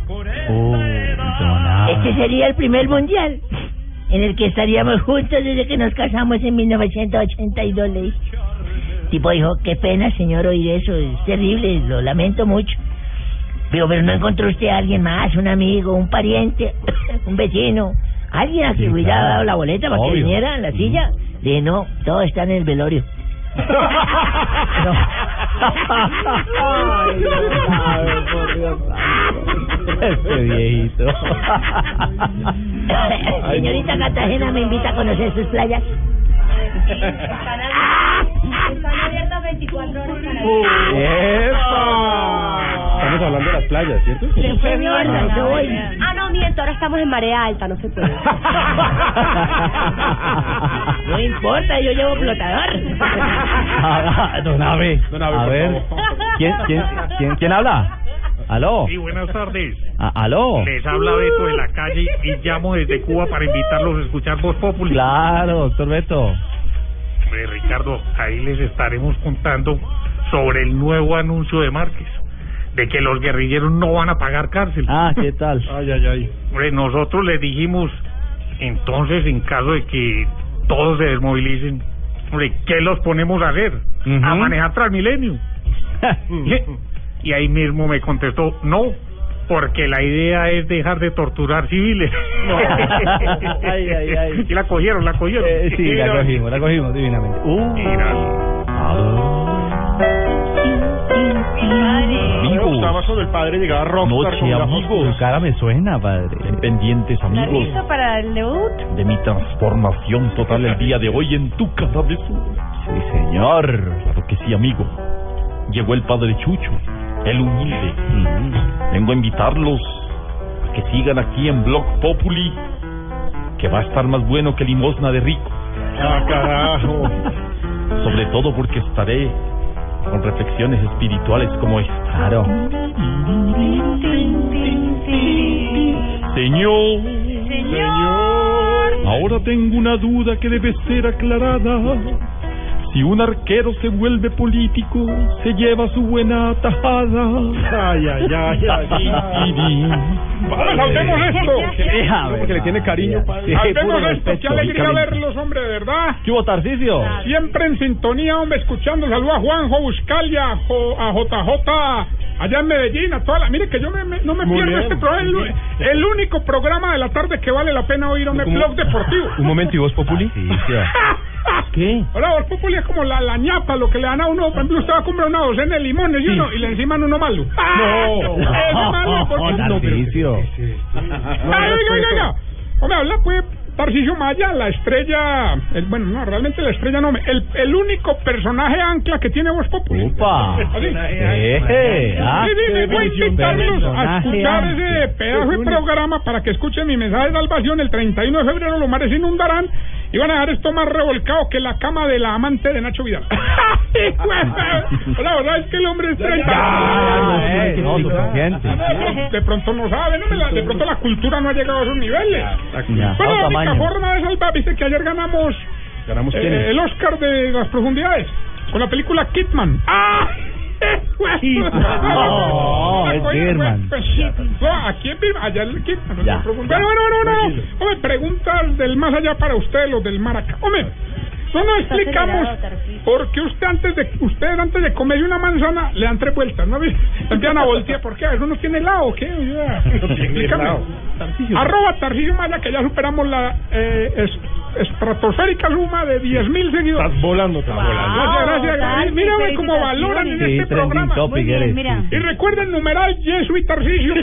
[SPEAKER 56] Este sería el primer mundial en el que estaríamos juntos desde que nos casamos en 1982, le dije. Tipo dijo, qué pena, señor, oír eso, es terrible, lo lamento mucho. Pero, pero no encontró usted a alguien más, un amigo, un pariente, un vecino, alguien a quien hubiera dado la boleta para que
[SPEAKER 58] Obvio.
[SPEAKER 56] viniera en la silla. Le dije, no, todo está en el velorio.
[SPEAKER 8] Este viejito.
[SPEAKER 56] Señorita Cartagena me invita a conocer sus playas.
[SPEAKER 9] Están abiertas 24 horas
[SPEAKER 6] Estamos hablando de las playas, ¿cierto?
[SPEAKER 56] Se fue mierda, yo voy.
[SPEAKER 59] Ah, miento, ahora estamos en marea alta, no se puede. [laughs]
[SPEAKER 56] No importa, yo llevo flotador. [laughs]
[SPEAKER 8] Don Abe, a ver. ¿Quién, quién, quién, quién habla? ¿Aló?
[SPEAKER 55] Sí, buenas tardes.
[SPEAKER 8] ¿Aló?
[SPEAKER 55] Les habla Beto de la calle y llamo desde Cuba para invitarlos a escuchar Voz Populi.
[SPEAKER 8] Claro, doctor Beto.
[SPEAKER 55] Hombre, Ricardo, ahí les estaremos contando sobre el nuevo anuncio de Márquez, de que los guerrilleros no van a pagar cárcel.
[SPEAKER 8] Ah, ¿qué tal? [laughs]
[SPEAKER 6] Ay, ay, ay.
[SPEAKER 55] Hombre, nosotros les dijimos, entonces, en caso de que todos se desmovilicen, hombre, ¿qué los ponemos a hacer? A manejar Transmilenio. [laughs] y ahí mismo me contestó, no, porque la idea es dejar de torturar civiles. [laughs]
[SPEAKER 8] Ay, ay, ay.
[SPEAKER 55] Y la cogieron, la cogieron.
[SPEAKER 8] Eh, sí, la cogimos, la cogimos divinamente. Uh.
[SPEAKER 6] Me gustaba cuando el padre llegaba a Rockstar con
[SPEAKER 8] Noche,
[SPEAKER 6] gafas
[SPEAKER 8] amigo.
[SPEAKER 6] oscuras.
[SPEAKER 8] Su cara me suena, padre. Pendientes,
[SPEAKER 9] ¿Está listo para el debut?
[SPEAKER 8] de mi transformación total el día de hoy en tu cabeza. Sí, señor. Claro que sí, amigo. Llegó el padre Chucho, el humilde. Vengo a invitarlos a que sigan aquí en Blog Populi, que va a estar más bueno que limosna de rico.
[SPEAKER 6] Ah, carajo.
[SPEAKER 8] Sobre todo porque estaré con reflexiones espirituales como esta. Claro. Señor,
[SPEAKER 9] Señor.
[SPEAKER 8] ahora tengo una duda que debe ser aclarada. Si un arquero se vuelve político, se lleva su buena tajada.
[SPEAKER 6] Ay, ay, ay, ay. [laughs]
[SPEAKER 55] Vamos, saltemos esto.
[SPEAKER 6] Porque le tiene cariño, padre.
[SPEAKER 55] Saltemos esto, qué alegría verlos, hombre, de verdad.
[SPEAKER 8] ¿Qué hubo, Tarcisio?
[SPEAKER 55] Siempre en sintonía, hombre, escuchando. Saludos a Juanjo Buscalia, a, Jo- a JJ, allá en Medellín, a toda la... Mire que yo me- me- no me
[SPEAKER 6] Muy
[SPEAKER 55] pierdo
[SPEAKER 6] bien.
[SPEAKER 55] este programa. El, el único programa de la tarde que vale la pena oír, hombre,
[SPEAKER 6] ¿Cómo?
[SPEAKER 55] Blog Deportivo.
[SPEAKER 6] Un momento, ¿y vos, Populi? [laughs]
[SPEAKER 8] ¿Qué?
[SPEAKER 55] Ahora, Voz Populi es como la, la ñapa, lo que le dan a uno. Por ejemplo, usted va a comprar una docena de limones y uno y le enciman uno malo.
[SPEAKER 6] No.
[SPEAKER 55] Ese malo, [laughs] porque...
[SPEAKER 8] Tarcisio.
[SPEAKER 55] Ay, oiga, oiga, oiga. Hombre, habla pues Tarcisio Maya, la estrella, el, bueno, no, realmente la estrella no, el, el único personaje ancla que tiene Voz Populi.
[SPEAKER 8] Upa.
[SPEAKER 55] Así.
[SPEAKER 8] Eh, ah,
[SPEAKER 55] Sí, sí, me voy a invitarlos a escuchar ese pedazo de programa para que escuchen mi mensaje de salvación. El 31 de febrero los mares inundarán y van a dejar esto más revolcado que la cama de la amante de Nacho Vidal. La verdad es que el hombre es 30.
[SPEAKER 8] ya, no, no, suficiente.
[SPEAKER 55] De pronto no sabe, ¿no? La- De pronto la cultura no ha llegado a esos niveles. Bueno, la única forma de salvar, viste que ayer ganamos
[SPEAKER 6] ¿Ganamos
[SPEAKER 55] eh, el Oscar de las profundidades con la película Kidman. ¡Ah! [laughs]
[SPEAKER 8] No, es
[SPEAKER 55] pues, no, aquí en Birdman, allá en. Pero bueno, no, no, no. Hombre, preguntas del más allá para ustedes, los del mar acá. Hombre, no nos explicamos por qué usted antes de ustedes antes de comer una manzana le dan tres vueltas, ¿no? Empiezan a voltear, ¿por qué? ¿Eso no tiene helado o qué? Explícame. Arroba Tarcisio Maya, que ya superamos la eh, es- estratosférica suma de 10.000 seguidores.
[SPEAKER 6] Estás volando, estás volando.
[SPEAKER 55] Gracias, gracias.
[SPEAKER 9] Tal,
[SPEAKER 55] Mírame cómo valoran en
[SPEAKER 8] Sí,
[SPEAKER 55] este programa.
[SPEAKER 8] topic
[SPEAKER 9] Muy bien,
[SPEAKER 8] eres.
[SPEAKER 9] mira.
[SPEAKER 55] Y recuerden numeral Yesu y Tarcisio.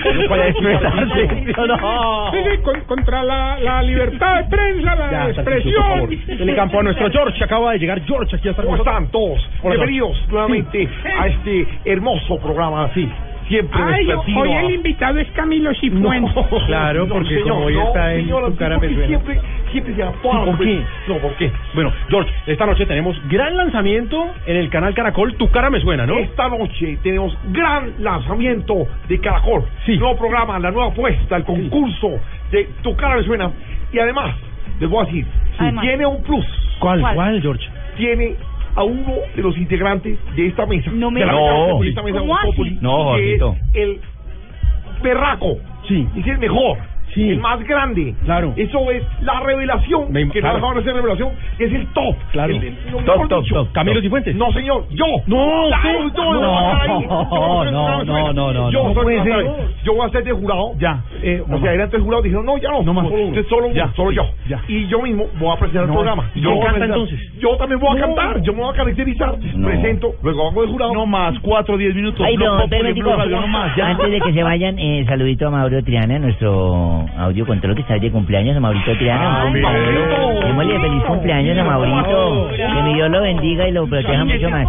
[SPEAKER 8] No.
[SPEAKER 55] Sí, sí, con- contra la, la libertad de prensa, la
[SPEAKER 6] Ya,
[SPEAKER 55] expresión.
[SPEAKER 6] Dele campo a nuestro George. Acaba de llegar George aquí a estar
[SPEAKER 17] ¿Cómo están todos? Bienvenidos nuevamente a este hermoso programa. Sí. Siempre
[SPEAKER 55] Ay,
[SPEAKER 17] vespertino.
[SPEAKER 55] hoy el invitado es Camilo Cifuentes. [laughs]
[SPEAKER 17] Claro, porque como hoy está en tu cara me suena.
[SPEAKER 6] Siempre, siempre se apaga.
[SPEAKER 17] ¿Por qué?
[SPEAKER 6] No, ¿por qué? Bueno, George, esta noche tenemos gran lanzamiento en el canal Caracol. Tu cara me suena, ¿no?
[SPEAKER 17] Esta noche tenemos gran lanzamiento de Caracol. Sí. Nuevo programa, la nueva apuesta, el concurso de Tu cara me suena. Y además, les voy a decir,
[SPEAKER 9] Además.
[SPEAKER 17] tiene un plus.
[SPEAKER 6] ¿Cuál,
[SPEAKER 9] ¿Cuál?
[SPEAKER 6] cuál, George?
[SPEAKER 17] Tiene a uno de los integrantes de esta mesa.
[SPEAKER 9] No me
[SPEAKER 17] de la mesa
[SPEAKER 60] No.
[SPEAKER 17] de esta mesa
[SPEAKER 9] ¿Cómo
[SPEAKER 17] Voz
[SPEAKER 9] así?
[SPEAKER 17] Populi,
[SPEAKER 60] No,
[SPEAKER 17] que es el perraco.
[SPEAKER 6] Sí.
[SPEAKER 17] Es el mejor.
[SPEAKER 6] Sí.
[SPEAKER 17] El más grande.
[SPEAKER 6] Claro.
[SPEAKER 17] Eso es la revelación.
[SPEAKER 6] Me
[SPEAKER 17] que
[SPEAKER 6] claro.
[SPEAKER 17] no de ser revelación. Es el top.
[SPEAKER 6] Claro.
[SPEAKER 17] El- el- lo
[SPEAKER 60] Top,
[SPEAKER 17] mejor
[SPEAKER 60] top,
[SPEAKER 17] dicho.
[SPEAKER 60] top.
[SPEAKER 6] Camilo Cifuentes.
[SPEAKER 17] No, señor, yo.
[SPEAKER 6] No,
[SPEAKER 17] Claro,
[SPEAKER 6] usted.
[SPEAKER 17] yo
[SPEAKER 6] No,
[SPEAKER 8] no, no, no, no, no,
[SPEAKER 17] Yo
[SPEAKER 8] no
[SPEAKER 17] soy-
[SPEAKER 8] puede
[SPEAKER 17] no,
[SPEAKER 8] ser.
[SPEAKER 17] ¿sabe? Yo voy a ser de jurado.
[SPEAKER 6] Ya.
[SPEAKER 17] Eh, o sea, eran tres jurados. Dijeron, no, ya no.
[SPEAKER 6] No más.
[SPEAKER 17] Solo, usted solo, uno,
[SPEAKER 6] Ya,
[SPEAKER 17] solo yo.
[SPEAKER 6] ya.
[SPEAKER 17] Y yo mismo voy a presentar
[SPEAKER 6] No.
[SPEAKER 17] el programa.
[SPEAKER 6] ¿Y
[SPEAKER 17] Yo
[SPEAKER 6] canta entonces?
[SPEAKER 17] Yo también voy a cantar. Yo me voy a caracterizar. Presento, luego hago de jurado.
[SPEAKER 6] No más, cuatro, diez minutos.
[SPEAKER 7] Ay, no,
[SPEAKER 6] no más.
[SPEAKER 7] Antes de que se vayan, eh, saludito a Mauro Triana, nuestro audio, audio lo que está de cumpleaños a Maurito Triana.
[SPEAKER 6] Ah,
[SPEAKER 7] Démosle feliz cumpleaños a Maurito. Que mi Dios lo bendiga y lo proteja mucho más.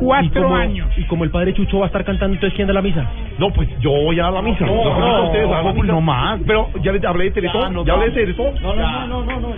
[SPEAKER 6] Cuatro
[SPEAKER 55] años.
[SPEAKER 6] Y como el padre Chucho va a estar cantando, entonces ¿quién da la misa?
[SPEAKER 17] No, pues yo voy a dar la misa.
[SPEAKER 6] No, más.
[SPEAKER 17] Pero ya les hablé de Teletón.
[SPEAKER 6] Ya
[SPEAKER 17] hablé de Teletón.
[SPEAKER 6] No, no, no, no, no.